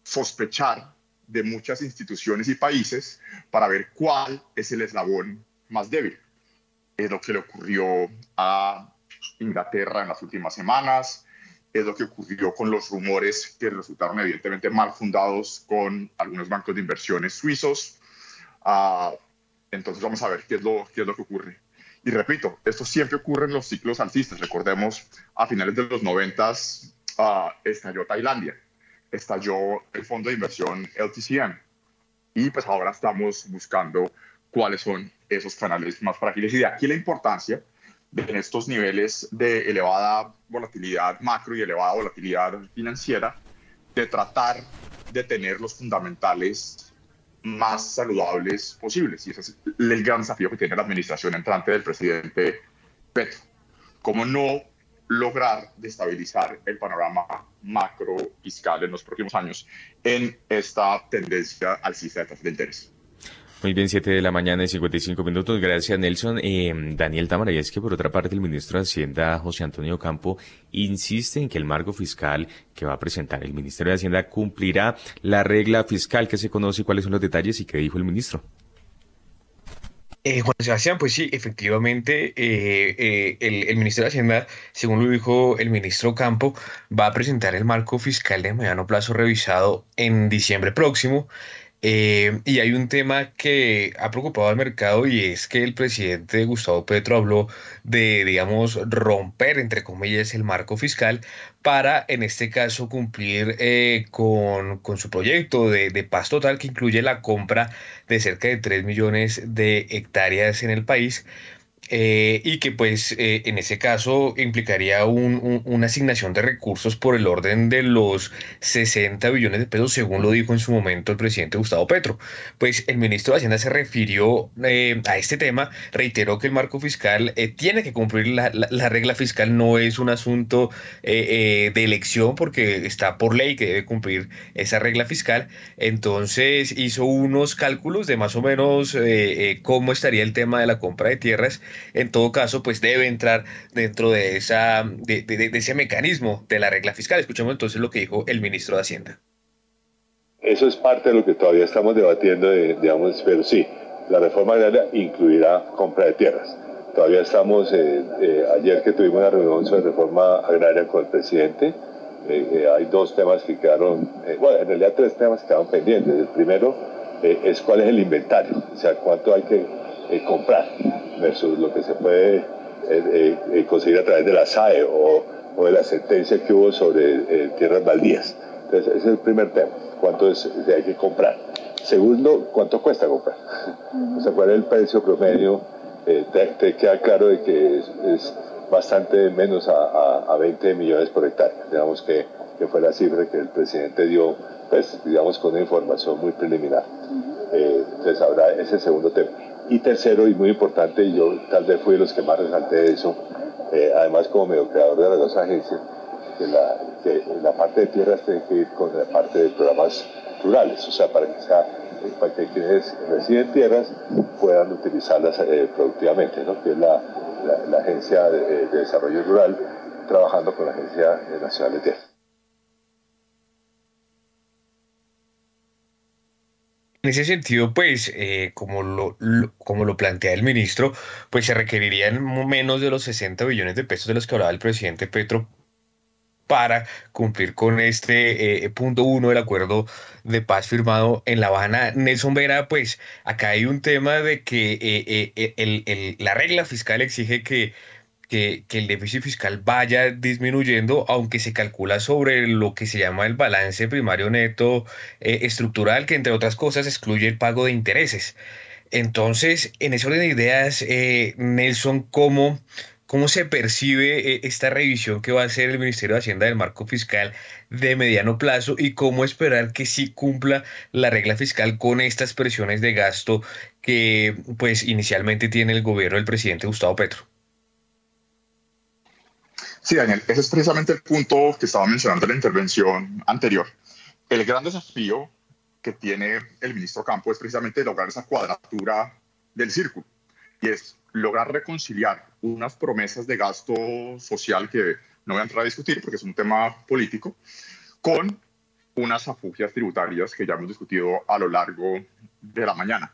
sospechar de muchas instituciones y países para ver cuál es el eslabón más débil. Es lo que le ocurrió a Inglaterra en las últimas semanas, es lo que ocurrió con los rumores que resultaron evidentemente mal fundados con algunos bancos de inversiones suizos, Ah, entonces vamos a ver qué es, lo, qué es lo que ocurre. Y repito, esto siempre ocurre en los ciclos alcistas. Recordemos, a finales de los 90 uh, estalló Tailandia, estalló el fondo de inversión LTCM. Y pues ahora estamos buscando cuáles son esos canales más frágiles. Y de aquí la importancia de en estos niveles de elevada volatilidad macro y elevada volatilidad financiera, de tratar de tener los fundamentales más saludables posibles. Y ese es el gran desafío que tiene la administración entrante del presidente Petro. ¿Cómo no lograr destabilizar el panorama macro fiscal en los próximos años en esta tendencia alcista de tasas de interés? Muy bien, 7 de la mañana y 55 minutos. Gracias, Nelson. Eh, Daniel Tamara, y es que por otra parte el ministro de Hacienda, José Antonio Campo, insiste en que el marco fiscal que va a presentar el Ministerio de Hacienda cumplirá la regla fiscal que se conoce y cuáles son los detalles y qué dijo el ministro. Eh, Juan Sebastián, pues sí, efectivamente, eh, eh, el, el, Ministerio de Hacienda, según lo dijo el ministro Campo, va a presentar el marco fiscal de mediano plazo revisado en diciembre próximo. Eh, y hay un tema que ha preocupado al mercado y es que el presidente Gustavo Petro habló de, digamos, romper, entre comillas, el marco fiscal para, en este caso, cumplir eh, con, con, su proyecto de, de, paz total que incluye la compra de cerca de 3 millones de hectáreas en el país eh, y que pues eh, en ese caso implicaría una asignación de recursos por el orden de los 60 billones de pesos, según lo dijo en su momento el presidente Gustavo Petro. Pues el ministro de Hacienda se refirió eh, a este tema, reiteró que el marco fiscal tiene que cumplir la, la, regla fiscal, no es un asunto de elección porque está por ley que debe cumplir esa regla fiscal. Entonces hizo unos cálculos de más o menos cómo estaría el tema de la compra de tierras en todo caso, pues debe entrar dentro de, esa, de, ese mecanismo de la regla fiscal. Escuchemos entonces lo que dijo el ministro de Hacienda. Eso es parte de lo que todavía estamos debatiendo, digamos, pero sí, la reforma agraria incluirá compra de tierras. Todavía estamos, eh, eh, ayer que tuvimos una reunión sobre reforma agraria con el presidente, eh, hay dos temas que quedaron, bueno, en realidad tres temas que quedaron pendientes. El primero es cuál es el inventario, o sea, cuánto hay que comprar versus lo que se puede eh, eh, eh, conseguir a través de la SAE o, o de la sentencia que hubo sobre tierras baldías. Entonces, ese es el primer tema, cuánto es, hay que comprar. Segundo, cuánto cuesta comprar. O sea, cuál es el precio promedio. Te, queda claro de que es, bastante menos a, a, 20 millones por hectárea. Digamos que, que, fue la cifra que el presidente dio, pues, digamos, con una información muy preliminar. entonces, habrá ese segundo tema. Y tercero, y muy importante, y yo tal vez fui de los que más resalté eso, eh, además como medio creador de las dos agencias, que la, parte de tierras tiene que ir con la parte de programas rurales, o sea, para que, sea, para que quienes residen tierras puedan utilizarlas eh, productivamente, ¿no? que es la, Agencia de, de, Desarrollo Rural trabajando con la Agencia Nacional de Tierras. En ese sentido, pues, eh, como, lo, como lo plantea el ministro, pues se requerirían menos de los 60 billones de pesos de los que hablaba el presidente Petro para cumplir con este eh, punto uno del acuerdo de paz firmado en La Habana. Nelson Vera, pues acá hay un tema de que eh, la regla fiscal exige que que, el déficit fiscal vaya disminuyendo, aunque se calcula sobre lo que se llama el balance primario neto eh, estructural, que entre otras cosas excluye el pago de intereses. Entonces, en ese orden de ideas, eh, Nelson, ¿cómo, ¿cómo se percibe eh, esta revisión que va a hacer el Ministerio de Hacienda del marco fiscal de mediano plazo y cómo esperar que sí cumpla la regla fiscal con estas presiones de gasto que pues inicialmente tiene el gobierno del presidente Gustavo Petro? Sí, Daniel, ese es precisamente el punto que estaba mencionando en la intervención anterior. El gran desafío que tiene el ministro Campo es precisamente lograr esa cuadratura del círculo y es lograr reconciliar unas promesas de gasto social que no voy a entrar a discutir porque es un tema político, con unas afugias tributarias que ya hemos discutido a lo largo de la mañana.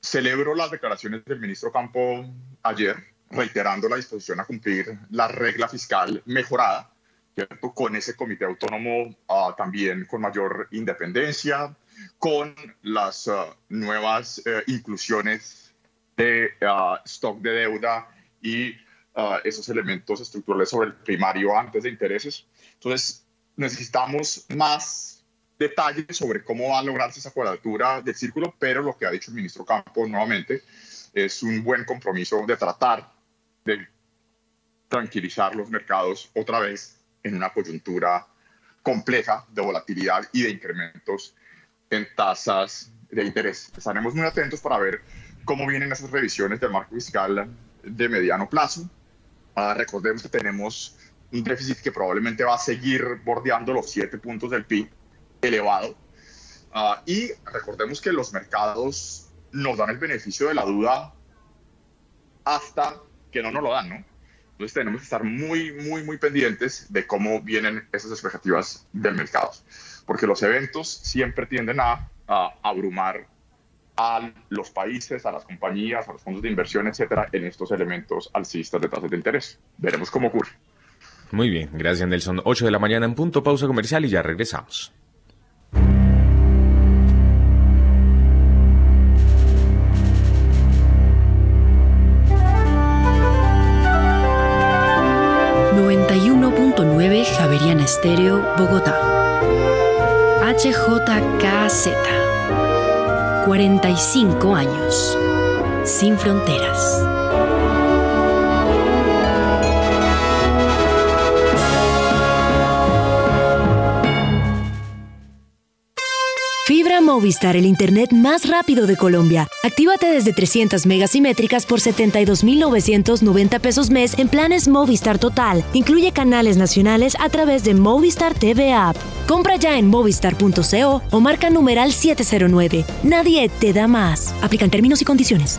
Celebro las declaraciones del ministro Campo ayer, reiterando la disposición a cumplir la regla fiscal mejorada, ¿cierto? con ese comité autónomo uh, también con mayor independencia, con las uh, nuevas uh, inclusiones de stock de deuda y esos elementos estructurales sobre el primario antes de intereses. Entonces, necesitamos más detalles sobre cómo va a lograrse esa cuadratura del círculo, pero lo que ha dicho el ministro Campos nuevamente es un buen compromiso de tratar de tranquilizar los mercados otra vez en una coyuntura compleja de volatilidad y de incrementos en tasas de interés. Estaremos muy atentos para ver cómo vienen esas revisiones del marco fiscal de mediano plazo. Ah, recordemos que tenemos un déficit que probablemente va a seguir bordeando los siete puntos del PIB elevado. Ah, y recordemos que los mercados nos dan el beneficio de la duda hasta que no nos lo dan, ¿no? Entonces tenemos que estar muy, muy, muy pendientes de cómo vienen esas expectativas del mercado, porque los eventos siempre tienden a, abrumar a los países, a las compañías, a los fondos de inversión, etcétera, en estos elementos alcistas de tasas de interés. Veremos cómo ocurre. Muy bien, gracias Nelson. 8 de la mañana en punto, pausa comercial y ya regresamos. 9 Javeriana Estéreo, Bogotá. HJKZ. 45 años. Sin fronteras. Movistar, el internet más rápido de Colombia. Actívate desde 300 megas simétricas por 72,990 pesos mes en planes Movistar Total. Incluye canales nacionales a través de Movistar TV App. Compra ya en movistar.co o marca numeral 709. Nadie te da más. Aplican términos y condiciones.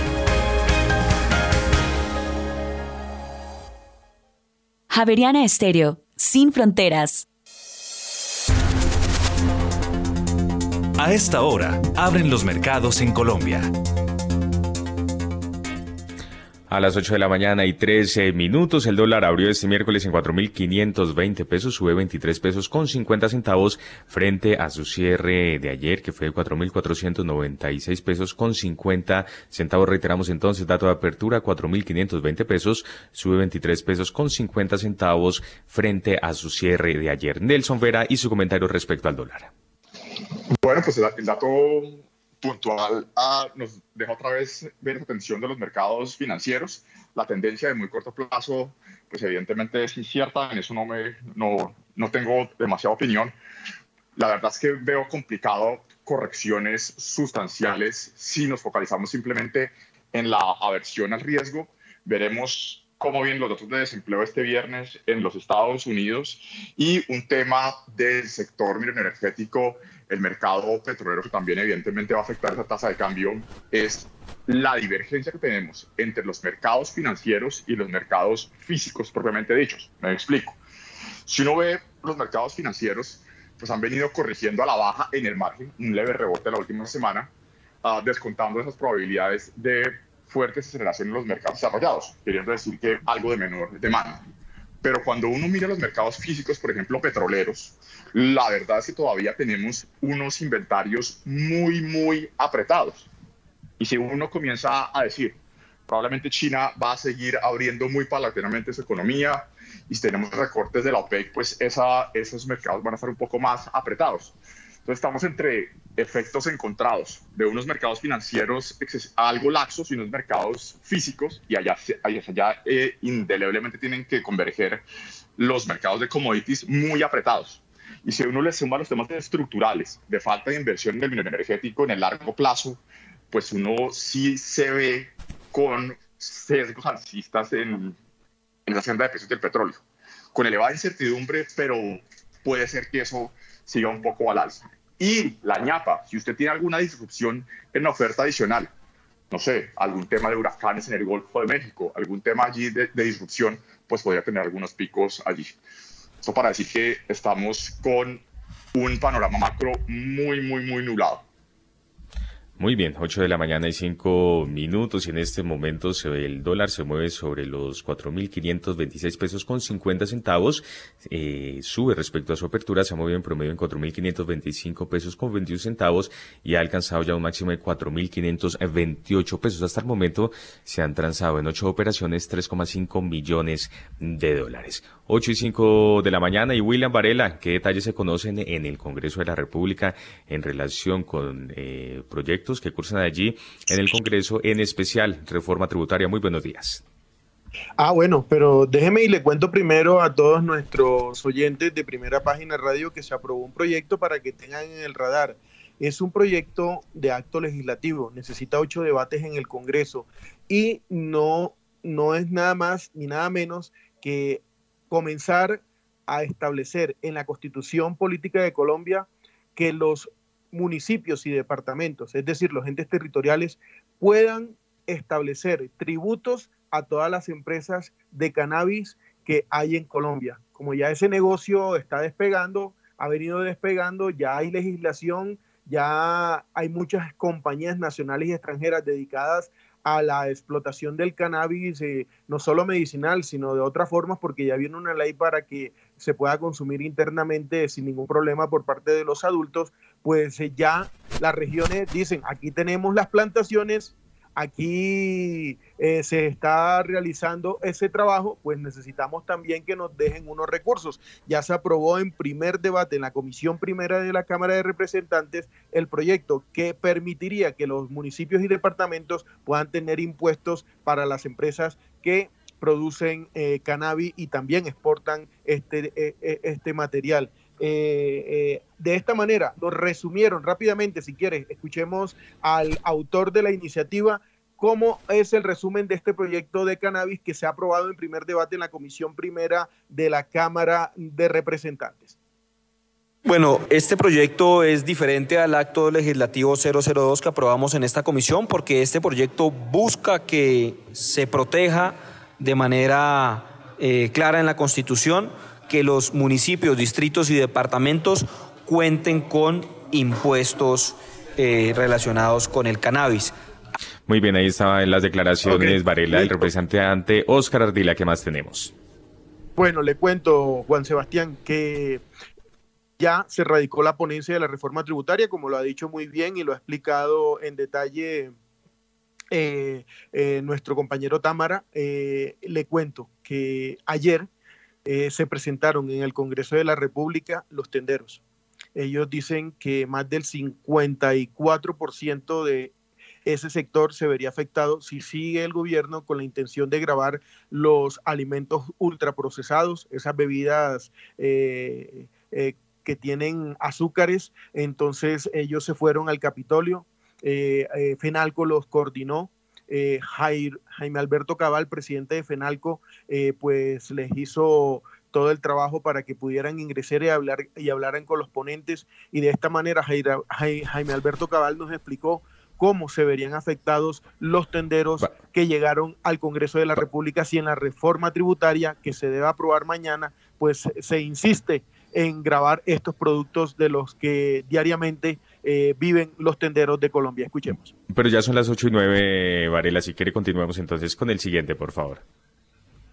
Javeriana Estéreo, sin fronteras. A esta hora, abren los mercados en Colombia. A las 8 de la mañana y 13 minutos, el dólar abrió este miércoles en 4.520 pesos, sube 23 pesos con 50 centavos frente a su cierre de ayer, que fue de 4.496 pesos con 50 centavos. Reiteramos entonces, dato de apertura, 4.520 pesos, sube 23 pesos con 50 centavos frente a su cierre de ayer. Nelson Vera y su comentario respecto al dólar. Bueno, pues el dato puntual ah, nos deja otra vez ver la atención de los mercados financieros. La tendencia de muy corto plazo, pues evidentemente es incierta, en eso no, me, no, no tengo demasiada opinión. La verdad es que veo complicado correcciones sustanciales si nos focalizamos simplemente en la aversión al riesgo. Veremos cómo vienen los datos de desempleo este viernes en los Estados Unidos y un tema del sector energético el mercado petrolero, que también evidentemente va a afectar esa tasa de cambio, es la divergencia que tenemos entre los mercados financieros y los mercados físicos propiamente dichos. Me explico. Si uno ve los mercados financieros, pues han venido corrigiendo a la baja en el margen, un leve rebote la última semana, uh, descontando esas probabilidades de fuertes aceleración en los mercados desarrollados, queriendo decir que algo de menor demanda. Pero cuando uno mira los mercados físicos, por ejemplo, petroleros, la verdad es que todavía tenemos unos inventarios muy, muy apretados. Y si uno comienza a decir, probablemente China va a seguir abriendo muy paulatinamente su economía y si tenemos recortes de la OPEC, pues esa, esos mercados van a estar un poco más apretados. Entonces estamos entre efectos encontrados de unos mercados financieros algo laxos y unos mercados físicos y allá, allá, eh, indeleblemente tienen que converger los mercados de commodities muy apretados. Y si uno le suma los temas estructurales de falta de inversión en el minero energético en el largo plazo, pues uno sí se ve con sesgos alcistas en, en la senda de precios del petróleo, con elevada incertidumbre, pero puede ser que eso siga un poco al alza. Y la ñapa, si usted tiene alguna disrupción en la oferta adicional, no sé, algún tema de huracanes en el Golfo de México, algún tema allí de, de disrupción, pues podría tener algunos picos allí. Eso para decir que estamos con un panorama macro muy, muy, muy nublado. Muy bien, 8 de la mañana y 5 minutos y en este momento se, el dólar se mueve sobre los 4.526 pesos con 50 centavos, eh, sube respecto a su apertura, se ha movido en promedio en 4.525 pesos con 21 centavos y ha alcanzado ya un máximo de 4.528 pesos. Hasta el momento se han transado en 8 operaciones 3,5 millones de dólares. 8 y 5 de la mañana y William Varela, ¿qué detalles se conocen en el Congreso de la República en relación con eh, proyectos que cursan allí en el Congreso, en especial reforma tributaria. Muy buenos días. Ah, bueno, pero déjeme y le cuento primero a todos nuestros oyentes de primera página radio que se aprobó un proyecto para que tengan en el radar. Es un proyecto de acto legislativo, necesita ocho debates en el Congreso y no, no es nada más ni nada menos que comenzar a establecer en la constitución política de Colombia que los municipios y departamentos, es decir, los entes territoriales, puedan establecer tributos a todas las empresas de cannabis que hay en Colombia. Como ya ese negocio está despegando, ha venido despegando, ya hay legislación, ya hay muchas compañías nacionales y extranjeras dedicadas a la explotación del cannabis, eh, no solo medicinal, sino de otras formas, porque ya viene una ley para que se pueda consumir internamente sin ningún problema por parte de los adultos, pues eh, ya las regiones dicen, aquí tenemos las plantaciones, aquí eh, se está realizando ese trabajo, pues necesitamos también que nos dejen unos recursos. Ya se aprobó en primer debate en la Comisión Primera de la Cámara de Representantes el proyecto que permitiría que los municipios y departamentos puedan tener impuestos para las empresas que producen eh, cannabis y también exportan este, este material. De esta manera, lo resumieron rápidamente, si quieres, escuchemos al autor de la iniciativa, cómo es el resumen de este proyecto de cannabis que se ha aprobado en primer debate en la Comisión Primera de la Cámara de Representantes. Bueno, este proyecto es diferente al acto legislativo 002 que aprobamos en esta comisión porque este proyecto busca que se proteja de manera eh, clara en la Constitución que los municipios, distritos y departamentos cuenten con impuestos eh, relacionados con el cannabis. Muy bien, ahí estaban las declaraciones, Varela, del representante Oscar Ardila. ¿Qué más tenemos? Bueno, le cuento, Juan Sebastián, que ya se radicó la ponencia de la reforma tributaria, como lo ha dicho muy bien y lo ha explicado en detalle eh, eh, nuestro compañero Támara. Eh, le cuento que ayer se presentaron en el Congreso de la República los tenderos. Ellos dicen que más del 54% de ese sector se vería afectado si sigue el gobierno con la intención de grabar los alimentos ultraprocesados, esas bebidas eh, eh, que tienen azúcares. Entonces ellos se fueron al Capitolio, eh, FENALCO los coordinó. Jaime Alberto Cabal, presidente de FENALCO, pues les hizo todo el trabajo para que pudieran ingresar y hablar y hablaran con los ponentes. Y de esta manera Jaime Alberto Cabal nos explicó cómo se verían afectados los tenderos que llegaron al Congreso de la República. Si en la reforma tributaria que se debe aprobar mañana, pues se insiste en grabar estos productos de los que diariamente eh, viven los tenderos de Colombia. Escuchemos. Pero ya son las ocho y nueve, Varela. Si quiere, continuemos entonces con el siguiente, por favor.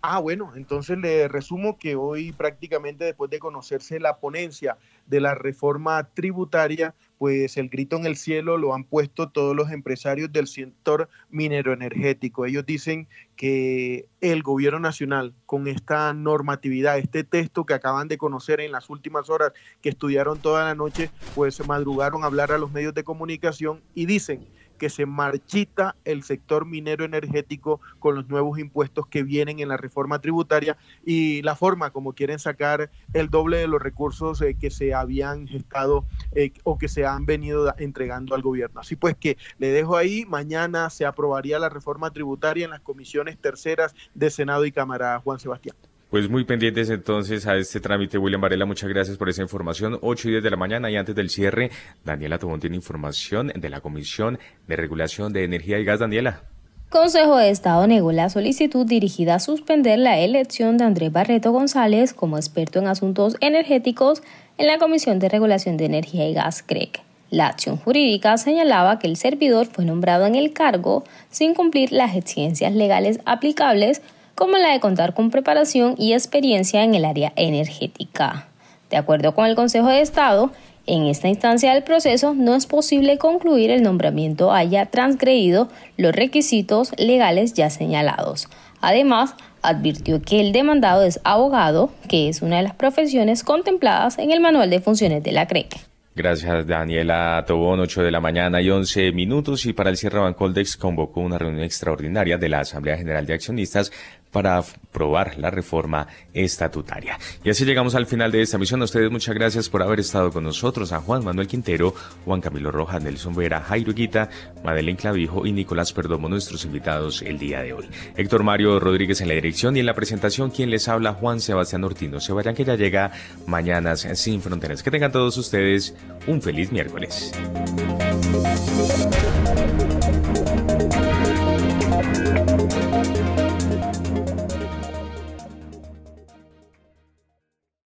Ah, bueno, entonces le resumo que hoy prácticamente después de conocerse la ponencia de la reforma tributaria, pues el grito en el cielo lo han puesto todos los empresarios del sector minero energético. Ellos dicen que el gobierno nacional con esta normatividad, este texto que acaban de conocer en las últimas horas, que estudiaron toda la noche, pues se madrugaron a hablar a los medios de comunicación y dicen que se marchita el sector minero energético con los nuevos impuestos que vienen en la reforma tributaria y la forma como quieren sacar el doble de los recursos eh, que se habían gestado eh, o que se han venido entregando al gobierno. Así pues que le dejo ahí, mañana se aprobaría la reforma tributaria en las comisiones terceras de Senado y Cámara, Juan Sebastián. Pues muy pendientes entonces a este trámite, William Varela. Muchas gracias por esa información. 8 y 10 de la mañana y antes del cierre, Daniela Tobón tiene información de la Comisión de Regulación de Energía y Gas. Daniela. Consejo de Estado negó la solicitud dirigida a suspender la elección de Andrés Barreto González como experto en asuntos energéticos en la Comisión de Regulación de Energía y Gas CREC. La acción jurídica señalaba que el servidor fue nombrado en el cargo sin cumplir las exigencias legales aplicables como la de contar con preparación y experiencia en el área energética. De acuerdo con el Consejo de Estado, en esta instancia del proceso no es posible concluir el nombramiento haya transgredido los requisitos legales ya señalados. Además, advirtió que el demandado es abogado, que es una de las profesiones contempladas en el Manual de Funciones de la CREC. Gracias, Daniela Tobón, 8 de la mañana y 11 minutos. Y para el cierre, Bancoldex convocó una reunión extraordinaria de la Asamblea General de Accionistas para aprobar la reforma estatutaria. Y así llegamos al final de esta misión. A ustedes muchas gracias por haber estado con nosotros. A Juan Manuel Quintero, Juan Camilo Rojas, Nelson Vera, Jairo Guita, Madeleine Clavijo y Nicolás Perdomo, nuestros invitados el día de hoy. Héctor Mario Rodríguez en la dirección y en la presentación, quien les habla, Juan Sebastián Ortino. Se vayan que ya llega Mañanas Sin Fronteras. Que tengan todos ustedes un feliz miércoles.